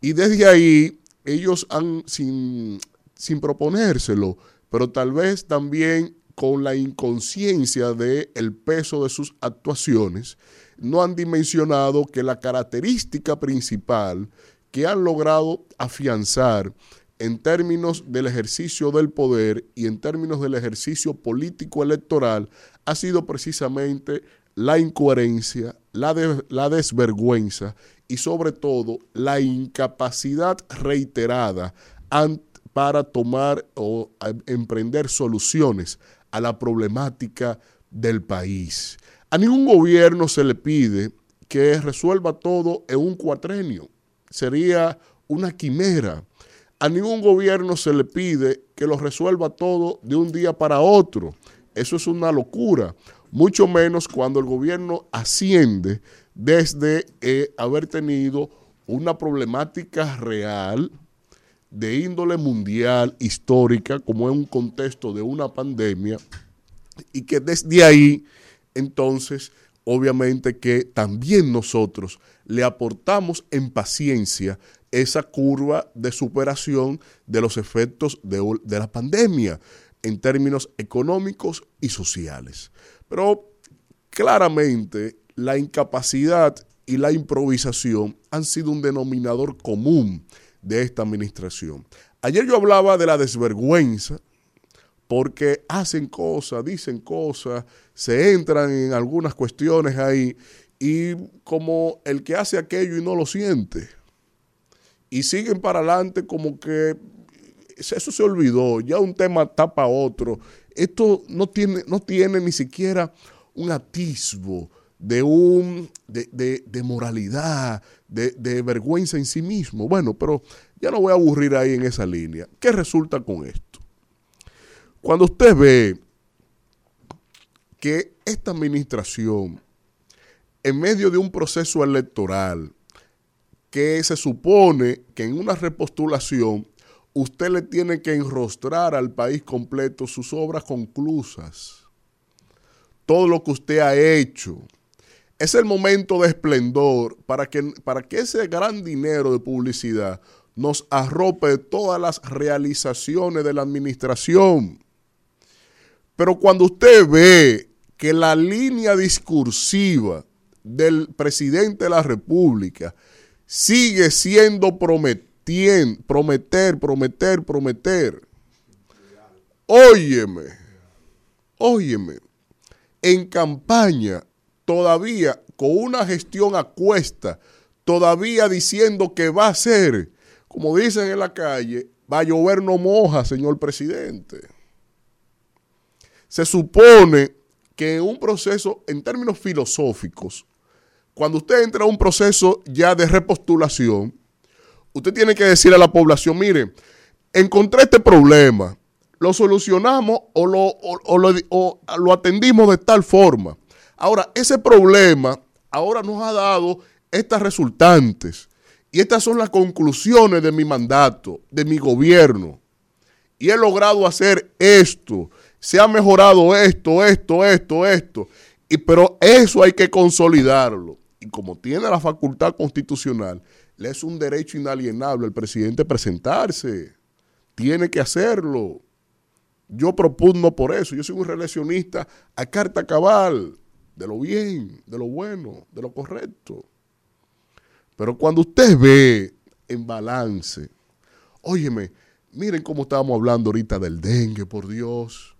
Y desde ahí ellos han, sin, sin proponérselo, pero tal vez también con la inconsciencia del el peso de sus actuaciones, no han dimensionado que la característica principal que han logrado afianzar en términos del ejercicio del poder y en términos del ejercicio político electoral ha sido precisamente la incoherencia, la, la desvergüenza y sobre todo la incapacidad reiterada para tomar o emprender soluciones a la problemática del país. A ningún gobierno se le pide que resuelva todo en un cuatrenio. Sería una quimera. A ningún gobierno se le pide que lo resuelva todo de un día para otro. Eso es una locura. Mucho menos cuando el gobierno asciende desde eh, haber tenido una problemática real de índole mundial, histórica, como en un contexto de una pandemia, y que desde ahí, entonces, obviamente que también nosotros le aportamos en paciencia esa curva de superación de los efectos de, de la pandemia en términos económicos y sociales. Pero claramente la incapacidad y la improvisación han sido un denominador común de esta administración. Ayer yo hablaba de la desvergüenza porque hacen cosas, dicen cosas, se entran en algunas cuestiones ahí y como el que hace aquello y no lo siente. Y siguen para adelante como que eso se olvidó, ya un tema tapa otro. Esto no tiene, no tiene ni siquiera un atisbo de, un, de, de- de moralidad, de, de vergüenza en sí mismo. Bueno, pero ya no voy a aburrir ahí en esa línea. ¿Qué resulta con esto? Cuando usted ve que esta administración, en medio de un proceso electoral, que se supone que en una repostulación usted le tiene que enrostrar al país completo sus obras conclusas, todo lo que usted ha hecho. Es el momento de esplendor para que, para que ese gran dinero de publicidad nos arrope todas las realizaciones de la administración. Pero cuando usted ve que la línea discursiva del presidente de la República sigue siendo prometien- prometer, prometer, prometer. Óyeme, óyeme, en campaña todavía con una gestión a todavía diciendo que va a ser, como dicen en la calle, va a llover no moja, señor presidente. Se supone que en un proceso, en términos filosóficos, cuando usted entra a un proceso ya de repostulación, usted tiene que decir a la población, mire, encontré este problema, lo solucionamos o lo, o lo, o lo atendimos de tal forma. Ahora, ese problema ahora nos ha dado estas resultantes Y estas son las conclusiones de mi mandato, de mi gobierno. Y he logrado hacer esto. Se ha mejorado esto, esto, esto, esto. Y, pero eso hay que consolidarlo. Y como tiene la facultad constitucional, le es un derecho inalienable al presidente presentarse. Tiene que hacerlo. Yo propugno por eso. Yo soy un reeleccionista a carta cabal, de lo bien, de lo bueno, de lo correcto. Pero cuando usted ve en balance, óyeme, miren cómo estábamos hablando ahorita del dengue, por Dios.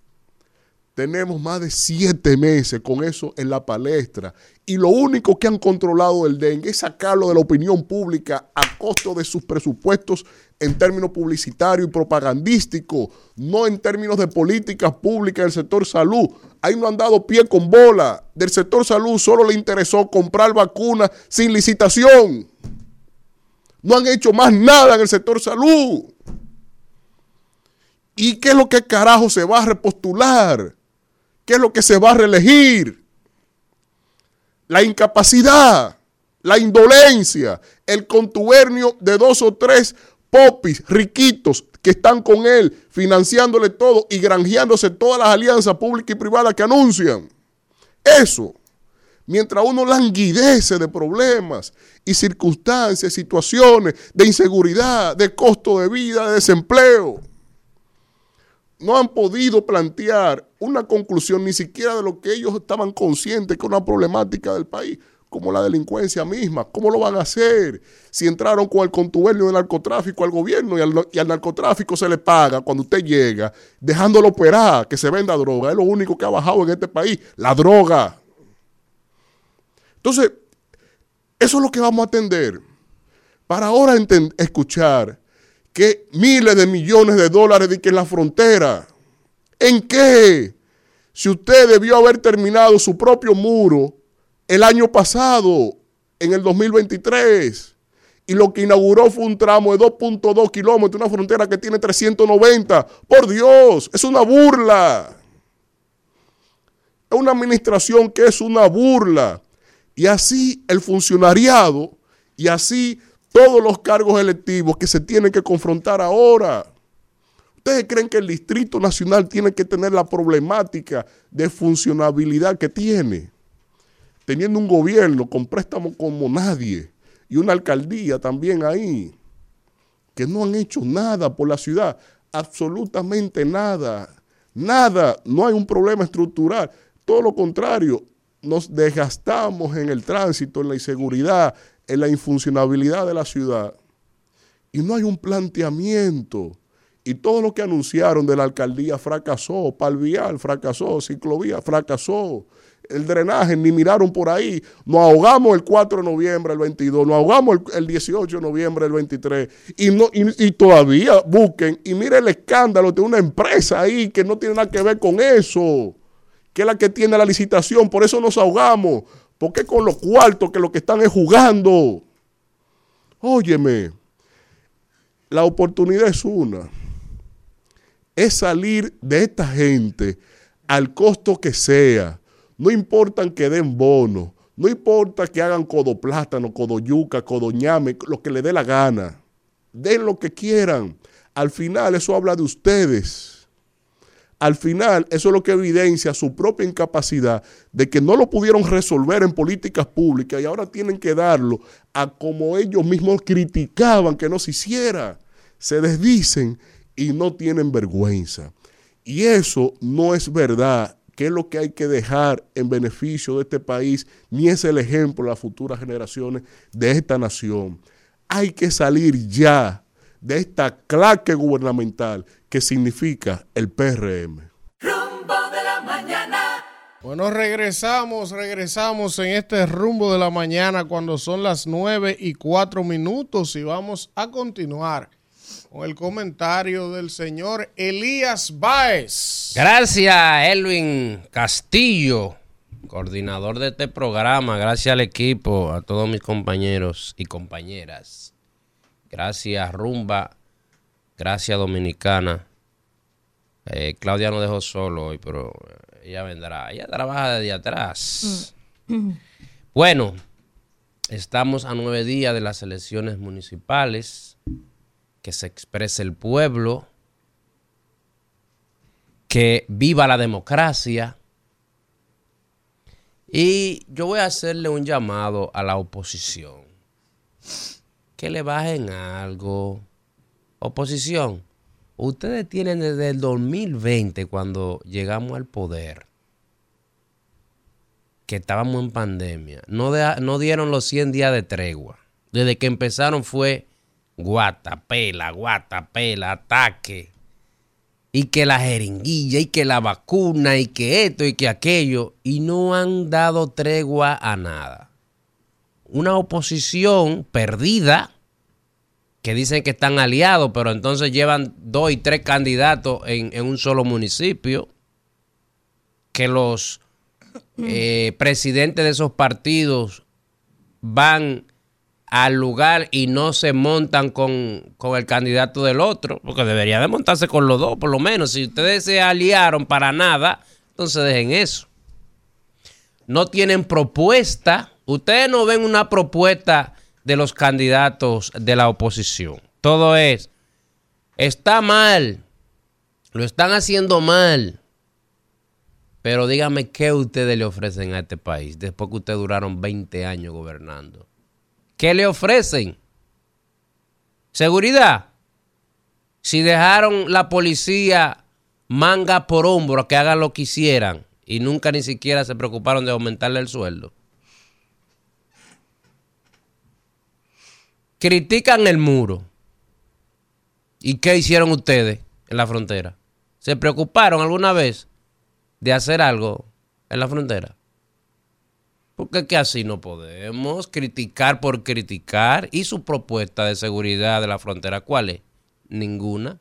Tenemos más de siete meses con eso en la palestra y lo único que han controlado el dengue es sacarlo de la opinión pública a costo de sus presupuestos en términos publicitarios y propagandísticos, no en términos de políticas públicas del sector salud. Ahí no han dado pie con bola. Del sector salud solo le interesó comprar vacunas sin licitación. No han hecho más nada en el sector salud. ¿Y qué es lo que carajo se va a repostular? ¿Qué es lo que se va a reelegir? La incapacidad, la indolencia, el contubernio de dos o tres popis riquitos que están con él, financiándole todo y granjeándose todas las alianzas públicas y privadas que anuncian. Eso, mientras uno languidece de problemas y circunstancias, situaciones de inseguridad, de costo de vida, de desempleo, no han podido plantear una conclusión ni siquiera de lo que ellos estaban conscientes que una problemática del país, como la delincuencia misma. ¿Cómo lo van a hacer? Si entraron con el contubernio del narcotráfico al gobierno y al, narcotráfico se le paga cuando usted llega, dejándolo operar, que se venda droga. Es lo único que ha bajado en este país, la droga. Entonces, eso es lo que vamos a atender. Para ahora escuchar que miles de millones de dólares de que en la frontera. ¿En qué? Si usted debió haber terminado su propio muro el año pasado, en el 2023, y lo que inauguró fue un tramo de 2.2 kilómetros, una frontera que tiene 390. Por Dios, es una burla. Es una administración que es una burla. Y así el funcionariado y así todos los cargos electivos que se tienen que confrontar ahora. ¿Ustedes creen que el Distrito Nacional tiene que tener la problemática de funcionabilidad que tiene? Teniendo un gobierno con préstamos como nadie y una alcaldía también ahí, que no han hecho nada por la ciudad, absolutamente nada, nada, no hay un problema estructural, todo lo contrario, nos desgastamos en el tránsito, en la inseguridad, en la infuncionabilidad de la ciudad. Y no hay un planteamiento. Y todo lo que anunciaron de la alcaldía fracasó, Palvial fracasó, Ciclovía fracasó, el drenaje ni miraron por ahí. Nos ahogamos el 4 de noviembre del 22, nos ahogamos el, el 18 de noviembre del 23 y, no, y, y todavía busquen y mire el escándalo de una empresa ahí que no tiene nada que ver con eso, que es la que tiene la licitación, por eso nos ahogamos, porque con los cuartos que lo que están es jugando. Óyeme, la oportunidad es una, es salir de esta gente al costo que sea. No importa que den bono, no importa que hagan codo plátano, codo yuca, codo ñame, lo que le dé la gana. Den lo que quieran. Al final eso habla de ustedes. Al final eso es lo que evidencia su propia incapacidad de que no lo pudieron resolver en políticas públicas y ahora tienen que darlo a como ellos mismos criticaban que no se hiciera. Se desdicen y no tienen vergüenza. Y eso no es verdad qué es lo que hay que dejar en beneficio de este país, ni es el ejemplo de las futuras generaciones de esta nación. Hay que salir ya de esta claque gubernamental que significa el PRM. Rumbo de la mañana. Bueno, regresamos, regresamos en este rumbo de la mañana cuando son las 9 y 4 minutos y vamos a continuar con el comentario del señor Elías Báez. Gracias, Elvin Castillo, coordinador de este programa. Gracias al equipo, a todos mis compañeros y compañeras. Gracias, Rumba. Gracias, Dominicana. Eh, Claudia nos dejó solo hoy, pero ella vendrá. Ella trabaja desde atrás. Bueno, Estamos a nueve días de las elecciones municipales, que se exprese el pueblo, que viva la democracia. Y yo voy a hacerle un llamado a la oposición. Que le bajen algo. Oposición, ustedes tienen desde el 2020, cuando llegamos al poder, que estábamos en pandemia, no, no dieron los 100 días de tregua. Desde que empezaron fue guata, pela, guata, pela, ataque. Y que la jeringuilla, y que la vacuna, y que esto, y que aquello. Y no han dado tregua a nada. Una oposición perdida, que dicen que están aliados, pero entonces llevan dos y tres candidatos en, en un solo municipio. Que los eh, presidentes de esos partidos van al lugar y no se montan con, con el candidato del otro, porque debería de montarse con los dos, por lo menos. Si ustedes se aliaron para nada, entonces dejen eso. No tienen propuesta. Ustedes no ven una propuesta de los candidatos de la oposición. Todo es, está mal, lo están haciendo mal. Pero dígame qué ustedes le ofrecen a este país después que ustedes duraron 20 años gobernando. ¿Qué le ofrecen? Seguridad. Si dejaron la policía manga por hombro que hagan lo que hicieran y nunca ni siquiera se preocuparon de aumentarle el sueldo. Critican el muro. ¿Y qué hicieron ustedes en la frontera? ¿Se preocuparon alguna vez de hacer algo en la frontera? Porque es que así no podemos criticar por criticar. ¿Y su propuesta de seguridad de la frontera cuál es? Ninguna.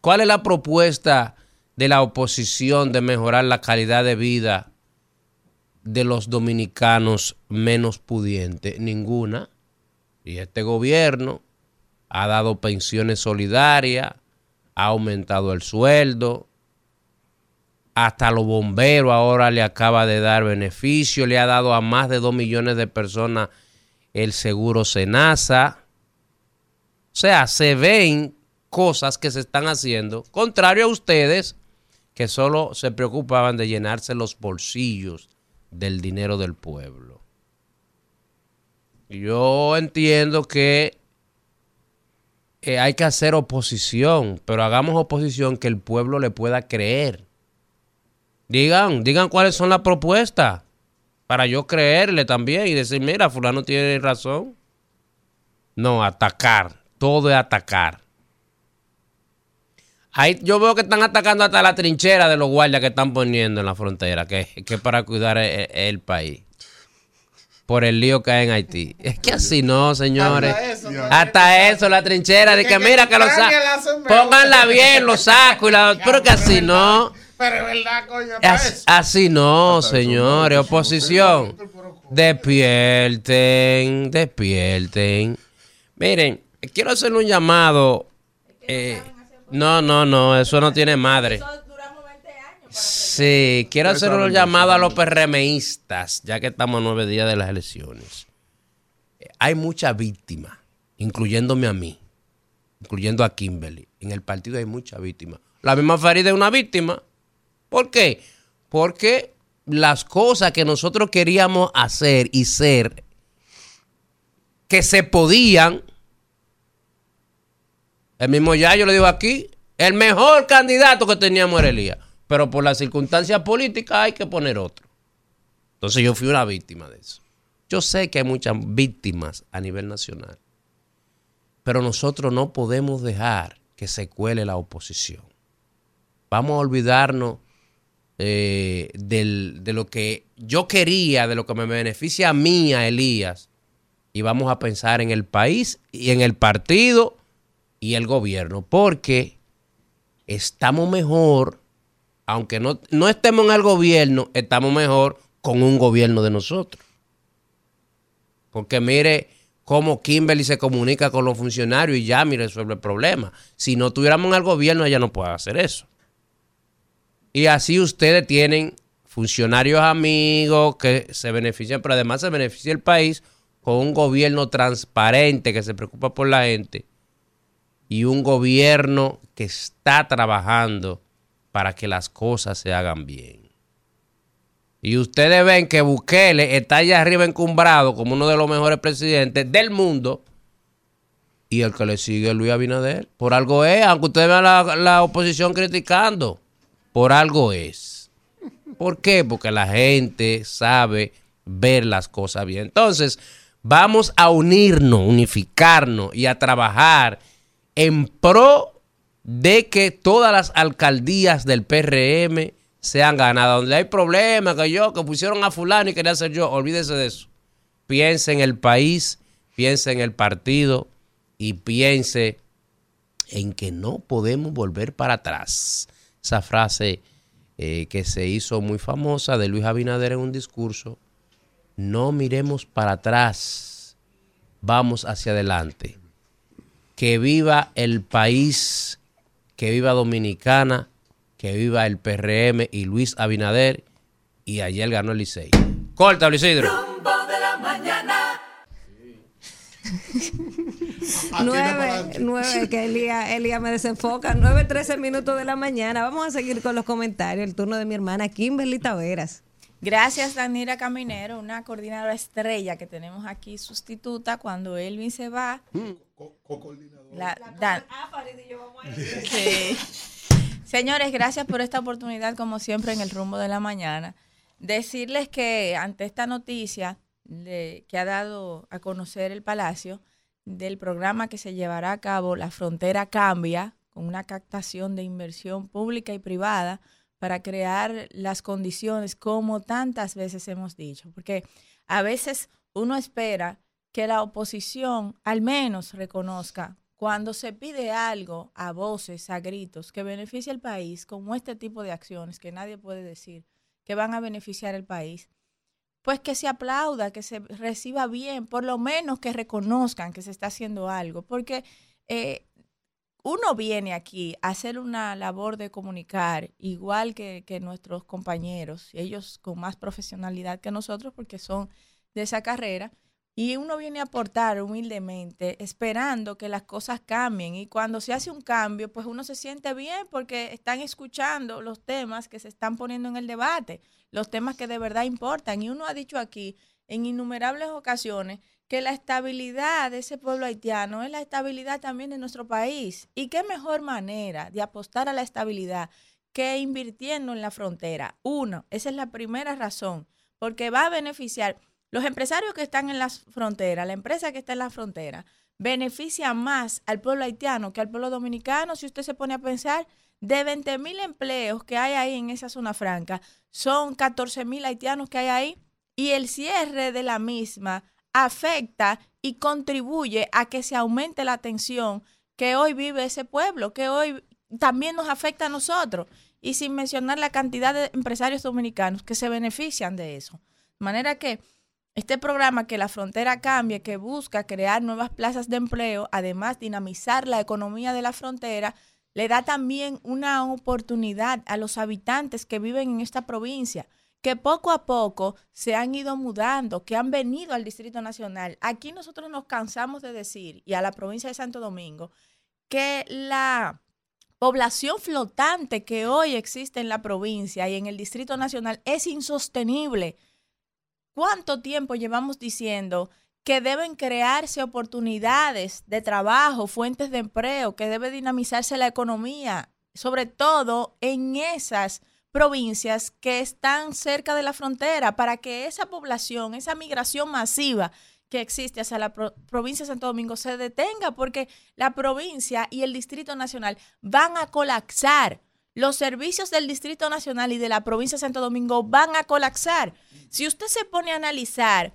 ¿Cuál es la propuesta de la oposición de mejorar la calidad de vida de los dominicanos menos pudientes? Ninguna. Y este gobierno ha dado pensiones solidarias, ha aumentado el sueldo, hasta los bomberos ahora le acaba de dar beneficio, le ha dado a más de dos millones de personas el seguro Senasa. O sea, se ven cosas que se están haciendo, contrario a ustedes que solo se preocupaban de llenarse los bolsillos del dinero del pueblo. Yo entiendo que eh, hay que hacer oposición, pero hagamos oposición que el pueblo le pueda creer. Digan, digan cuáles son las propuestas para yo creerle también y decir, mira, fulano tiene razón. No, atacar, todo es atacar. Ahí yo veo que están atacando hasta la trinchera de los guardias que están poniendo en la frontera, que, es para cuidar el, el país. Por el lío que hay en Haití. Es que así no, señores. Hasta eso, ¿no? Hasta eso, la trinchera. De que, que mira que los. Pónganla bien, los sacos y la. Pero que así no. Pero es verdad, coño. para As- eso. así no, señores. Oposición. Despierten, despierten. Miren, quiero hacer un llamado. eh, no, no, no, eso no tiene madre. Sí, quiero hacer un llamado a los PRMistas, ya que estamos a nueve días de las elecciones. Hay muchas víctimas, incluyéndome a mí, incluyendo a Kimberly. En el partido hay muchas víctimas. La misma Farida es una víctima. ¿Por qué? Porque las cosas que nosotros queríamos hacer y ser, que se podían, el mismo Yayo le dijo aquí, el mejor candidato que teníamos era Elías. Pero por las circunstancias políticas hay que poner otro. Entonces yo fui una víctima de eso. Yo sé que hay muchas víctimas a nivel nacional. Pero nosotros no podemos dejar que se cuele la oposición. Vamos a olvidarnos eh, del- de lo que yo quería, de lo que me beneficia a mí, a Elías. Y vamos a pensar en el país y en el partido y el gobierno. Porque estamos mejor, aunque no, no estemos en el gobierno, estamos mejor con un gobierno de nosotros. Porque mire cómo Kimberly se comunica con los funcionarios y ya y resuelve el problema. Si no tuviéramos el gobierno, ella no puede hacer eso. Y así ustedes tienen funcionarios amigos que se benefician, pero además se beneficia el país con un gobierno transparente que se preocupa por la gente y un gobierno que está trabajando para que las cosas se hagan bien. Y ustedes ven que Bukele está allá arriba encumbrado como uno de los mejores presidentes del mundo. Y el que le sigue es Luis Abinader. Por algo es, aunque ustedes vean la, la oposición criticando, por algo es. ¿Por qué? Porque la gente sabe ver las cosas bien. Entonces, vamos a unirnos, unificarnos y a trabajar en pro de que todas las alcaldías del PRM sean ganadas. Donde hay problemas, que yo, que pusieron a fulano y quería ser yo, olvídese de eso. Piense en el país, piense en el partido y piense en que no podemos volver para atrás. Esa frase eh, que se hizo muy famosa de Luis Abinader en un discurso, no miremos para atrás, vamos hacia adelante. Que viva el país, que viva Dominicana, que viva el PRM y Luis Abinader. Y ayer ganó el Licey. Corta, Luis. Rumbo de la mañana. (laughs) Nueve, nueve, que Elía, Elía me desenfoca. Nueve, trece minutos de la mañana. Vamos a seguir con los comentarios. El turno de mi hermana Kimberly Taveras. Gracias, Danira Caminero, una coordinadora estrella que tenemos aquí sustituta cuando Elvin se va. La- Dan- (laughs) Sí. Señores, gracias por esta oportunidad, como siempre, en el rumbo de la mañana. Decirles que ante esta noticia de- que ha dado a conocer el Palacio del programa que se llevará a cabo, La Frontera Cambia, con una captación de inversión pública y privada para crear las condiciones como tantas veces hemos dicho. Porque a veces uno espera que la oposición al menos reconozca cuando se pide algo a voces, a gritos, que beneficie al país, como este tipo de acciones que nadie puede decir que van a beneficiar al país, pues que se aplauda, que se reciba bien, por lo menos que reconozcan que se está haciendo algo, porque eh, uno viene aquí a hacer una labor de comunicar, igual que, que nuestros compañeros, ellos con más profesionalidad que nosotros, porque son de esa carrera, y uno viene a aportar humildemente, esperando que las cosas cambien. Y cuando se hace un cambio, pues uno se siente bien porque están escuchando los temas que se están poniendo en el debate, los temas que de verdad importan. Y uno ha dicho aquí en innumerables ocasiones que la estabilidad de ese pueblo haitiano es la estabilidad también de nuestro país. Y qué mejor manera de apostar a la estabilidad que invirtiendo en la frontera. Uno, esa es la primera razón, porque va a beneficiar los empresarios que están en la frontera, la empresa que está en la frontera, beneficia más al pueblo haitiano que al pueblo dominicano. Si usted se pone a pensar, de 20 mil empleos que hay ahí en esa zona franca, son 14 mil haitianos que hay ahí y el cierre de la misma afecta y contribuye a que se aumente la tensión que hoy vive ese pueblo, que hoy también nos afecta a nosotros. Y sin mencionar la cantidad de empresarios dominicanos que se benefician de eso. De manera que este programa que la frontera cambie, que busca crear nuevas plazas de empleo, además dinamizar la economía de la frontera, le da también una oportunidad a los habitantes que viven en esta provincia, que poco a poco se han ido mudando, que han venido al Distrito Nacional. Aquí nosotros nos cansamos de decir, y a la provincia de Santo Domingo, que la población flotante que hoy existe en la provincia y en el Distrito Nacional es insostenible. ¿Cuánto tiempo llevamos diciendo que deben crearse oportunidades de trabajo, fuentes de empleo, que debe dinamizarse la economía, sobre todo en esas provincias que están cerca de la frontera, para que esa población, esa migración masiva que existe hacia la pro- provincia de Santo Domingo se detenga, porque la provincia y el Distrito Nacional van a colapsar. Los servicios del Distrito Nacional y de la provincia de Santo Domingo van a colapsar. Si usted se pone a analizar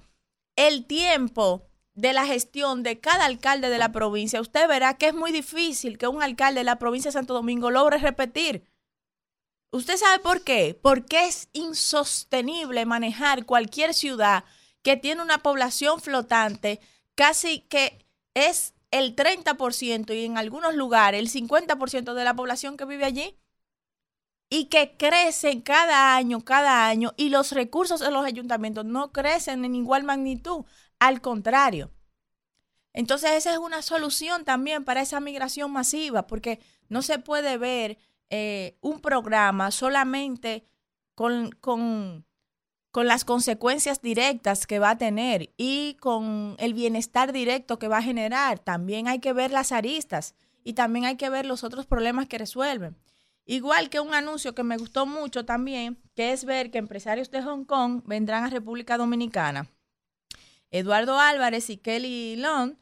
el tiempo de la gestión de cada alcalde de la provincia, usted verá que es muy difícil que un alcalde de la provincia de Santo Domingo logre repetir. ¿Usted sabe por qué? Porque es insostenible manejar cualquier ciudad que tiene una población flotante, casi que es el 30% y en algunos lugares el 50% de la población que vive allí. Y que crecen cada año, cada año, y los recursos de los ayuntamientos no crecen en igual magnitud, al contrario. Entonces esa es una solución también para esa migración masiva, porque no se puede ver eh, un programa solamente con, con, con las consecuencias directas que va a tener y con el bienestar directo que va a generar. También hay que ver las aristas y también hay que ver los otros problemas que resuelven. Igual que un anuncio que me gustó mucho también, que es ver que empresarios de Hong Kong vendrán a República Dominicana. Eduardo Álvarez y Kelly Long,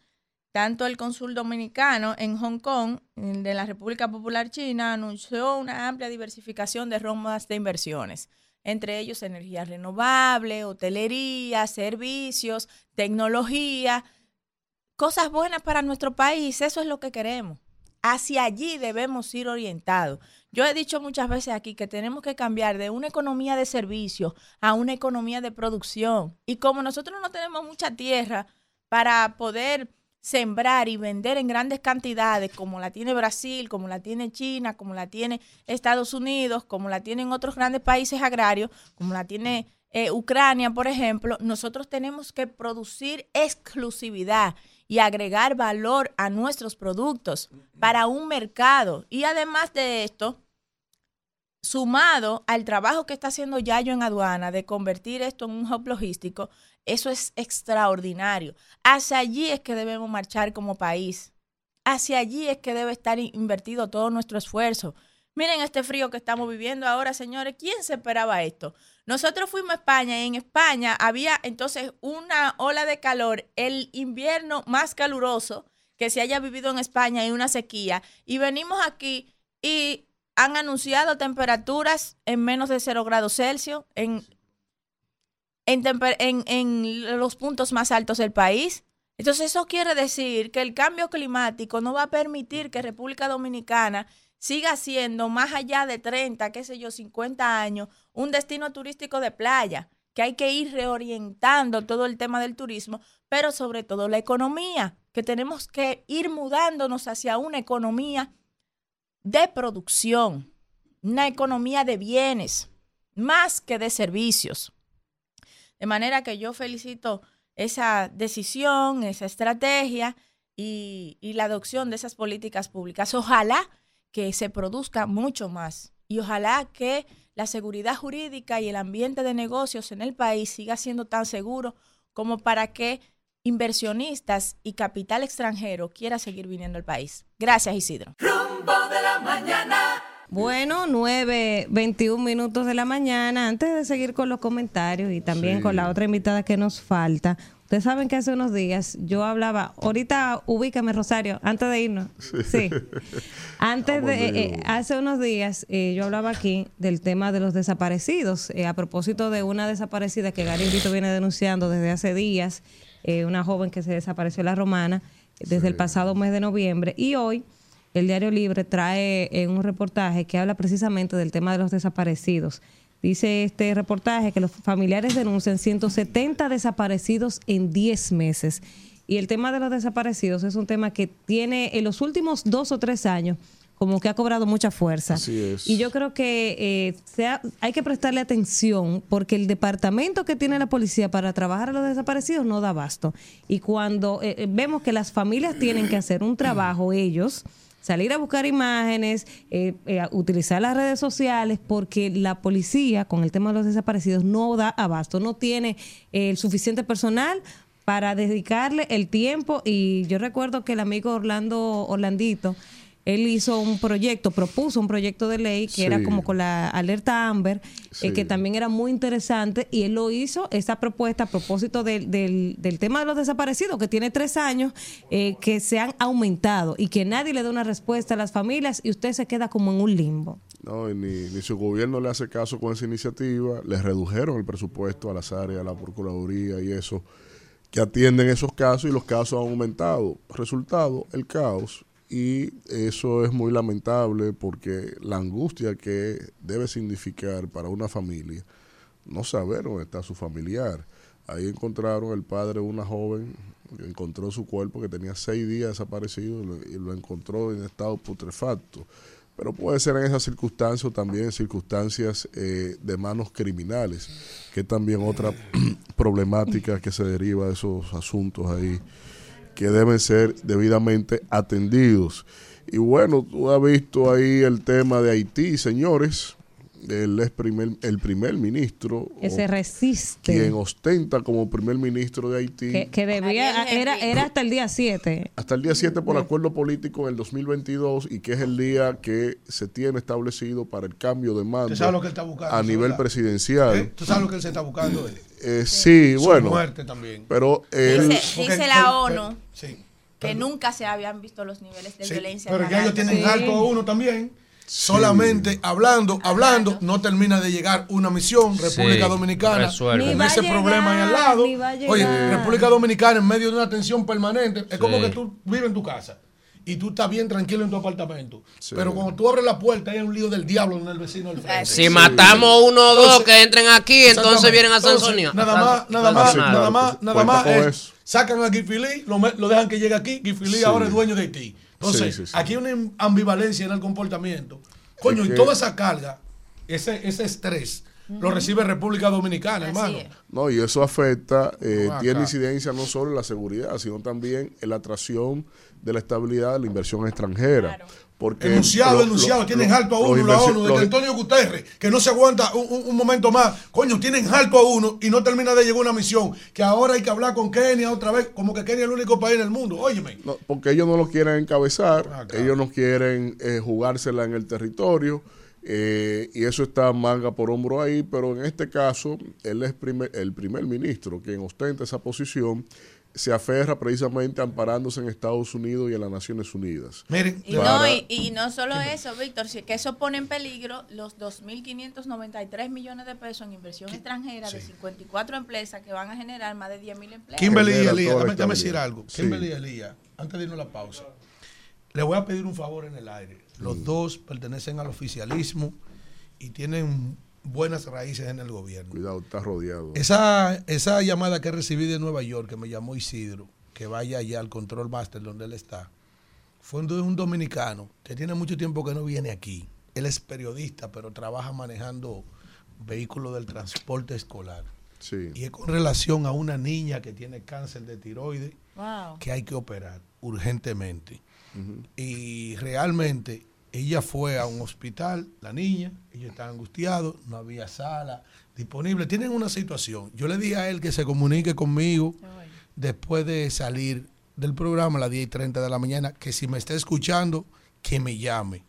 tanto el cónsul dominicano en Hong Kong de la República Popular China, anunció una amplia diversificación de rondas de inversiones, entre ellos energía renovable, hotelería, servicios, tecnología, cosas buenas para nuestro país, eso es lo que queremos. Hacia allí debemos ir orientados. Yo he dicho muchas veces aquí que tenemos que cambiar de una economía de servicio a una economía de producción. Y como nosotros no tenemos mucha tierra para poder sembrar y vender en grandes cantidades, como la tiene Brasil, como la tiene China, como la tiene Estados Unidos, como la tienen otros grandes países agrarios, como la tiene eh, Ucrania, por ejemplo, nosotros tenemos que producir exclusividad y agregar valor a nuestros productos para un mercado. Y además de esto, sumado al trabajo que está haciendo Yayo en aduana de convertir esto en un hub logístico, eso es extraordinario. Hacia allí es que debemos marchar como país. Hacia allí es que debe estar invertido todo nuestro esfuerzo. Miren este frío que estamos viviendo ahora, señores. ¿Quién se esperaba esto? Nosotros fuimos a España y en España había entonces una ola de calor, el invierno más caluroso que se haya vivido en España y una sequía. Y venimos aquí y han anunciado temperaturas en menos de 0 grados Celsius en, en, en, en los puntos más altos del país. Entonces eso quiere decir que el cambio climático no va a permitir que República Dominicana siga siendo más allá de 30, qué sé yo, 50 años, un destino turístico de playa, que hay que ir reorientando todo el tema del turismo, pero sobre todo la economía, que tenemos que ir mudándonos hacia una economía de producción, una economía de bienes, más que de servicios. De manera que yo felicito esa decisión, esa estrategia y, y la adopción de esas políticas públicas. Ojalá que se produzca mucho más. Y ojalá que la seguridad jurídica y el ambiente de negocios en el país siga siendo tan seguro como para que inversionistas y capital extranjero quiera seguir viniendo al país. Gracias, Isidro. Rumbo de la mañana. Bueno, 9, 21 minutos de la mañana. Antes de seguir con los comentarios y también Sí. con la otra invitada que nos falta, ustedes saben que hace unos días yo hablaba, ahorita ubícame Rosario, antes de irnos. Sí. (laughs) Antes de, eh, hace unos días eh, yo hablaba aquí del tema de los desaparecidos, eh, a propósito de una desaparecida que Gary Brito viene denunciando desde hace días, eh, una joven que se desapareció en la romana desde el pasado mes de noviembre y hoy el Diario Libre trae un reportaje que habla precisamente del tema de los desaparecidos. Dice este reportaje que los familiares denuncian 170 desaparecidos en 10 meses. Y el tema de los desaparecidos es un tema que tiene en los últimos dos o tres años como que ha cobrado mucha fuerza. Así es. Y yo creo que eh, sea- hay que prestarle atención porque el departamento que tiene la policía para trabajar a los desaparecidos no da abasto. Y cuando eh, eh, vemos que las familias tienen que hacer un trabajo ellos, salir a buscar imágenes, eh, eh, utilizar las redes sociales, porque la policía con el tema de los desaparecidos no da abasto, no tiene eh, el suficiente personal para dedicarle el tiempo. Y yo recuerdo que el amigo Orlando Orlandito, él hizo un proyecto, propuso un proyecto de ley que era como con la alerta Amber, eh, que también era muy interesante, y él lo hizo, esa propuesta a propósito del, del, del tema de los desaparecidos, que tiene tres años, eh, que se han aumentado y que nadie le da una respuesta a las familias y usted se queda como en un limbo. No, y ni, ni su gobierno le hace caso con esa iniciativa. Les redujeron el presupuesto a las áreas, a la Procuraduría y eso, que atienden esos casos y los casos han aumentado. Resultado, el caos. Y eso es muy lamentable porque la angustia que debe significar para una familia no saber dónde está su familiar. Ahí encontraron el padre de una joven, encontró su cuerpo que tenía seis días desaparecido y lo, y lo encontró en estado putrefacto. pero puede ser en esas circunstancias o también en circunstancias eh, de manos criminales, que es también otra (clears throat) problemática que se deriva de esos asuntos ahí, que deben ser debidamente atendidos. Y bueno, tú has visto ahí el tema de Haití, señores. El, ex primer, el primer ministro, Que se o resiste. quien ostenta como primer ministro de Haití, Que, que debía, era, era hasta el día 7. hasta el día 7 por acuerdo político en el 2022 y que es el día que se tiene establecido para el cambio de mando ¿Usted sabe lo que él está buscando, a nivel verdad? presidencial. ¿Eh? ¿Tú sabes lo que él se está buscando? él? Eh, sí, Su bueno. muerte también. Pero él, Dice, dice la ONU Sí. que nunca se habían visto los niveles de Sí, violencia. pero ya ellos tienen alto a uno también. Solamente hablando, hablando, no termina de llegar una misión, República Sí, Dominicana, resuelve. Con ese llegar, problema ahí al lado. Oye. República Dominicana en medio de una tensión permanente, es como que tú vives en tu casa y tú estás bien tranquilo en tu apartamento. Pero cuando tú abres la puerta, hay un lío del diablo en el vecino del frente. Si matamos uno o dos Entonces, que entren aquí, entonces vienen a Entonces, sancionar. Nada más, nada más, nada más, nada más. sacan a Gifili, lo, lo dejan que llegue aquí. Gifili Sí. ahora es dueño de Haití. Entonces, Sí, sí, sí. aquí hay una ambivalencia en el comportamiento. Coño, Es y toda esa carga, ese, ese estrés, lo recibe República Dominicana, hermano. no, y eso afecta, eh, tiene incidencia no solo en la seguridad, sino también en la atracción de la estabilidad de la inversión extranjera. Porque Enunciado, lo- enunciado, lo- tienen lo- alto a uno la ONU, de los- que Antonio Guterres, que no se aguanta un, un- un momento más. Coño, tienen alto a uno y no termina de llegar una misión. Que ahora hay que hablar con Kenia otra vez, como que Kenia es el único país en el mundo. Óyeme. No, porque ellos no lo quieren encabezar, Ah, claro. ellos no quieren eh, jugársela en el territorio, eh, y eso está manga por hombro ahí, pero en este caso, él es primer, el primer ministro quien ostenta esa posición, se aferra precisamente amparándose en Estados Unidos y en las Naciones Unidas. Miren, Y no, y, y no solo eso, Víctor, si- que eso pone en peligro los 2.593 millones de pesos en inversión extranjera de 54 empresas que van a generar más de 10.000 empleos. Kimberly y Elías, dame, dame decir algo. Sí. Kimberly y Elías, antes de irnos a la pausa, le voy a pedir un favor en el aire. Los Mm. dos pertenecen al oficialismo y tienen buenas raíces en el gobierno. Cuidado, está rodeado. Esa, esa llamada que recibí de Nueva York, que me llamó Isidro, que vaya allá al control master donde él está, fue un, un dominicano que tiene mucho tiempo que no viene aquí. Él es periodista, pero trabaja manejando vehículos del transporte escolar. Sí. Y es con relación a una niña que tiene cáncer de tiroides Wow. que hay que operar urgentemente. Y realmente ella fue a un hospital, la niña, ella estaba angustiado, no había sala disponible. Tienen una situación. Yo le dije a él que se comunique conmigo después de salir del programa a las 10 y 30 de la mañana, que si me está escuchando, que me llame.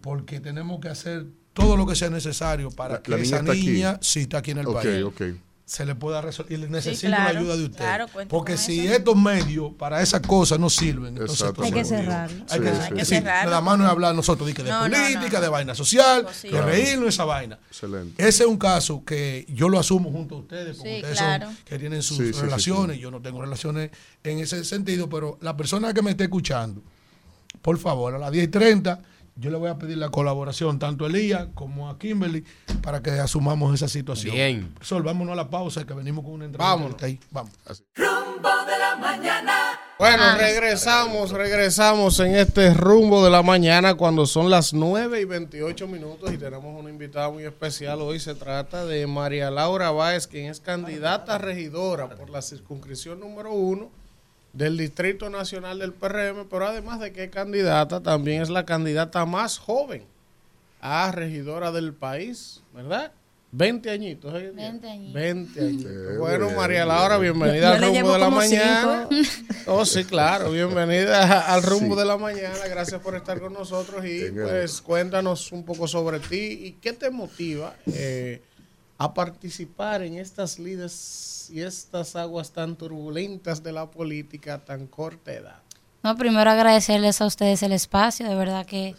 Porque tenemos que hacer todo lo que sea necesario para La- que la niña esa niña, sí, está aquí en el Ok, país ok. Se le pueda resolver. Y le necesito claro, la ayuda de usted. claro, Porque si eso. estos medios para esas cosas no sirven, entonces Hay que cerrarlo. Hay que, Sí, es sí, decir, sí. nada más no es hablar nosotros de, que de No, no, política, no. de vaina social, de reírnos esa vaina. Excelente. Ese es un caso que yo lo asumo junto a ustedes, porque Sí, ustedes claro. son que tienen sus Sí, sí, sí, relaciones, yo no tengo relaciones en ese sentido, pero la persona que me esté escuchando, por favor, a las 10 y 30, yo le voy a pedir la colaboración tanto a Elías como a Kimberly para que asumamos esa situación. Bien. Sol, vámonos a la pausa que venimos con una entrevista. Vámonos. ahí. Vamos. Rumbo de la mañana. Bueno, regresamos, regresamos en este rumbo de la mañana cuando son las 9 y 28 minutos y tenemos una invitada muy especial. Hoy se trata de María Laura Báez, quien es candidata a regidora por la circunscripción número uno del Distrito Nacional del PRM, pero además de que es candidata, también es la candidata más joven a regidora del país, ¿verdad? 20 añitos. ¿eh? 20 añitos. 20 añitos. Qué bueno, bien, María Laura, bienvenida al rumbo de la mañana. cinco. (laughs) Oh, sí, claro, bienvenida al rumbo Sí. de la mañana. Gracias por estar con nosotros y pues cuéntanos un poco sobre ti y qué te motiva eh, a participar en estas lides y estas aguas tan turbulentas de la política a tan corta edad. No, primero agradecerles a ustedes el espacio, de verdad que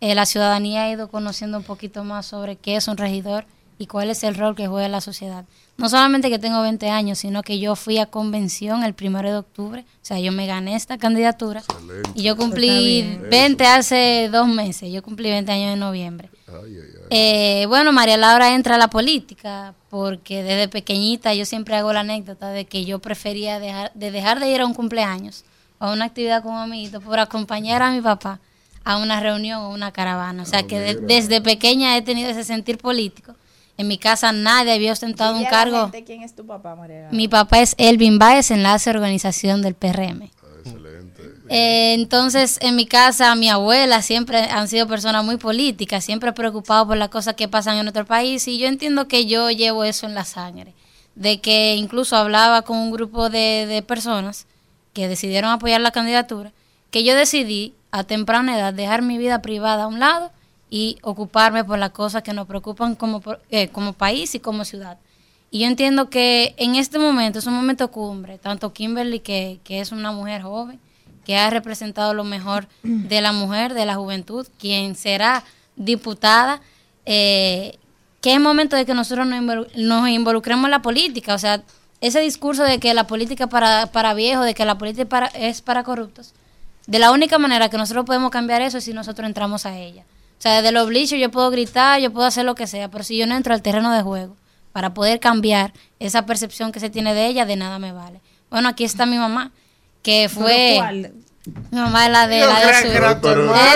eh, la ciudadanía ha ido conociendo un poquito más sobre qué es un regidor y cuál es el rol que juega la sociedad. No solamente que tengo 20 años, sino que yo fui a convención el primero de octubre, o sea, yo me gané esta candidatura Excelente. y yo cumplí bien. 20 hace dos meses, yo cumplí 20 años en noviembre. Ay, ay, ay. Eh, bueno, María Laura entra a la política porque desde pequeñita yo siempre hago la anécdota de que yo prefería dejar de, dejar de ir a un cumpleaños o a una actividad con un amiguito por acompañar a mi papá a una reunión o una caravana. O sea que de- desde pequeña he tenido ese sentir político. En mi casa nadie había ostentado un cargo. gente ¿Quién es tu papá, María? Mi papá es Elvin Baez, enlace de organización del PRM. Eh, entonces, en mi casa, mi abuela siempre han sido personas muy políticas, siempre preocupados por las cosas que pasan en nuestro país y yo entiendo que yo llevo eso en la sangre. De que incluso hablaba con un grupo de, personas que decidieron apoyar la candidatura, que yo decidí a temprana edad dejar mi vida privada a un lado y ocuparme por las cosas que nos preocupan como, eh, como país y como ciudad. Y yo entiendo que en este momento es un momento cumbre, tanto Kimberly, que, que es una mujer joven, que ha representado lo mejor de la mujer, de la juventud, quien será diputada, eh, que es momento de que nosotros nos, involu- nos involucremos en la política. O sea, ese discurso de que la política para, para viejos, de que la política es para corruptos, de la única manera que nosotros podemos cambiar eso es si nosotros entramos a ella. O sea, desde los bleachers yo puedo gritar, yo puedo hacer lo que sea, pero si yo no entro al terreno de juego para poder cambiar esa percepción que se tiene de ella, de nada me vale. Bueno, aquí está mi mamá, que fue... ¿Pero cuál? Mi mamá es la de Yo la de su- que era.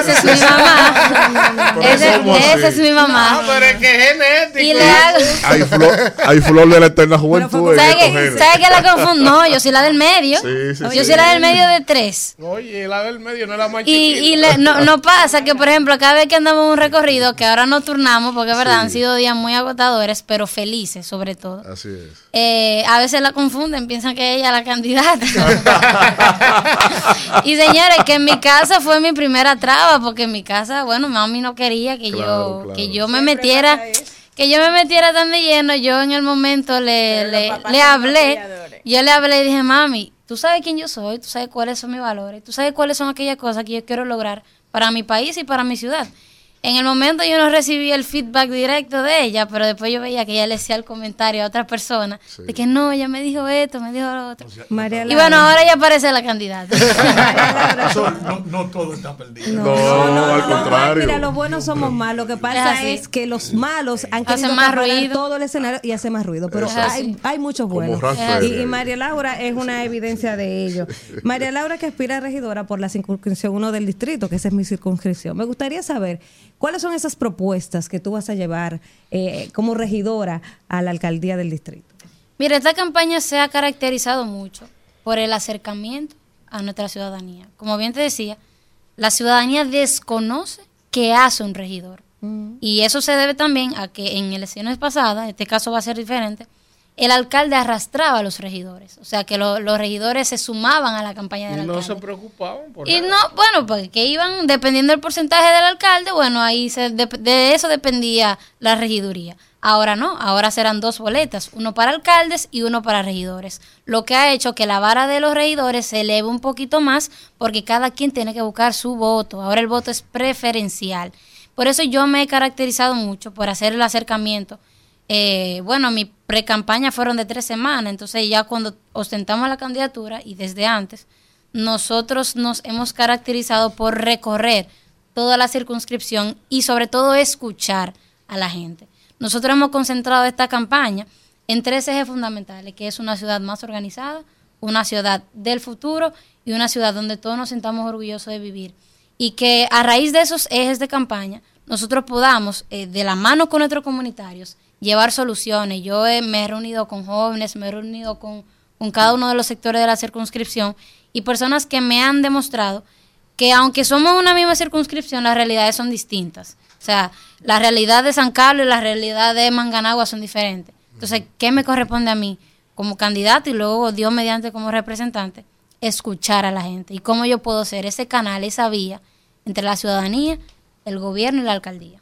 Esa es mi mamá. (laughs) Esa es mi mamá. No, pero es que es genético. Y le hago... Hay flor, hay flor de la eterna juventud. en ¿Sabes qué, genes. ¿Sabe qué la confundo? No, yo soy la del medio. Sí, sí, yo sí. soy la del medio de tres. Oye, la del medio no es la más Y, chiquita. y le- no, no pasa que, por ejemplo, cada vez que andamos en un recorrido, que ahora nos turnamos, porque es verdad, han sido días muy agotadores, pero felices sobre todo. Así es. Eh, a veces la confunden, piensan que ella es la candidata. (laughs) (laughs) y señores, que en mi casa fue mi primera traba, porque en mi casa, bueno, mami no quería que Claro, yo claro. que yo me metiera, que yo me metiera tan de lleno. Yo en el momento le, le, le hablé, yo le hablé y dije, mami, tú sabes quién yo soy, tú sabes cuáles son mis valores, tú sabes cuáles son aquellas cosas que yo quiero lograr para mi país y para mi ciudad. En el momento yo no recibí el feedback directo de ella, pero después yo veía que ella le decía el comentario a otra persona de que no, ella me dijo esto, me dijo lo otro. María Y bueno, ahora ella parece la candidata. (laughs) Eso, no, no todo está perdido. No, al contrario. Mira, los buenos somos malos. Lo que pasa Es que los malos han Hacen querido más ruido. todo el escenario y hace más ruido. Pero hay, hay muchos buenos. Y, y María Laura es una evidencia de ello. (laughs) María Laura que aspira a regidora por la circunscripción 1 del distrito, que esa es mi circunscripción. Me gustaría saber cuáles son esas propuestas que tú vas a llevar eh, como regidora a la alcaldía del distrito. Mira, esta campaña se ha caracterizado mucho por el acercamiento a nuestra ciudadanía. Como bien te decía, la ciudadanía desconoce qué hace un regidor. Y eso se debe también a que en elecciones pasadas, este caso va a ser diferente, el alcalde arrastraba a los regidores. O sea, que lo- los regidores se sumaban a la campaña del Y no alcalde. se preocupaban por Y nada. no, bueno, pues que iban, dependiendo del porcentaje del alcalde, bueno, ahí se, de, de eso dependía la regiduría. Ahora no, ahora serán dos boletas, uno para alcaldes y uno para regidores. Lo que ha hecho que la vara de los regidores se eleve un poquito más porque cada quien tiene que buscar su voto. Ahora el voto es preferencial. Por eso yo me he caracterizado mucho por hacer el acercamiento. Eh, bueno, mi pre-campaña fueron de tres semanas, entonces ya cuando ostentamos la candidatura y desde antes, nosotros nos hemos caracterizado por recorrer toda la circunscripción y sobre todo escuchar a la gente. Nosotros hemos concentrado esta campaña en tres ejes fundamentales, que es una ciudad más organizada, una ciudad del futuro y una ciudad donde todos nos sintamos orgullosos de vivir. Y que a raíz de esos ejes de campaña, nosotros podamos, eh, de la mano con nuestros comunitarios, llevar soluciones. Yo eh, me he reunido con jóvenes, me he reunido con, con cada uno de los sectores de la circunscripción y personas que me han demostrado que aunque somos una misma circunscripción, las realidades son distintas. O sea, la realidad de San Carlos y la realidad de Manganagua son diferentes. Entonces, ¿qué me corresponde a mí como candidato y luego Dios mediante como representante? Escuchar a la gente. ¿Y cómo yo puedo ser ese canal, esa vía entre la ciudadanía, el gobierno y la alcaldía?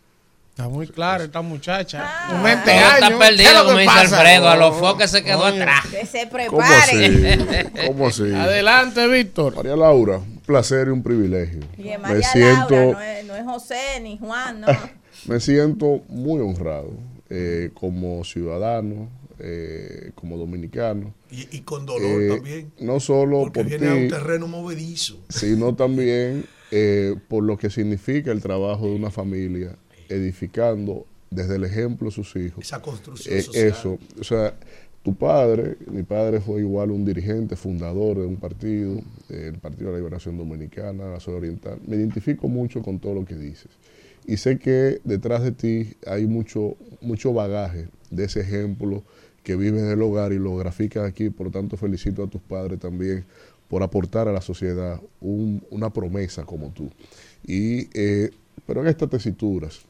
Está muy claro esta muchacha. Ah. Un 20 Todo está años. perdido, ¿Qué es lo como que dice pasa? Alfredo, a los No, foques se quedó oye. atrás. Que se ¿Cómo así? preparen. ¿Cómo así? (laughs) Adelante, Víctor. María Laura, un placer y un privilegio. Y Me María siento, Laura, no es, no es José ni Juan, no. (laughs) me siento muy honrado eh, como ciudadano, eh, como dominicano. Y, y con dolor Eh, también. No solo Porque por viene a un terreno movedizo. sino también eh, por lo que significa el trabajo de una familia, edificando desde el ejemplo a sus hijos. Esa construcción Eh, social. Eso, o sea, tu padre, mi padre fue igual un dirigente, fundador de un partido, eh, el Partido de la Liberación Dominicana, la Zona Oriental. Me identifico mucho con todo lo que dices. Y sé que detrás de ti hay mucho, mucho bagaje de ese ejemplo que vives en el hogar y lo graficas aquí. Por lo tanto, felicito a tus padres también por aportar a la sociedad un- una promesa como tú. Y, eh, pero en estas tesituras,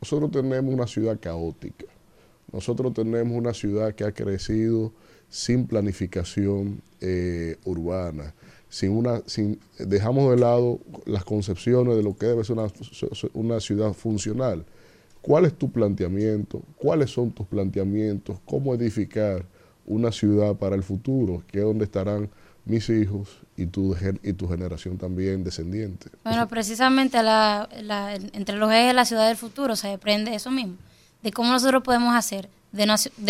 nosotros tenemos una ciudad caótica. Nosotros tenemos una ciudad que ha crecido sin planificación eh, urbana, sin una, sin, dejamos de lado las concepciones de lo que debe ser una, una ciudad funcional. ¿Cuál es tu planteamiento? ¿Cuáles son tus planteamientos? ¿Cómo edificar una ciudad para el futuro? Que es donde estarán mis hijos y tu, y tu generación también descendiente. Bueno, precisamente la- la- entre los ejes de la ciudad del futuro se desprende eso mismo, de cómo nosotros podemos hacer de,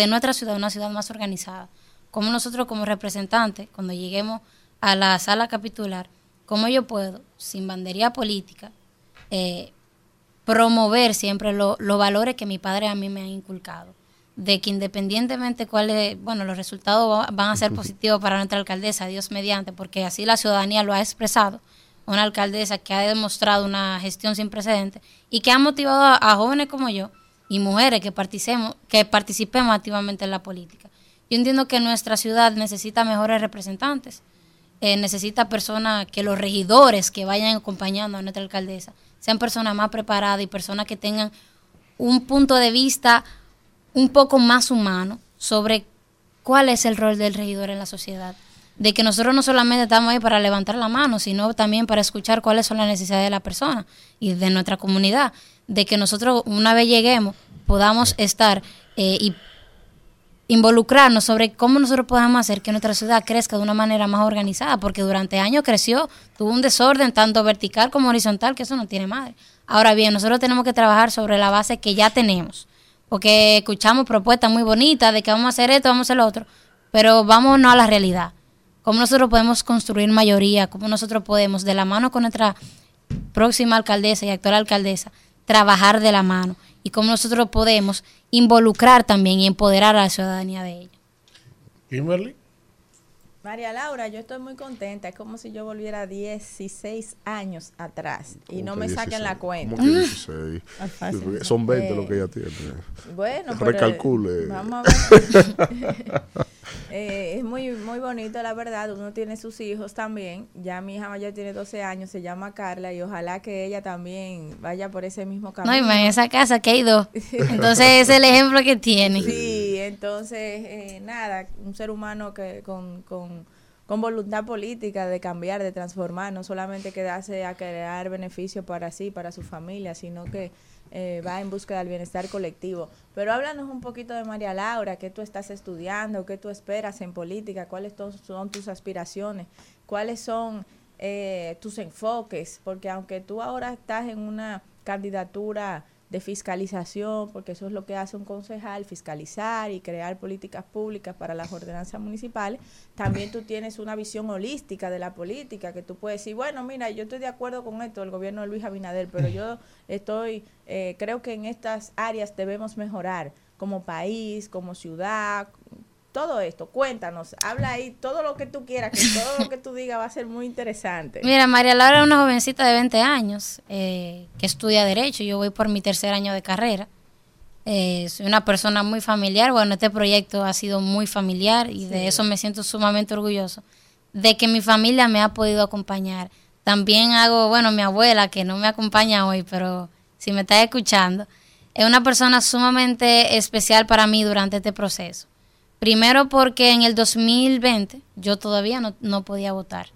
nuestra ciudad una ciudad más organizada, cómo nosotros como representantes, cuando lleguemos a la sala capitular, cómo yo puedo, sin bandería política, eh, promover siempre lo- los valores que mi padre a mí me ha inculcado, de que independientemente cuáles, bueno, los resultados va- van a ser positivos para nuestra alcaldesa, Dios mediante, porque así la ciudadanía lo ha expresado, una alcaldesa que ha demostrado una gestión sin precedentes y que ha motivado a, a jóvenes como yo y mujeres que participemos, que participemos activamente en la política. Yo entiendo que nuestra ciudad necesita mejores representantes, eh, necesita personas, que los regidores que vayan acompañando a nuestra alcaldesa sean personas más preparadas y personas que tengan un punto de vista un poco más humano sobre cuál es el rol del regidor en la sociedad. De que nosotros no solamente estamos ahí para levantar la mano, sino también para escuchar cuáles son las necesidades de la persona y de nuestra comunidad. De que nosotros, una vez lleguemos, podamos estar eh, y involucrarnos sobre cómo nosotros podemos hacer que nuestra ciudad crezca de una manera más organizada, porque durante años creció, tuvo un desorden tanto vertical como horizontal, que eso no tiene madre. Ahora bien, nosotros tenemos que trabajar sobre la base que ya tenemos, porque escuchamos propuestas muy bonitas de que vamos a hacer esto, vamos a hacer lo otro, pero vámonos a la realidad. ¿Cómo nosotros podemos construir mayoría? ¿Cómo nosotros podemos, de la mano con nuestra próxima alcaldesa y actual alcaldesa, trabajar de la mano? Y cómo nosotros podemos involucrar también y empoderar a la ciudadanía de ello. Kimberly. María Laura, yo estoy muy contenta. Es como si yo volviera 16 años atrás y no ¿Cómo me que saquen 16? la cuenta. ¿Cómo (laughs) que 16? Ah, fácil. Son 20 Eh, lo que ella tiene. Bueno, pero Recalcule. Vamos a ver. (laughs) Eh, es muy muy bonito, la verdad. Uno tiene sus hijos también. Ya mi hija mayor tiene 12 años, se llama Carla y ojalá que ella también vaya por ese mismo camino. No, y más en esa casa que hay dos. (laughs) Entonces ese es el ejemplo que tiene. Sí, entonces, eh, nada, un ser humano que con, con, con voluntad política de cambiar, de transformar, no solamente quedarse a crear beneficios para sí, para su familia, sino que eh, va en búsqueda del bienestar colectivo. Pero háblanos un poquito de María Laura, qué tú estás estudiando, qué tú esperas en política, cuáles son tus aspiraciones, cuáles son eh, tus enfoques, porque aunque tú ahora estás en una candidatura de fiscalización, porque eso es lo que hace un concejal, fiscalizar y crear políticas públicas para las ordenanzas municipales, también tú tienes una visión holística de la política, que tú puedes decir, bueno, mira, yo estoy de acuerdo con esto, el gobierno de Luis Abinader, pero yo estoy, eh, creo que en estas áreas debemos mejorar como país, como ciudad, todo esto, cuéntanos, habla ahí todo lo que tú quieras, que todo lo que tú digas va a ser muy interesante. Mira, María Laura es una jovencita de 20 años eh, que estudia Derecho. Yo voy por mi tercer año de carrera. Eh, soy una persona muy familiar. Bueno, este proyecto ha sido muy familiar y de eso me siento sumamente orgulloso. De que mi familia me ha podido acompañar. También hago, bueno, mi abuela, que no me acompaña hoy, pero si me está escuchando, es una persona sumamente especial para mí durante este proceso. Primero porque en el 2020 yo todavía no, no podía votar.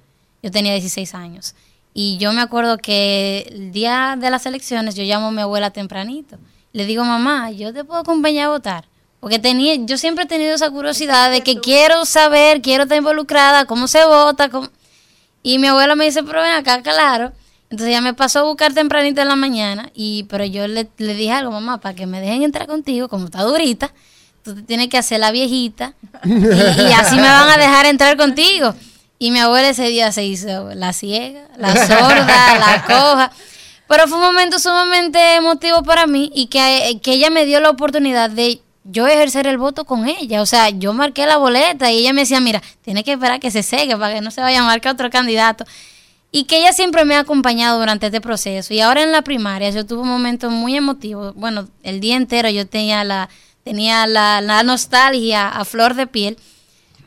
Yo tenía 16 años. Y yo me acuerdo que el día de las elecciones yo llamo a mi abuela tempranito. Le digo, mamá, yo te puedo acompañar a votar. Porque tenía, yo siempre he tenido esa curiosidad de que quiero saber, quiero estar involucrada, cómo se vota. cómo- Y mi abuela me dice, pero ven acá, claro. Entonces ella me pasó a buscar tempranito en la mañana. y Pero yo le, le dije algo, mamá, para que me dejen entrar contigo, como está durita, tú te tienes que hacer la viejita. y, y así me van a dejar entrar contigo. Y mi abuela ese día se hizo la ciega, la sorda, la coja. Pero fue un momento sumamente emotivo para mí y que, que ella me dio la oportunidad de yo ejercer el voto con ella. O sea, yo marqué la boleta y ella me decía, mira, tiene que esperar que se seque para que no se vaya a marcar otro candidato. Y que ella siempre me ha acompañado durante este proceso. Y ahora en la primaria yo tuve un momento muy emotivo. Bueno, el día entero yo tenía la, tenía la, la nostalgia a flor de piel.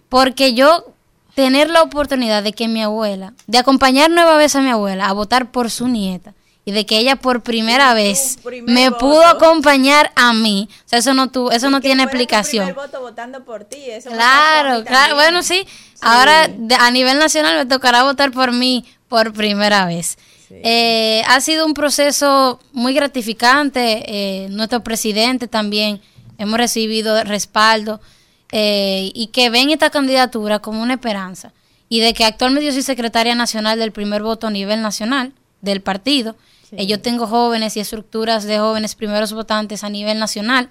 Porque yo tener la oportunidad de que mi abuela, de acompañar nueva vez a mi abuela a votar por su nieta y de que ella por primera vez me pudo acompañar a mí, o sea, eso no tu, eso no tiene explicación. voto votando por ti. Eso Claro, claro, bueno, sí. Ahora de- a nivel nacional me tocará votar por mí por primera vez. Eh, ha sido un proceso muy gratificante. eh, nuestro presidente también hemos recibido respaldo eh, y que ven esta candidatura como una esperanza. Y de que actualmente yo soy secretaria nacional del primer voto a nivel nacional del partido. Eh, yo tengo jóvenes y estructuras de jóvenes primeros votantes a nivel nacional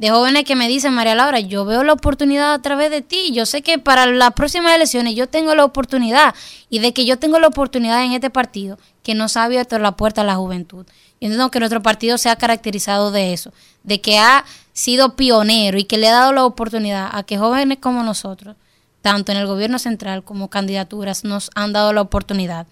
de jóvenes que me dicen, María Laura, yo veo la oportunidad a través de ti. Yo sé que para las próximas elecciones yo tengo la oportunidad y de que yo tengo la oportunidad en este partido que nos ha abierto la puerta a la juventud. Y entiendo que nuestro partido se ha caracterizado de eso, de que ha sido pionero y que le ha dado la oportunidad a que jóvenes como nosotros, tanto en el gobierno central como candidaturas, nos han dado la oportunidad.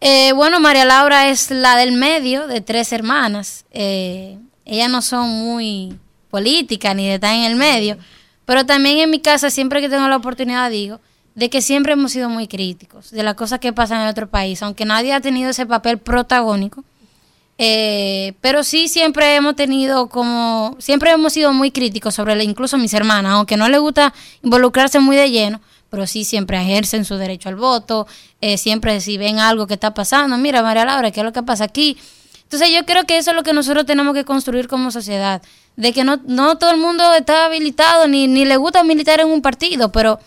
Eh, bueno, María Laura es la del medio de tres hermanas. Eh, ellas no son muy políticas ni de estar en el medio, pero también en mi casa, siempre que tengo la oportunidad, digo de que siempre hemos sido muy críticos de las cosas que pasan en otro país, aunque nadie ha tenido ese papel protagónico. Eh, pero sí siempre hemos tenido como, siempre hemos sido muy críticos sobre, la- incluso mis hermanas, aunque no les gusta involucrarse muy de lleno, pero sí siempre ejercen su derecho al voto, eh, siempre si ven algo que está pasando, mira María Laura, ¿qué es lo que pasa aquí? Entonces yo creo que eso es lo que nosotros tenemos que construir como sociedad, de que no, no todo el mundo está habilitado ni, ni le gusta militar en un partido, pero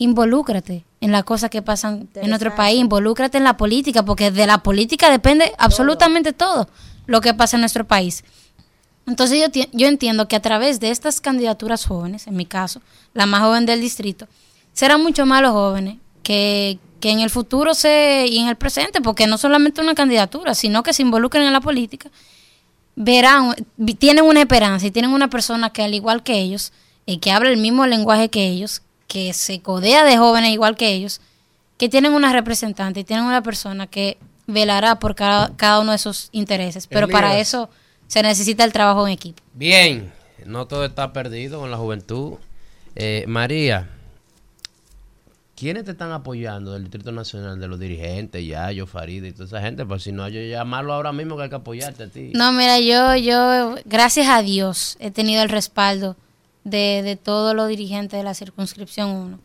involúcrate en las cosas que pasan en nuestro país, involúcrate en la política, porque de la política depende absolutamente todo lo que pasa en nuestro país. Entonces yo, yo entiendo que a través de estas candidaturas jóvenes, en mi caso, la más joven del distrito, serán mucho más los jóvenes que, que en el futuro se, y en el presente, porque no solamente una candidatura, sino que se involucren en la política, verán, tienen una esperanza y tienen una persona que al igual que ellos, y que habla el mismo lenguaje que ellos, que se codea de jóvenes igual que ellos, que tienen una representante y tienen una persona que velará por cada, cada uno de sus intereses. Pero para eso se necesita el trabajo en equipo. Bien, no todo está perdido con la juventud. Eh, María, ¿quiénes te están apoyando del Distrito Nacional, de los dirigentes, Yayo, Farida y toda esa gente? Pues si no, yo llamarlo ahora mismo que hay que apoyarte a ti. No, mira, yo, yo, gracias a Dios, he tenido el respaldo de, de todos los dirigentes de la circunscripción 1.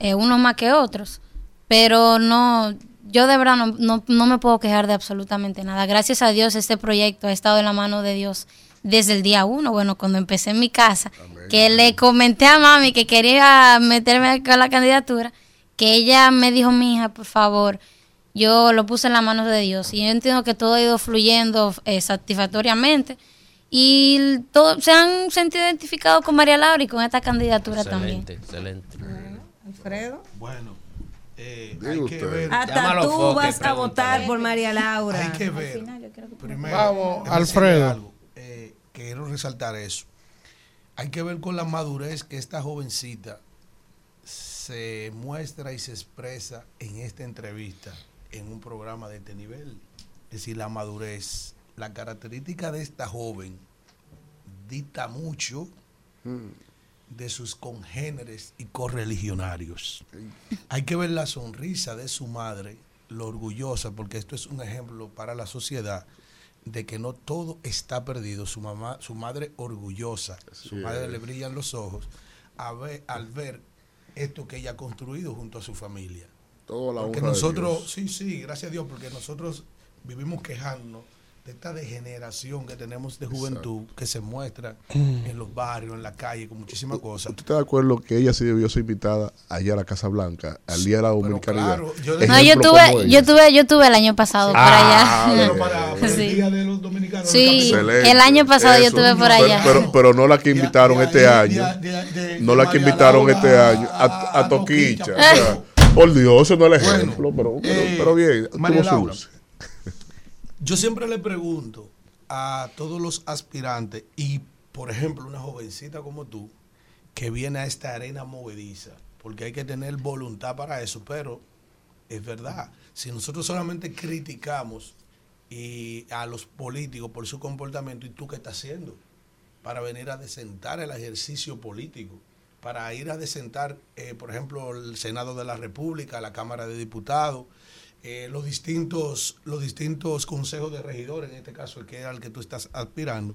Eh, unos más que otros. Pero no, yo de verdad no, no, no me puedo quejar de absolutamente nada. Gracias a Dios este proyecto ha estado en la mano de Dios desde el día uno. Bueno, cuando empecé en mi casa, que le comenté a mami que quería meterme con la candidatura, que ella me dijo, mija, por favor, yo lo puse en las manos de Dios y yo entiendo que todo ha ido fluyendo eh, satisfactoriamente y todo, se han sentido identificados con María Laura y con esta candidatura también. Excelente, excelente. Alfredo. Bueno, eh, hay que ver. Hasta Llámalo, tú Foque, vas a votar por María Laura. Hay que ver. Primero, Vamos, Alfredo. algo, eh, quiero resaltar eso. Hay que ver con la madurez que esta jovencita se muestra y se expresa en esta entrevista, en un programa de este nivel. Es decir, la madurez, la característica de esta joven dicta mucho de sus congéneres y correligionarios. Hay que ver la sonrisa de su madre, lo orgullosa, porque esto es un ejemplo para la sociedad de que no todo está perdido. Su mamá, su madre orgullosa, su madre es. le brillan los ojos a ver- al ver esto que ella ha construido junto a su familia. Toda la Porque nosotros, sí, sí, gracias a Dios, porque nosotros vivimos quejándonos de esta degeneración que tenemos de juventud que se muestra en los barrios, en la calle, con muchísimas cosas. ¿Usted está de acuerdo que ella sí debió ser invitada allá a la Casa Blanca, al Día de la Dominicanidad? claro, yo- No, yo tuve, yo tuve, yo tuve el año pasado por Ah, allá. Pero para, para Sí. el Día de los Dominicanos. Sí, Excelente. el año pasado yo estuve por allá. Pero, pero no la que invitaron este año. No la que invitaron este año. a- Toquicha. Por Dios, eso no es el ejemplo. pero, pero, eh, pero bien. Tuvo. Yo siempre le pregunto a todos los aspirantes y por ejemplo, una jovencita como tú, que viene a esta arena movediza, porque hay que tener voluntad para eso, pero es verdad, si nosotros solamente criticamos y a los políticos por su comportamiento, ¿y tú qué estás haciendo? Para venir a desentar el ejercicio político, para ir a desentar, eh, por ejemplo, el Senado de la República, la Cámara de Diputados, eh, los distintos los distintos consejos de regidores, en este caso el que es al que tú estás aspirando.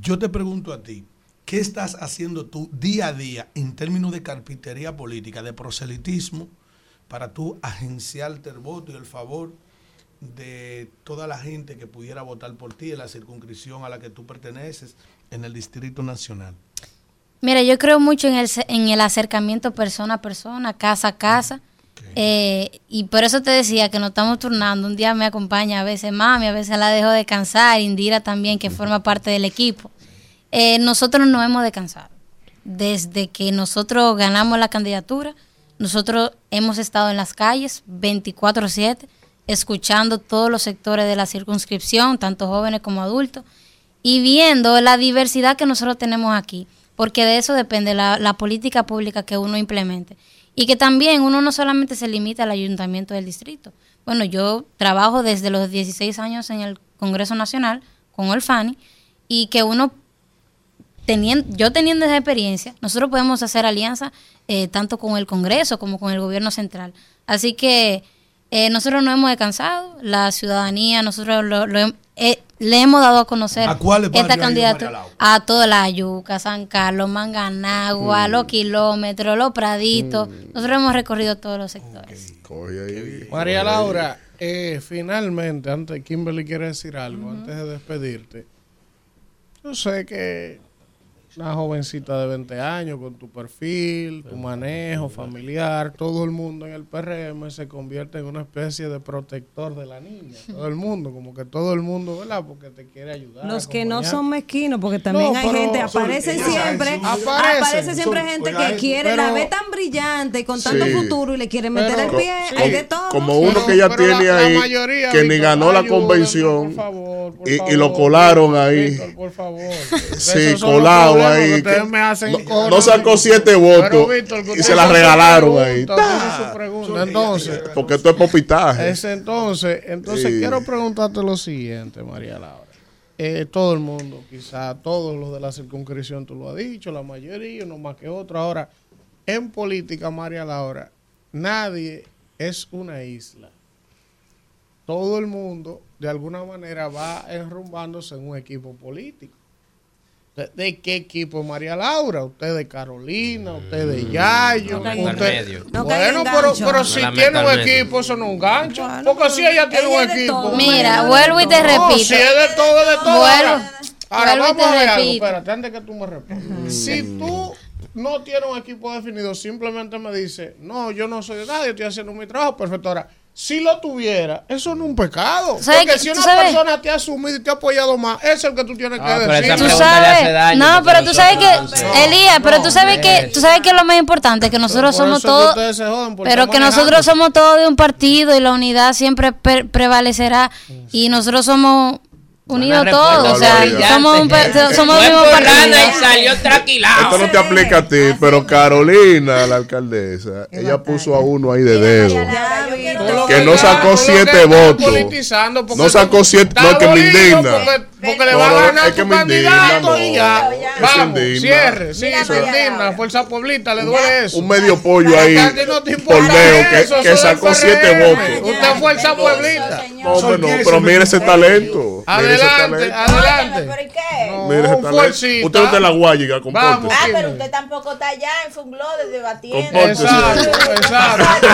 Yo te pregunto a ti, ¿qué estás haciendo tú día a día en términos de carpintería política, de proselitismo, para tú agenciarte el voto y el favor de toda la gente que pudiera votar por ti en la circunscripción a la que tú perteneces en el Distrito Nacional? Mira, yo creo mucho en el, en el acercamiento persona a persona, casa a casa. Eh, y por eso te decía que nos estamos turnando. Un día me acompaña a veces mami, a veces la dejo descansar, Indira también, que forma parte del equipo. Eh, nosotros no hemos descansado. Desde que nosotros ganamos la candidatura, nosotros hemos estado en las calles 24/7, escuchando todos los sectores de la circunscripción, tanto jóvenes como adultos, y viendo la diversidad que nosotros tenemos aquí, porque de eso depende la, la política pública que uno implemente. Y que también uno no solamente se limita al ayuntamiento del distrito. Bueno, yo trabajo desde los 16 años en el Congreso Nacional con Olfani y que uno, teniendo, yo teniendo esa experiencia, nosotros podemos hacer alianza eh, tanto con el Congreso como con el gobierno central. Así que eh, nosotros no hemos descansado, la ciudadanía, nosotros lo, lo eh, le hemos dado a conocer ¿A cuáles esta candidatura a toda la Yuca, San Carlos, Manganagua, Mm. los kilómetros, los praditos. Nosotros hemos recorrido todos los sectores. María. Laura, eh, finalmente, antes Kimberly quiere decir algo, antes de despedirte. Yo sé que una jovencita de 20 años con tu perfil, tu manejo familiar, todo el mundo en el PRM se convierte en una especie de protector de la niña. (laughs) Todo el mundo, como que todo el mundo, ¿verdad? Porque te quiere ayudar. Los que no son mezquinos, porque también No, hay gente, aparecen siempre, Aparecen, aparece siempre son- gente que quiere, la ve tan brillante y con tanto Sí. futuro y le quiere meter Pero- el pie, sí. hay de todo. Como uno Pero- que ya la- tiene la ahí, mayoría, que ni ganó la ayúdenme, convención por favor, por y, lo colaron ahí. Por favor. Sí, colado ahí. que que ustedes me hacen no, no sacó siete votos Víctor, y se la hacen regalaron ahí. hacen su pregunta. Entonces, Porque esto es popitaje. es entonces, entonces Sí. quiero preguntarte lo siguiente, María Laura. Eh, todo el mundo, quizá todos los de la circunscripción, tú lo has dicho, la mayoría, uno más que otro. Ahora, en política, María Laura, nadie es una isla. Todo el mundo, de alguna manera, va enrumbándose en un equipo político. ¿De, qué equipo, María Laura? Usted de Carolina, usted de Yayo. No usted-. No bueno, pero, pero No si la tiene un equipo, eso no es un gancho. Porque si ella tiene ella un equipo. todo. Mira, vuelvo y te No, repito. si es de todo, es de todo. Vuelvo- Ahora, ahora vuelvo y vamos a ver algo. Espérate, antes que tú me respondas. Si tú no tienes un equipo definido, simplemente me dices, no, yo no soy de nadie, estoy haciendo mi trabajo, perfecto. Ahora, si lo tuviera, eso no es un pecado. ¿Sabes Porque si ¿Tú una sabes? persona te ha asumido y te ha apoyado más, ese es el que tú tienes Ah, que pero decir. esa Tú pregunta le hace sabes, daño, no, pero tú sabes que, Elías, pero tú sabes que, tú sabes que lo más importante, que nosotros somos eso todos, pero que nosotros somos todos de un partido y la unidad siempre pre- prevalecerá y nosotros somos unidos Una todos, o sea, somos, un, somos mismo lana y partido. salió tranquilado. Esto no te aplica a ti, pero Carolina, la alcaldesa, ella puso a uno ahí de dedo. Que no sacó siete votos. No sacó siete, no es que me indigna. Porque, le va a ganar tu me candidato y ya. Vamos, cierre. Sí, María indigna. Fuerza Polita, le duele eso. Un medio pollo ahí por dedo que, sacó siete votos. Usted es Fuerza Pueblita. No, pero mire ese talento. Adelante, adelante. Mire ese talento. Usted no está en la guayiga, Vamos. compórtese. Ah, pero usted tampoco está allá en Fungló debatiendo. Exacto, exacto.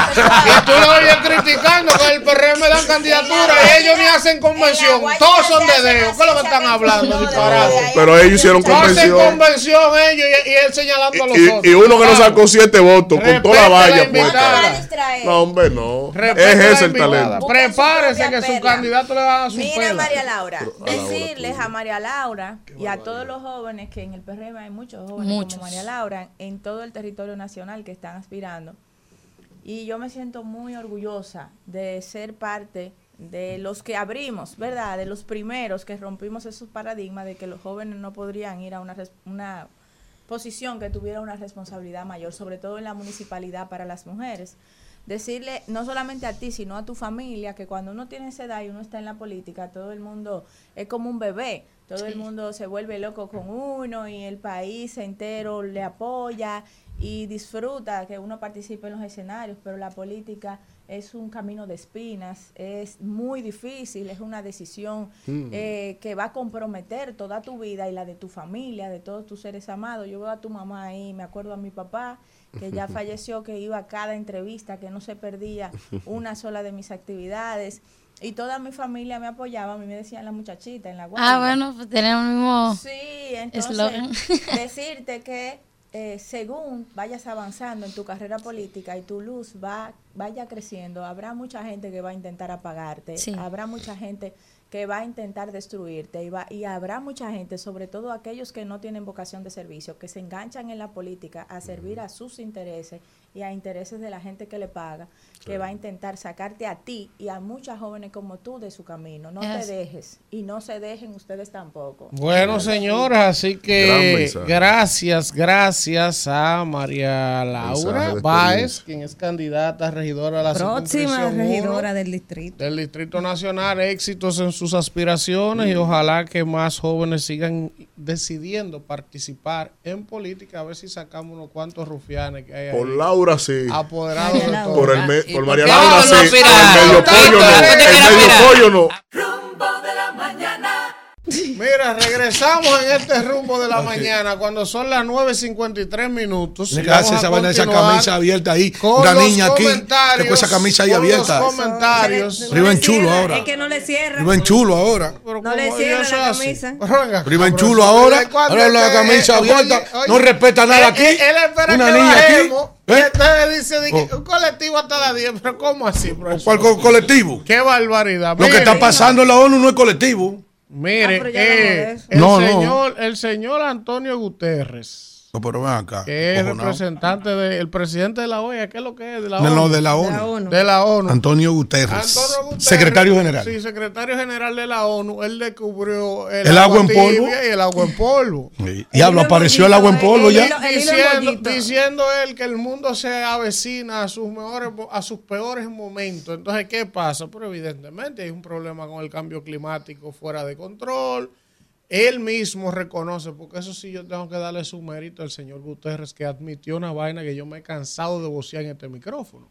Y tú lo oyes criticando que el PRM dan candidatura y ellos ni hacen convención. Todos son de dedo. ¿Qué es lo que están hablando? Disparate. Pero ellos hicieron No hacen convención. convención ellos y, y él señalando a los Y, otros. y uno que no sacó siete votos con toda la valla puesta. No, hombre, no. Es ese el talento. Prepárese que su candidato le va a su Mira, pela. María Laura, Pero decirles a María Laura y a todos los jóvenes que en el PRM hay muchos jóvenes Muchos. como María Laura en todo el territorio nacional que están aspirando. Y yo me siento muy orgullosa de ser parte de los que abrimos, ¿verdad? De los primeros que rompimos esos paradigmas de que los jóvenes no podrían ir a una, una posición que tuviera una responsabilidad mayor, sobre todo en la municipalidad para las mujeres. Decirle no solamente a ti, sino a tu familia, que cuando uno tiene esa edad y uno está en la política, todo el mundo es como un bebé, todo el mundo se vuelve loco con uno y el país entero le apoya y disfruta que uno participe en los escenarios, pero la política es un camino de espinas, es muy difícil, es una decisión Mm. eh, que va a comprometer toda tu vida y la de tu familia, de todos tus seres amados. Yo veo a tu mamá ahí, me acuerdo a mi papá, que ya (laughs) falleció, que iba a cada entrevista, que no se perdía una (laughs) sola de mis actividades. Y toda mi familia me apoyaba, a mí me decían la muchachita en la guardia. Ah, bueno, pues tenemos el mismo Sí, entonces eslogan. (laughs) decirte que eh, según vayas avanzando en tu carrera política y tu luz va vaya creciendo, habrá mucha gente que va a intentar apagarte, Sí. habrá mucha gente que va a intentar destruirte y, va, y habrá mucha gente, sobre todo aquellos que no tienen vocación de servicio, que se enganchan en la política a servir a sus intereses y a intereses de la gente que le paga, que va a intentar sacarte a ti y a muchas jóvenes como tú de su camino. No te dejes y no se dejen ustedes tampoco. Bueno, señoras, así que gracias, gracias a María Laura Báez, quien es candidata a regidora de la Próxima regidora del distrito. del Distrito Nacional, éxitos en sus aspiraciones y ojalá que más jóvenes sigan decidiendo participar en política, a ver si sacamos unos cuantos rufianes que hay ahí. Por Laura sí. Apoderados de todo. Por, el me- ¿Y por por María Laura sí. El medio pollo no. ¿qué te El medio pollo no. Mira, regresamos en este rumbo de la mañana cuando son las 9.53 minutos. A esa vaina, esa camisa abierta ahí. con Una los niña aquí. Con esa camisa ahí con abierta. Los comentarios. Pero iban chulo ahora. Es que no le cierra. Iban chulo ahora. No le cierra la camisa. Pero Pero cabrón, chulo ¿y ahora. la camisa eh, abierta. oye, oye, No respeta nada él- aquí. Él, él espera Una que niña aquí. Y ¿Eh? entonces dice Oh. un colectivo hasta las 10. Pero ¿cómo así, profesor? ¿Cuál co- colectivo? Qué barbaridad. Lo que está pasando en la ONU no es colectivo. Mire, Ah, eh, el, No, no. señor, el señor Antonio Guterres, No, pero ven acá. que es representante del presidente de la OEA, ¿qué es lo que es? De la No, ONU. no, de la ONU. De la ONU. Antonio Guterres. Antonio Guterres, secretario general. Sí, secretario general de la ONU. Él descubrió el, El agua en tibia polvo. Y el agua en polvo. Sí. Diablo, apareció el agua en polvo ya. diciendo, diciendo él que el mundo se avecina a sus mejores a sus peores momentos. Entonces, ¿qué pasa? Pero evidentemente hay un problema con el cambio climático fuera de control. Él mismo reconoce, porque eso sí yo tengo que darle su mérito al señor Guterres, que admitió una vaina que yo me he cansado de vocear en este micrófono.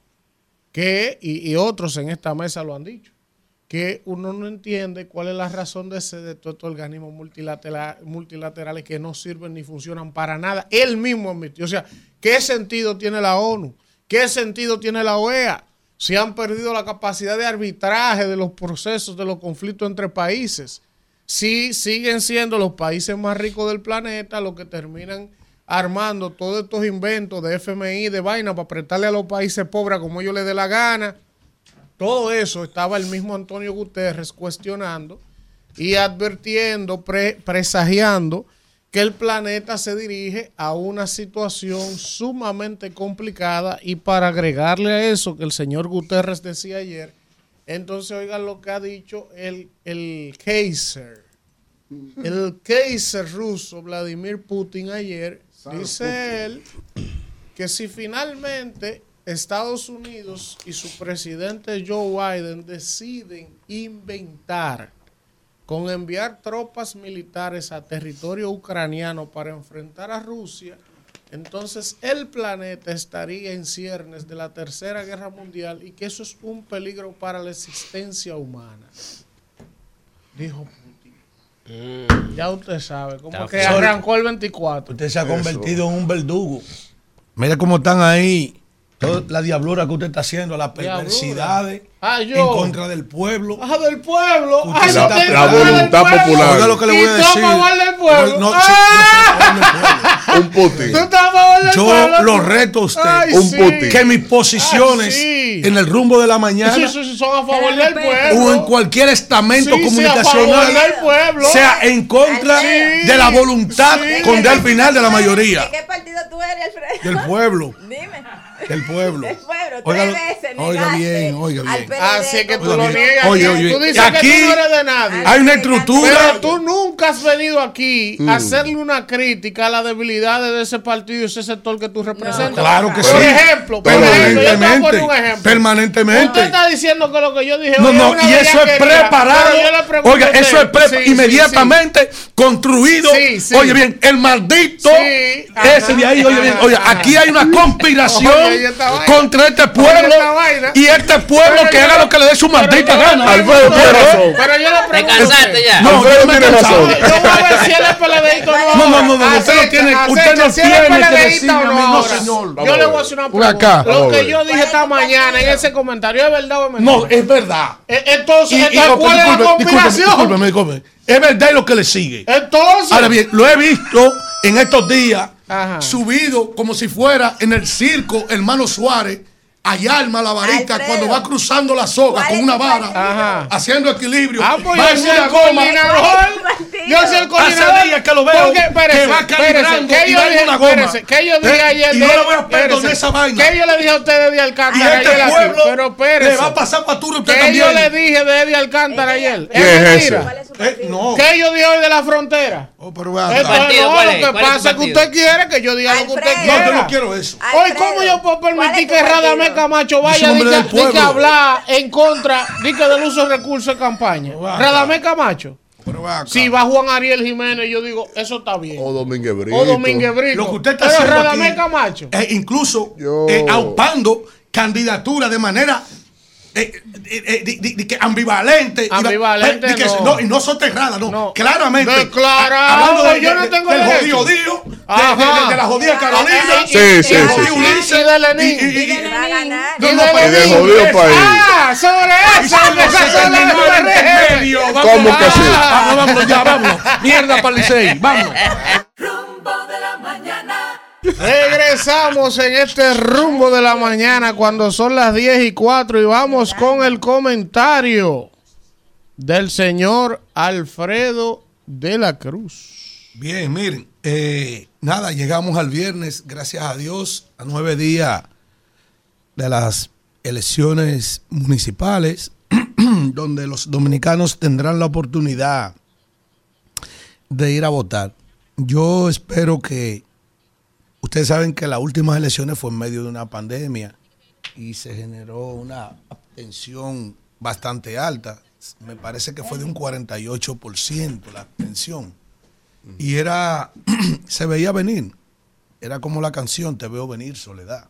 Que, y, otros en esta mesa lo han dicho, que uno no entiende cuál es la razón de ser de todos estos organismos multilatera- multilaterales que no sirven ni funcionan para nada. Él mismo admitió. O sea, ¿qué sentido tiene la ONU? ¿Qué sentido tiene la OEA? Si han perdido la capacidad de arbitraje de los procesos, de los conflictos entre países. Si siguen siendo los países más ricos del planeta los que terminan armando todos estos inventos de FMI, de vaina, para apretarle a los países pobres como ellos les dé la gana. Todo eso estaba el mismo Antonio Guterres cuestionando y advirtiendo, pre- presagiando que el planeta se dirige a una situación sumamente complicada y para agregarle a eso que el señor Guterres decía ayer, entonces oigan lo que ha dicho el, el Kaiser, el Kaiser ruso Vladimir Putin ayer, dice él que si finalmente Estados Unidos y su presidente Joe Biden deciden inventar con enviar tropas militares a territorio ucraniano para enfrentar a Rusia, entonces el planeta estaría en ciernes de la Tercera Guerra Mundial y que eso es un peligro para la existencia humana. Dijo Putin. Ya usted sabe, como Está que fuerte. arrancó el 24. Usted se ha convertido en un verdugo. Mira cómo están ahí. Toda la diablura que usted está haciendo, las perversidades Ah, yo. en contra del pueblo. Ah, del pueblo. Usted Ah, se yo está tengo La voluntad pueblo. popular. Oiga lo que le voy a decir. del pueblo. No, no, ¡Ah! Un Putin. Tú estás a favor del Yo lo reto a usted. Ay, Un sí. Putin. Que mis posiciones Ah, sí. en el rumbo de la mañana Sí, sí, sí, son a favor del pueblo. o en cualquier estamento Sí, sí, a comunicacional favor del pueblo. sea en contra Sí. de la voluntad Sí. con D al final de la mayoría ¿De qué partido tú eres, Alfredo? del pueblo. Dime. Del pueblo. Del pueblo, Oiga, tres veces oiga bien, oiga bien. Así es que tú lo niegas. Oye, aquí. oye, tú dices aquí que tú no eres de nadie. hay una estructura. Pero tú nunca has venido aquí Mm. a hacerle una crítica a las debilidades de ese partido y ese sector que tú representas. Claro que por sí. Ejemplo, por ejemplo, yo te voy a poner un ejemplo. Permanentemente. Usted está diciendo que lo que yo dije No, no, y eso es preparado. Oiga, eso es pre- Sí, sí, inmediatamente construido. Sí, sí. Oye, bien, el maldito. Ese de ahí, oye, bien. Oye, aquí hay una conspiración. Contra este pueblo. Y este pueblo que haga lo que le dé su maldita gana. Alfredo tiene razón. Pero yo le pregunto. cansaste ya? No, Alfredo tiene cansado. razón. Yo voy a ver si él es PLDista o no. No, no, usted no tiene- usted no tiene que PLDista decirme o a mí, no, ahora. señor. Yo le voy a hacer una pregunta. acá. Lo que yo dije esta mañana en ese comentario, ¿es verdad o es mentira? No, es verdad. Eh, Entonces, ¿cuál es la discúlpeme. Es verdad y lo que le sigue. Entonces. Ahora bien, lo he visto en estos días Subido como si fuera en el circo hermano Suárez, allá al malabarista, Alfredo, cuando va cruzando la soga ¿cuál con una vara? Ajá. haciendo equilibrio. Ah, pues va yo soy el coordinador. Yo soy el coordinador. Hace días que lo veo Porque, espérese, que va calibrando que y yo dije- una goma. espérese, que yo dije Eh, ayer y no le voy a perdonar esa vaina. Que yo le dije a ustedes de Y Alcántara este ayer pueblo pero espérese. le va a pasar factura a usted que también. yo le dije de Eddie Alcántara ayer. ¿Quién es mentira? Eh, no. ¿Qué yo dije hoy de la frontera? Oh, pero vea acá. Entonces, partido, no, lo que ¿Cuál es tu pasa es que usted quiere que yo diga lo que usted quiera. No, yo no quiero eso. Hoy, ¿cómo yo puedo ¿cuál permitir es tu que Camacho vaya que, hablar en contra di que del uso de recursos de campaña? Pero acá. Radamé Camacho. Si va Juan Ariel Jiménez, yo digo, eso está bien. O Domínguez Brito. O Domínguez Brito. Lo que usted está Pero haciendo aquí, Camacho. eh, incluso Yo- eh, aupando candidatura de manera eh, eh, eh, di- di- di que ambivalente. Ambivalente, que- no. y no soterrada, no. No. Claramente. Declarado, hablando de- yo de- no de- tengo del derecho. jodido Dio, de, de- de- de la jodida Carolina. Y- Sí, y- sí, y- sí, y- sí. Y de Lenín. Y- y- y-. No, Y no, de Y jodido país. Ah, sobre eso. Ay, esas se son las terminó el URL. medio, ¿Cómo vamos. que sí? Vamos, vamos, ya, vamos. Mierda para el Licey, vamos. Rumbo de la mañana. Regresamos en este rumbo de la mañana cuando son las 10 y 4 y vamos con el comentario del señor Alfredo de la Cruz. Bien, miren, eh, nada, llegamos al viernes, gracias a Dios, a nueve días de las elecciones municipales, (clears throat) donde los dominicanos tendrán la oportunidad de ir a votar. Yo espero que, ustedes saben que las últimas elecciones fue en medio de una pandemia y se generó una abstención bastante alta. Me parece que fue de un 48% la abstención. Y era, (clears throat) se veía venir. Era como la canción, te veo venir, soledad.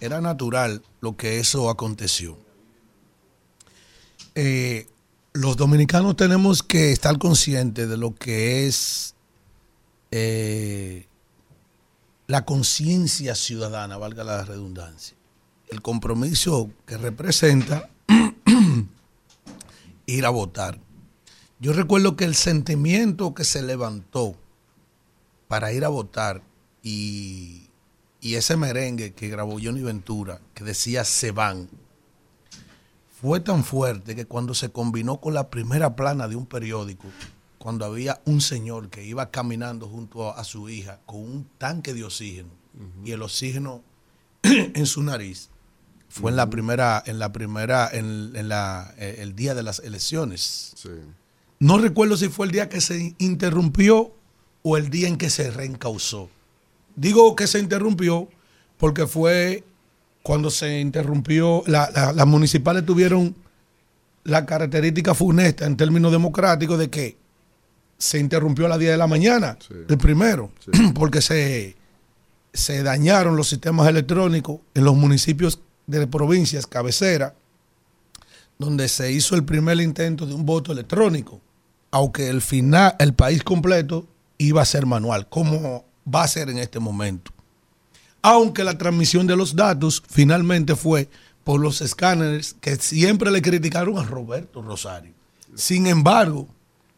Era natural lo que eso aconteció. Eh, los dominicanos tenemos que estar conscientes de lo que es eh, la conciencia ciudadana, valga la redundancia. El compromiso que representa (clears throat) ir a votar. Yo recuerdo que el sentimiento que se levantó para ir a votar y, y ese merengue que grabó Johnny Ventura, que decía se van, fue tan fuerte que cuando se combinó con la primera plana de un periódico, cuando había un señor que iba caminando junto a, a su hija con un tanque de oxígeno y el oxígeno (clears throat) en su nariz, fue en la primera, en la primera, en, en la, eh, el día de las elecciones. No recuerdo si fue el día que se interrumpió o el día en que se reencausó. Digo que se interrumpió porque fue cuando se interrumpió, la- la- las municipales tuvieron la característica funesta en términos democráticos de que se interrumpió a las 10 de la mañana, el primero, (clears throat) porque se, se dañaron los sistemas electrónicos en los municipios de provincias cabecera, donde se hizo el primer intento de un voto electrónico, aunque el final, el país completo iba a ser manual, como va a ser en este momento. Aunque la transmisión de los datos finalmente fue por los escáneres que siempre le criticaron a Roberto Rosario. Sin embargo,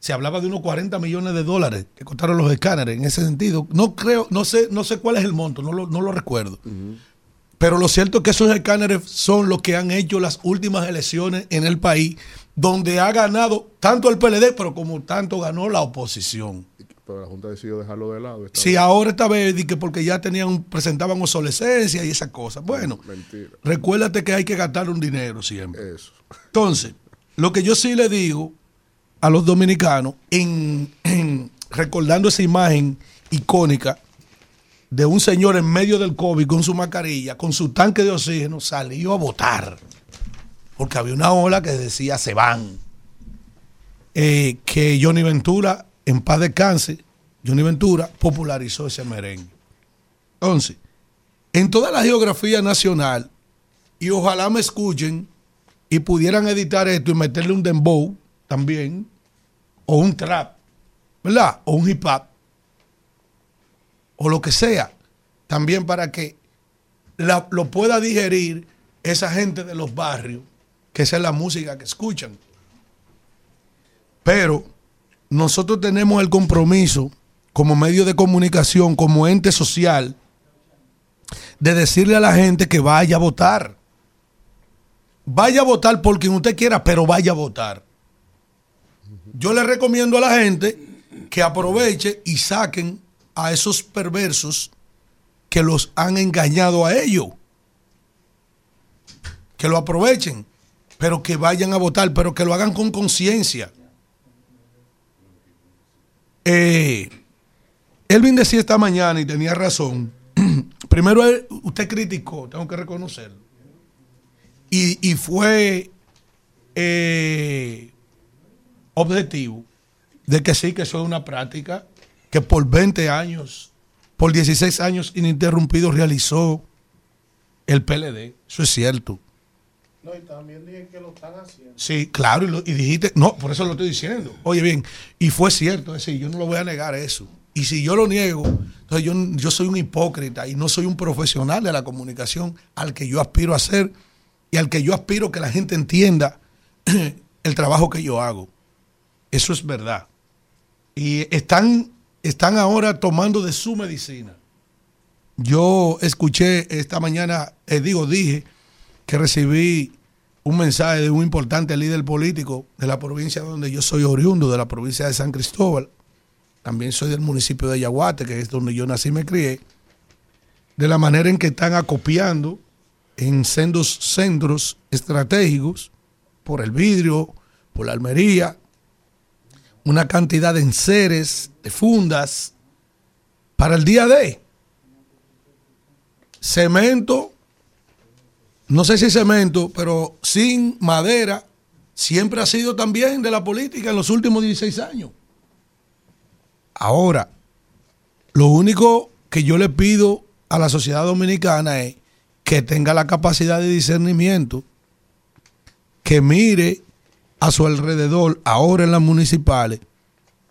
se hablaba de unos 40 millones de dólares que costaron los escáneres en ese sentido. No creo, no sé, no sé cuál es el monto, no lo, no lo recuerdo. Pero lo cierto es que esos escáneres son los que han hecho las últimas elecciones en el país, donde ha ganado tanto el PLD, pero como tanto ganó la oposición. Pero la Junta decidió dejarlo de lado. Si vez. ahora esta vez, que porque ya tenían, presentaban obsolescencia y esas cosas. Bueno, Mentira. recuérdate que hay que gastar un dinero siempre. Eso. Entonces, lo que yo sí le digo a los dominicanos, en, recordando esa imagen icónica de un señor en medio del COVID con su mascarilla, con su tanque de oxígeno, salió a votar. Porque había una ola que decía se van. Eh, que Johnny Ventura, en paz descanse, Johnny Ventura popularizó ese merengue. Entonces, en toda la geografía nacional, y ojalá me escuchen y pudieran editar esto y meterle un dembow también, o un trap, ¿verdad? O un hip hop, o lo que sea, también para que la- lo pueda digerir esa gente de los barrios, que esa es la música que escuchan. Pero nosotros tenemos el compromiso como medio de comunicación, como ente social, de decirle a la gente que vaya a votar. Vaya a votar por quien usted quiera, pero vaya a votar. Yo le recomiendo a la gente que aproveche y saquen a esos perversos que los han engañado a ellos. Que lo aprovechen, pero que vayan a votar, pero que lo hagan con conciencia. Eh, Elvin decía esta mañana y tenía razón. (clears throat) Primero, usted criticó, tengo que reconocerlo. Y, y fue eh, objetivo de que sí, que eso es una práctica que por 20 años, por 16 años ininterrumpidos realizó el PLD. Eso es cierto. No, y también dije que lo están haciendo. Sí, claro, y, lo- y dijiste, no, por eso lo estoy diciendo. Oye, bien, y fue cierto, es decir, yo no lo voy a negar eso. Y si yo lo niego, entonces yo, yo soy un hipócrita y no soy un profesional de la comunicación al que yo aspiro a ser y al que yo aspiro que la gente entienda (clears throat) el trabajo que yo hago. Eso es verdad. Y están, están ahora tomando de su medicina. Yo escuché esta mañana, eh, digo, dije que recibí un mensaje de un importante líder político de la provincia donde yo soy oriundo, de la provincia de San Cristóbal. También soy del municipio de Yaguate, que es donde yo nací y me crié. De la manera en que están acopiando en sendos centros estratégicos, por el vidrio, por la almería, una cantidad de enseres, de fundas, para el día de cemento, no sé si cemento, pero sin madera, siempre ha sido también de la política en los últimos 16 años. Ahora, lo único que yo le pido a la sociedad dominicana es que tenga la capacidad de discernimiento, que mire a su alrededor, ahora en las municipales,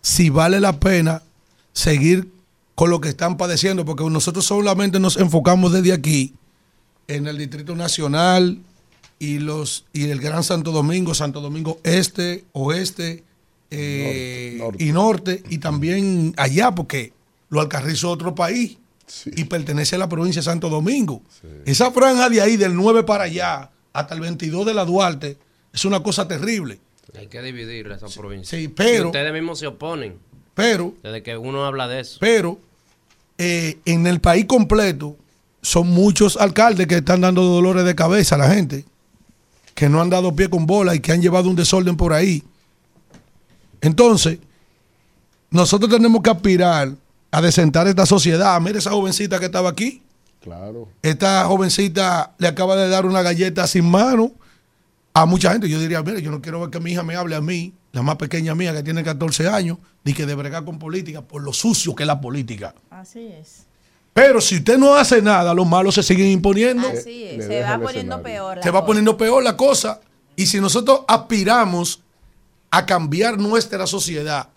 si vale la pena seguir con lo que están padeciendo, porque nosotros solamente nos enfocamos desde aquí en el Distrito Nacional y los y el Gran Santo Domingo, Santo Domingo Este, Oeste eh, y Norte, y también allá, porque lo alcarrizó otro país y pertenece a la provincia de Santo Domingo. Esa franja de ahí, del 9 para allá, hasta el 22 de la Duarte, es una cosa terrible. Hay que dividir esa provincia. sí, pero- Y ustedes mismos se oponen. Pero Desde que uno habla de eso. Pero eh, en el país completo son muchos alcaldes que están dando dolores de cabeza a la gente, que no han dado pie con bola y que han llevado un desorden por ahí. Entonces, nosotros tenemos que aspirar a desentar esta sociedad. Mire esa jovencita que estaba aquí. Claro. Esta jovencita le acaba de dar una galleta sin mano a mucha gente. Yo diría, mire, yo no quiero ver que mi hija me hable a mí, la más pequeña mía que tiene 14 años, ni que de bregar con política por lo sucio que es la política. Así es. Pero si usted no hace nada, los malos se siguen imponiendo. Así es. Se va poniendo peor. la Se va poniendo peor la cosa. Y si nosotros aspiramos a cambiar nuestra sociedad,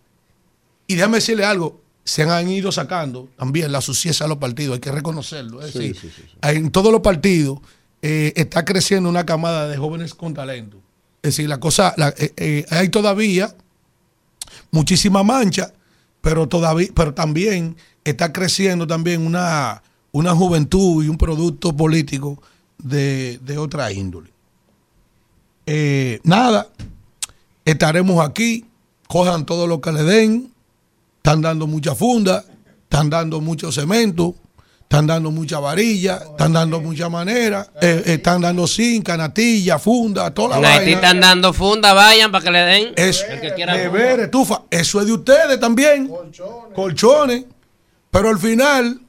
y déjame decirle algo, se han ido sacando también la suciedad a los partidos, hay que reconocerlo. Es Sí, decir, sí, sí, sí. en todos los partidos eh, está creciendo una camada de jóvenes con talento. Es decir, la cosa, eh, eh, hay todavía muchísima mancha, pero todavía, pero también está creciendo también una, una juventud y un producto político de, de otra índole. Nada, estaremos aquí, cojan todo lo que le den, están dando mucha funda, están dando mucho cemento, están dando mucha varilla, están dando mucha manera, eh, eh, están dando zinc, canatilla, funda, toda la En Haití vaina. están dando funda, vayan para que le den. El que quiera beber, estufa. Eso es de ustedes también. Colchones. Pero al final,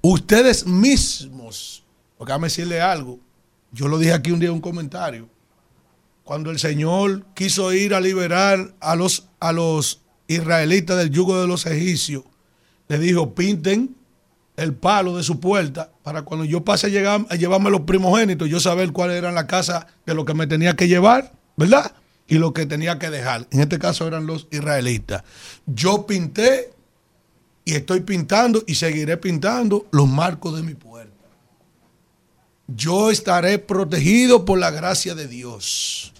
ustedes mismos, porque déjame decirle algo. Yo lo dije aquí un día en un comentario. Cuando el Señor quiso ir a liberar a los, a los israelitas del yugo de los egipcios, le dijo, pinten el palo de su puerta para cuando yo pase a, llevarme los primogénitos, yo saber cuáles eran las casas de lo que me tenía que llevar, ¿verdad? Y lo que tenía que dejar. En este caso eran los israelitas. Yo pinté y estoy pintando y seguiré pintando los marcos de mi puerta. Yo estaré protegido por la gracia de Dios.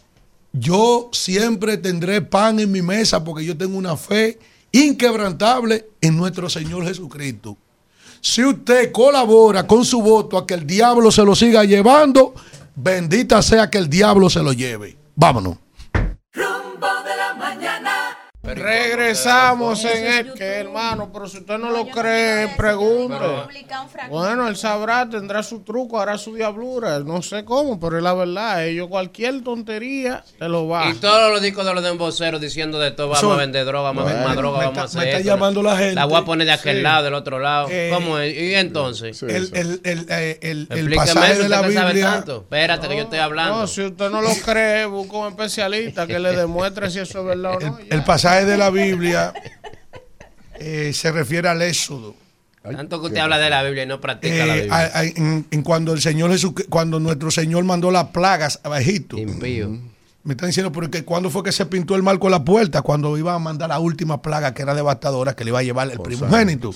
Yo siempre tendré pan en mi mesa porque yo tengo una fe inquebrantable en nuestro Señor Jesucristo. Si usted colabora con su voto a que el diablo se lo siga llevando, bendita sea que el diablo se lo lleve. Vámonos. Regresamos en el que, hermano, pero si usted no lo cree, pregunte. Bueno, él sabrá, tendrá su truco, hará su diablura. No sé cómo, pero es la verdad. Ellos cualquier tontería te lo va. Y todos los discos de los emboceros diciendo de todo, vamos Eso- a vender droga, vamos a vender droga, me vamos a hacer me está esto. llamando la gente. La voy a poner de aquel Sí. lado, del otro lado. Eh, ¿Cómo es? ¿Y entonces? El, el, el, eh, el- el Explíqueme pasaje eso, de la que sabe Biblia. tanto. Espérate que yo estoy hablando. No, si usted no lo cree, busca un especialista que le demuestre si eso es verdad o no. El pasaje de la Biblia eh, se refiere al Éxodo. Tanto que usted habla de la Biblia y no practica Eh, la Biblia. a- a- en, en cuando el Señor Jesús, cuando nuestro Señor mandó las plagas a Egipto. Me están diciendo, porque cuando fue que se pintó el mar con la puerta, cuando iba a mandar la última plaga que era devastadora, que le iba a llevar el primogénito.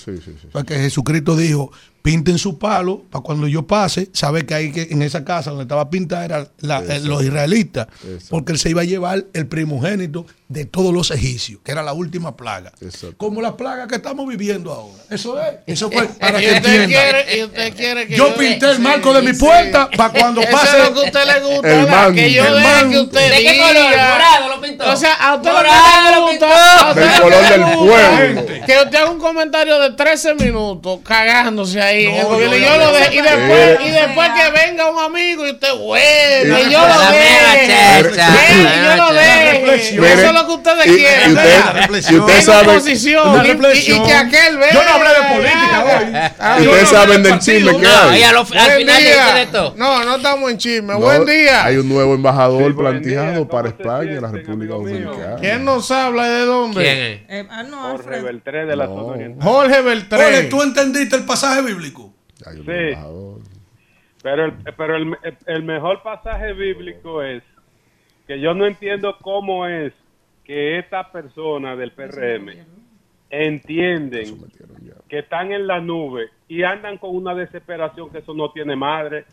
Porque Jesucristo dijo, pinten su palo para cuando yo pase, saber que hay que en esa casa donde estaba pintada eran eh, los israelitas, porque él se iba a llevar el primogénito de todos los egipcios, que era la última plaga. Como la plaga que estamos viviendo ahora. Eso es. (laughs) Eso fue para que usted entiendan. quiere, y usted quiere que Yo pinté el sí, marco de mi sí. puerta para (laughs) cuando Eso pase es lo que a usted le gusta, el manto. que yo El que usted ¿De qué color? ¿Morado lo pintó? O sea, a usted Morado lo pintó. Del color del pueblo. Que usted haga un comentario de 13 minutos cagándose ahí en el No, gobierno. yo y, yo no lo de- y después, y después que venga un amigo y usted, bueno, y yo lo La deje. la yo lo deje. Eso es lo que ustedes Y- quieren. y usted- sabe- y- que aquel venga. Yo no hablé de política hoy. Ah, Y yo ustedes no hablé saben de del chisme que No, hay. al final todo. No, no estamos en chisme. No, Buen día. Hay un nuevo embajador planteado para ¿Cómo se España, la sienten, República? Dominicana. ¿Quién nos habla de dónde? ¿Quién es? Eh, ah, no, Jorge. Beltré de la No. Jorge Beltré. ¿tú entendiste el pasaje bíblico? Hay un Sí. embajador. Pero, el, pero el, el mejor pasaje bíblico es que yo no entiendo cómo es que estas personas del PRM entienden que están en la nube y andan con una desesperación que eso no tiene madre.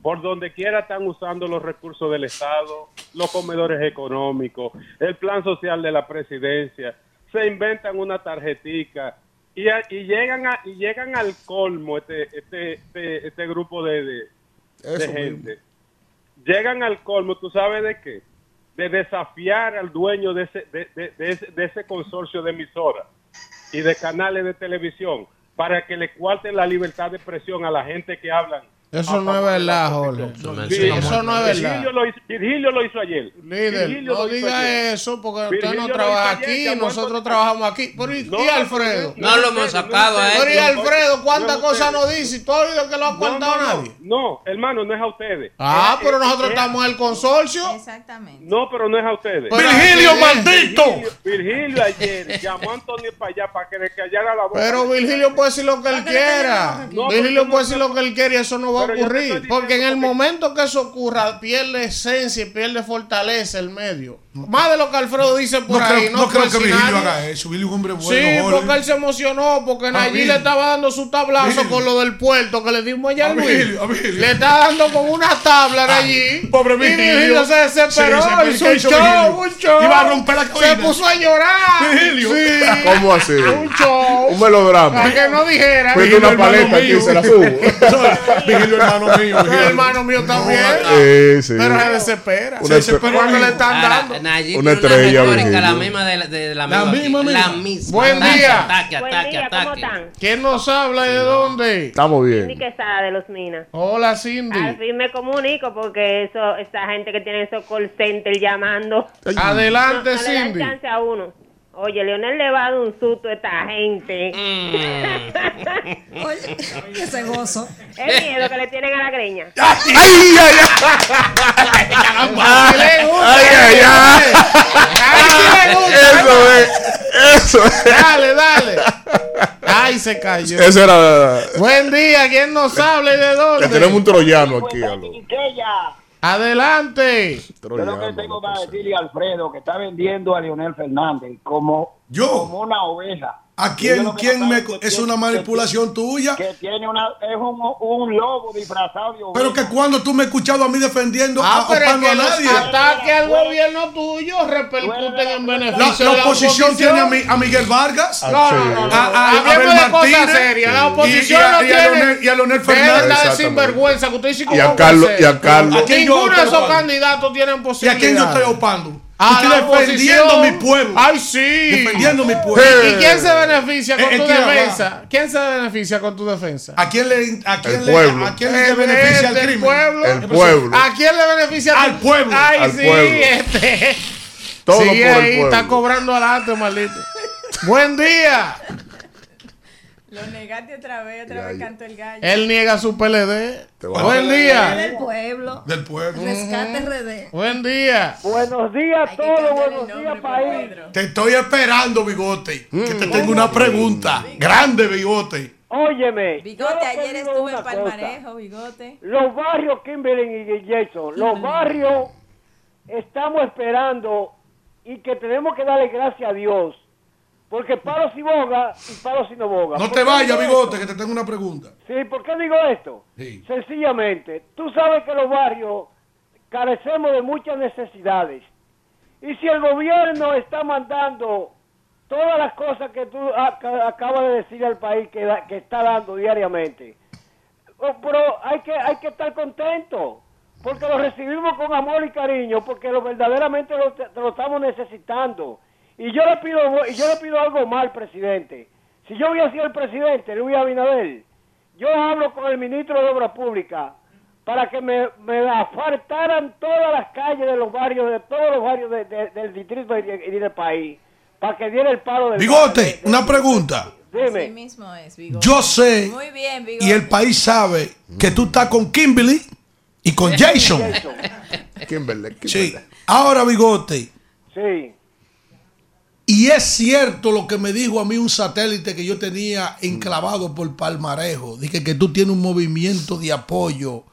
Por donde quiera están usando los recursos del Estado, los comedores económicos, el plan social de la presidencia, se inventan una tarjetica y, a- y llegan a, y llegan al colmo este este este, este grupo de, de, gente. Llegan al colmo, ¿tú sabes de qué? De desafiar al dueño de ese, de, de- de ese, de ese consorcio de emisoras y de canales de televisión para que le cuarten la libertad de expresión a la gente que hablan. Eso no es verdad. Jorge. Eso no es verdad. Virgilio lo hizo, Virgilio lo hizo ayer. Líder, Virgilio no lo diga eso porque Virgilio usted no lo trabaja ayer, aquí, nosotros trabajamos aquí. Pero ¿y, No, y Alfredo? No lo hemos sacado a Pero ¿y él. Alfredo cuántas no, cosas ustedes. no dice? ¿Y ¿Tú has oído que lo ha contado no, no, nadie? no, hermano, no es a ustedes. Ah, pero es- nosotros es- estamos en el consorcio. Exactamente. No, pero no es a ustedes. ¡Virgilio, maldito! Virgilio, ayer llamó a Antonio para allá para que le callara la boca. Pero Virgilio puede decir lo que él quiera. Virgilio puede decir lo que él quiere y eso no va a ocurrir. Porque en el momento que eso ocurra, pierde esencia y pierde fortaleza el medio. Más de lo que Alfredo dice por No ahí. creo, no creo que por Virgilio nadie. haga eso. Virgilio es un hombre bueno. Sí, porque él se emocionó porque A Virgilio. le estaba dando su tablazo Virgilio. con lo del puerto que le dimos allá A a Luis. Virgilio, a Virgilio. Le está dando con una tabla allí. Pobre Y Virgilio. se desesperó. Sí, sí, hizo ¿qué un show, Virgilio? un show. Iba a romper la Se cabina. puso a llorar. Virgilio. Sí. ¿Cómo así? Un show. Un melodrama. Para que no dijera. Pues Virgilio, una paleta aquí se la subo. (laughs) Virgilio, hermano mío. (laughs) Virgilio. hermano mío también. Sí, sí. Pero se desespera. Se desespera espe- cuando le están Ahora, dando. Nayib Una estrella, retórica, la misma de, de la La misma. La misma. Buen Ataque, día. Ataque, Buen ataque, día, ¿cómo ataque. están? ¿Quién nos habla y de dónde? Estamos Cindy bien. Quesada de Los Minas. Hola, Al Cindy. fin me comunico porque eso, esa gente que tiene esos call centers llamando. Adelante, no, no le dan Cindy. chance a uno. Oye, Leonel le va a dar un susto a esta gente. Mm. (laughs) Oye, ese gozo. El miedo que le tienen a la greña. (laughs) ¡Ay, ay, ay! Así le gusta, ¡Ay, ay, ay! Ay, le. Eso es. Eso es. Dale, dale. Ay, se cayó. Ese era. Buen día, ¿quién nos habla y de dónde? tenemos un troyano aquí. aló. Adelante. Yo lo que tengo para decirle a Alfredo que está vendiendo a Leonel Fernández como, como una oveja. ¿A Y quién, que quién no me, que es tiene- una manipulación tuya? Que tiene una, es un, un lobo disfrazado de. Pero que cuando tú me has escuchado a mí defendiendo Ah, a, es que a los nadie. ataques al gobierno tuyo repercuten en La, beneficio la la oposición tiene a, Mi- a Miguel Vargas. No, no, no, no. A, a, Abel cosas Martínez. serias. La y- oposición y, a, no y a tiene- y a Leonel Fernández. de Exactamente. sinvergüenza que usted dice Y a Carlos- y a. Carlos. ¿A quién yo Ninguno de esos candidatos tienen ¿Y a posibilidad. quién yo estoy opando? A Estoy la defendiendo oposición. mi pueblo. Ay, sí. Defendiendo mi pueblo. ¿Y quién se beneficia con tu defensa? ¿Quién se beneficia con tu defensa? ¿A quién le, a quién El le, pueblo. a quién le beneficia el el crimen? pueblo. El pueblo. ¿A quién le beneficia? Al pueblo. Ay, Al sí, pueblo. este. Todo Sigue por el ahí, pueblo. está cobrando adelante, maldito. Buen día. Lo negaste otra vez, otra vez cantó el gallo. Él niega su PLD. Buen Del día. pueblo. Del pueblo. Rescate RD. Buen día. Buenos días a todos, buenos días por país. Te estoy esperando, Bigote. Que te tengo una pregunta. Grande, Bigote. Óyeme. Bigote, ayer estuve en cosa. Palmarejo, bigote. Los barrios Kimberly y Jason, los barrios estamos esperando y que tenemos que darle gracias a Dios. Porque paro si boga y paro si no boga. No ¿Por te vayas, Bigote, que te tengo una pregunta. Sí, ¿por qué digo esto? Sí. Sencillamente, tú sabes que los barrios carecemos de muchas necesidades. Y si el gobierno está mandando todas las cosas que tú aca- acabas de decir al país que, da- que está dando diariamente, pero hay que, hay que estar contento, porque lo recibimos con amor y cariño, porque lo verdaderamente lo, te- lo estamos necesitando. Y yo le pido y yo le pido algo mal, presidente. Si yo hubiera sido el presidente, Luis Abinader, yo hablo con el ministro de Obras Públicas para que me, me asfaltaran todas las calles de los barrios, de todos los barrios de- de- del distrito y, de- y del país, para que diera el paro del Bigote, una pregunta. Así mismo es, bigote. Yo sé Muy bien, bigote. y el país sabe que tú estás con Kimberly y con (laughs) Jason. Kimberly, Kimberly. Sí. Ahora, Bigote, Sí. Y es cierto lo que me dijo a mí un satélite que yo tenía enclavado por Palmarejo. Dije que tú tienes un movimiento de apoyo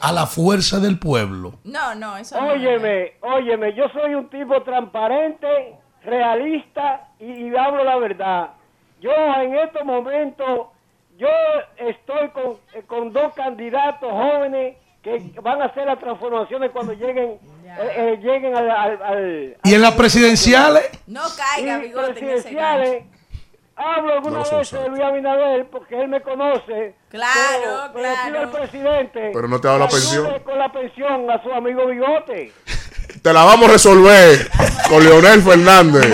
a la fuerza del pueblo. No, no, eso no. Óyeme, óyeme, yo soy un tipo transparente, realista y, y hablo la verdad. Yo en estos momentos, yo estoy con, eh, con dos candidatos jóvenes que van a hacer las transformaciones cuando lleguen eh, eh, lleguen al, al, al- ¿Y en las presidenciales? No caiga, bigote, en ese presidenciales. Hablo alguna No vez de Luis Abinader porque él me conoce. Claro, pero, pero claro. al presidente. Pero no te da la pensión. Con la pensión a su amigo Bigote. (laughs) Te la vamos a resolver con Leonel Fernández.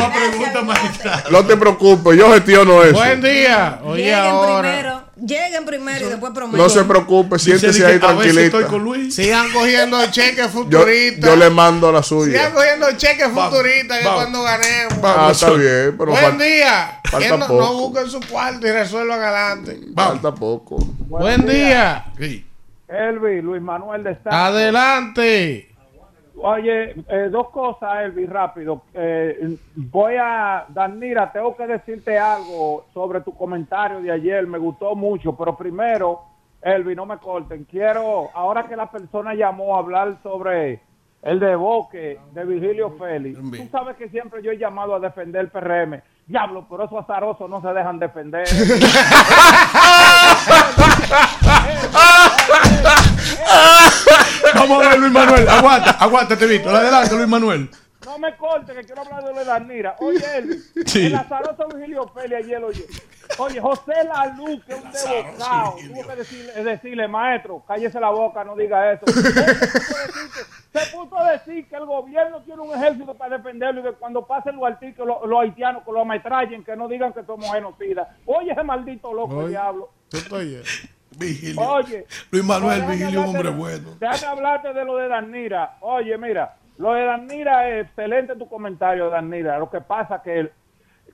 No te preocupes, yo gestiono eso. Buen día. Oye, Lleguen ahora. primero, lleguen primero y después prometen. No se preocupe, siéntese ahí tranquilito. estoy con Luis. Sigan cogiendo cheques Yo, futuristas. yo le mando la Sigan suya. cogiendo cheques futuristas que cuando ganemos. Ah, está bien, pero Buen día. falta Que no, no poco. busquen su cuarto y resuelvan adelante. falta poco. Buen día. Sí. Elvi, Luis Manuel de Estado. Adelante. Oye, eh, dos cosas, Elvi, rápido. Eh, voy a, Danira, tengo que decirte algo sobre tu comentario de ayer. Me gustó mucho, pero primero, Elvi, no me corten. Quiero, ahora que la persona llamó a hablar sobre el deboque de Virgilio Félix, tú sabes que siempre yo he llamado a defender el PRM. Diablo, pero esos azarosos no se dejan defender. Vamos a ver, Luis Manuel. Aguanta, aguanta, te visto. Adelante, Luis Manuel. No me corte, que quiero hablar de lo de Danira. Oye, Elvi, Sí. el azaroso Virgilio Félix ayer, oye. Oye, José Laluz, que es un debocado, tuvo que decirle, decirle, maestro, cállese la boca, no diga eso. (laughs) Se puso a decir que el gobierno tiene un ejército para defenderlo y que cuando pasen los artículos, los, los haitianos que lo ametrallen, que no digan que somos genocidas. Oye, ese maldito loco Oye. diablo. Yo estoy Vigilio. Oye. Luis Manuel Déjame Vigilio, un hombre bueno. Déjame hablarte de lo de Danira. Oye, mira, lo de Danira es excelente tu comentario, Danira. Lo que pasa que el-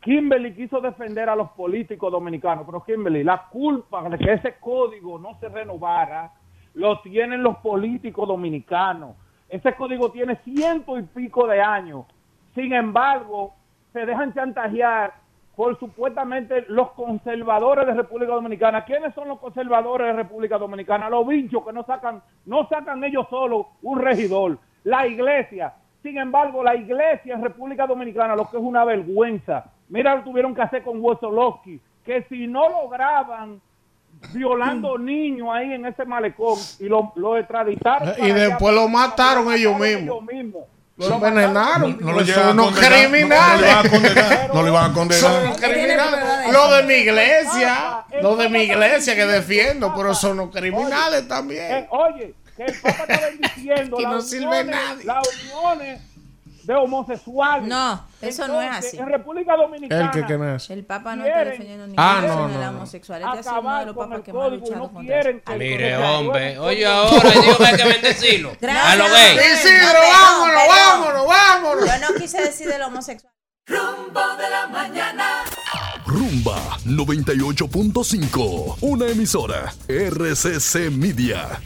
Kimberly quiso defender a los políticos dominicanos, pero Kimberly, la culpa de que ese código no se renovara lo tienen los políticos dominicanos. Ese código tiene ciento y pico de años. Sin embargo, se dejan chantajear por supuestamente los conservadores de República Dominicana. ¿Quiénes son los conservadores de República Dominicana? Los bichos que no sacan, no sacan ellos solos un regidor. La iglesia. Sin embargo, la iglesia en República Dominicana, lo que es una vergüenza. Mira lo que tuvieron que hacer con Wosolowski, que si no lograban violando niños ahí en ese malecón y lo, lo extraditaron. Y para allá, después lo mataron ellos mismos. Lo envenenaron. No lo Son llegan a unos no- criminales. No, lo iban a condenar. No lo iban (laughs) a condenar. Son unos criminales. Lo de mi iglesia. Lo de mi iglesia que defiendo, pero son unos criminales también. Eh, oye, que el Papa está (laughs) bendiciendo Que no las sirve uniones- nadie. las uniones de homosexuales. No, eso no es así. En República Dominicana. El que, que no es. El Papa no está defendiendo ni Ah, ninguna no, de la homosexualidad. Este es uno de los papas el que más ha luchado no contra quieren eso. que- Mire, hombre. Oye, ahora digo que hay que bendecirlo. (laughs) A lo gay. Isidro, vámonos, vámonos, vámonos. Yo no quise decir del homosexual. Rumbo de la mañana. Rumba 98.5, una emisora RCC Media.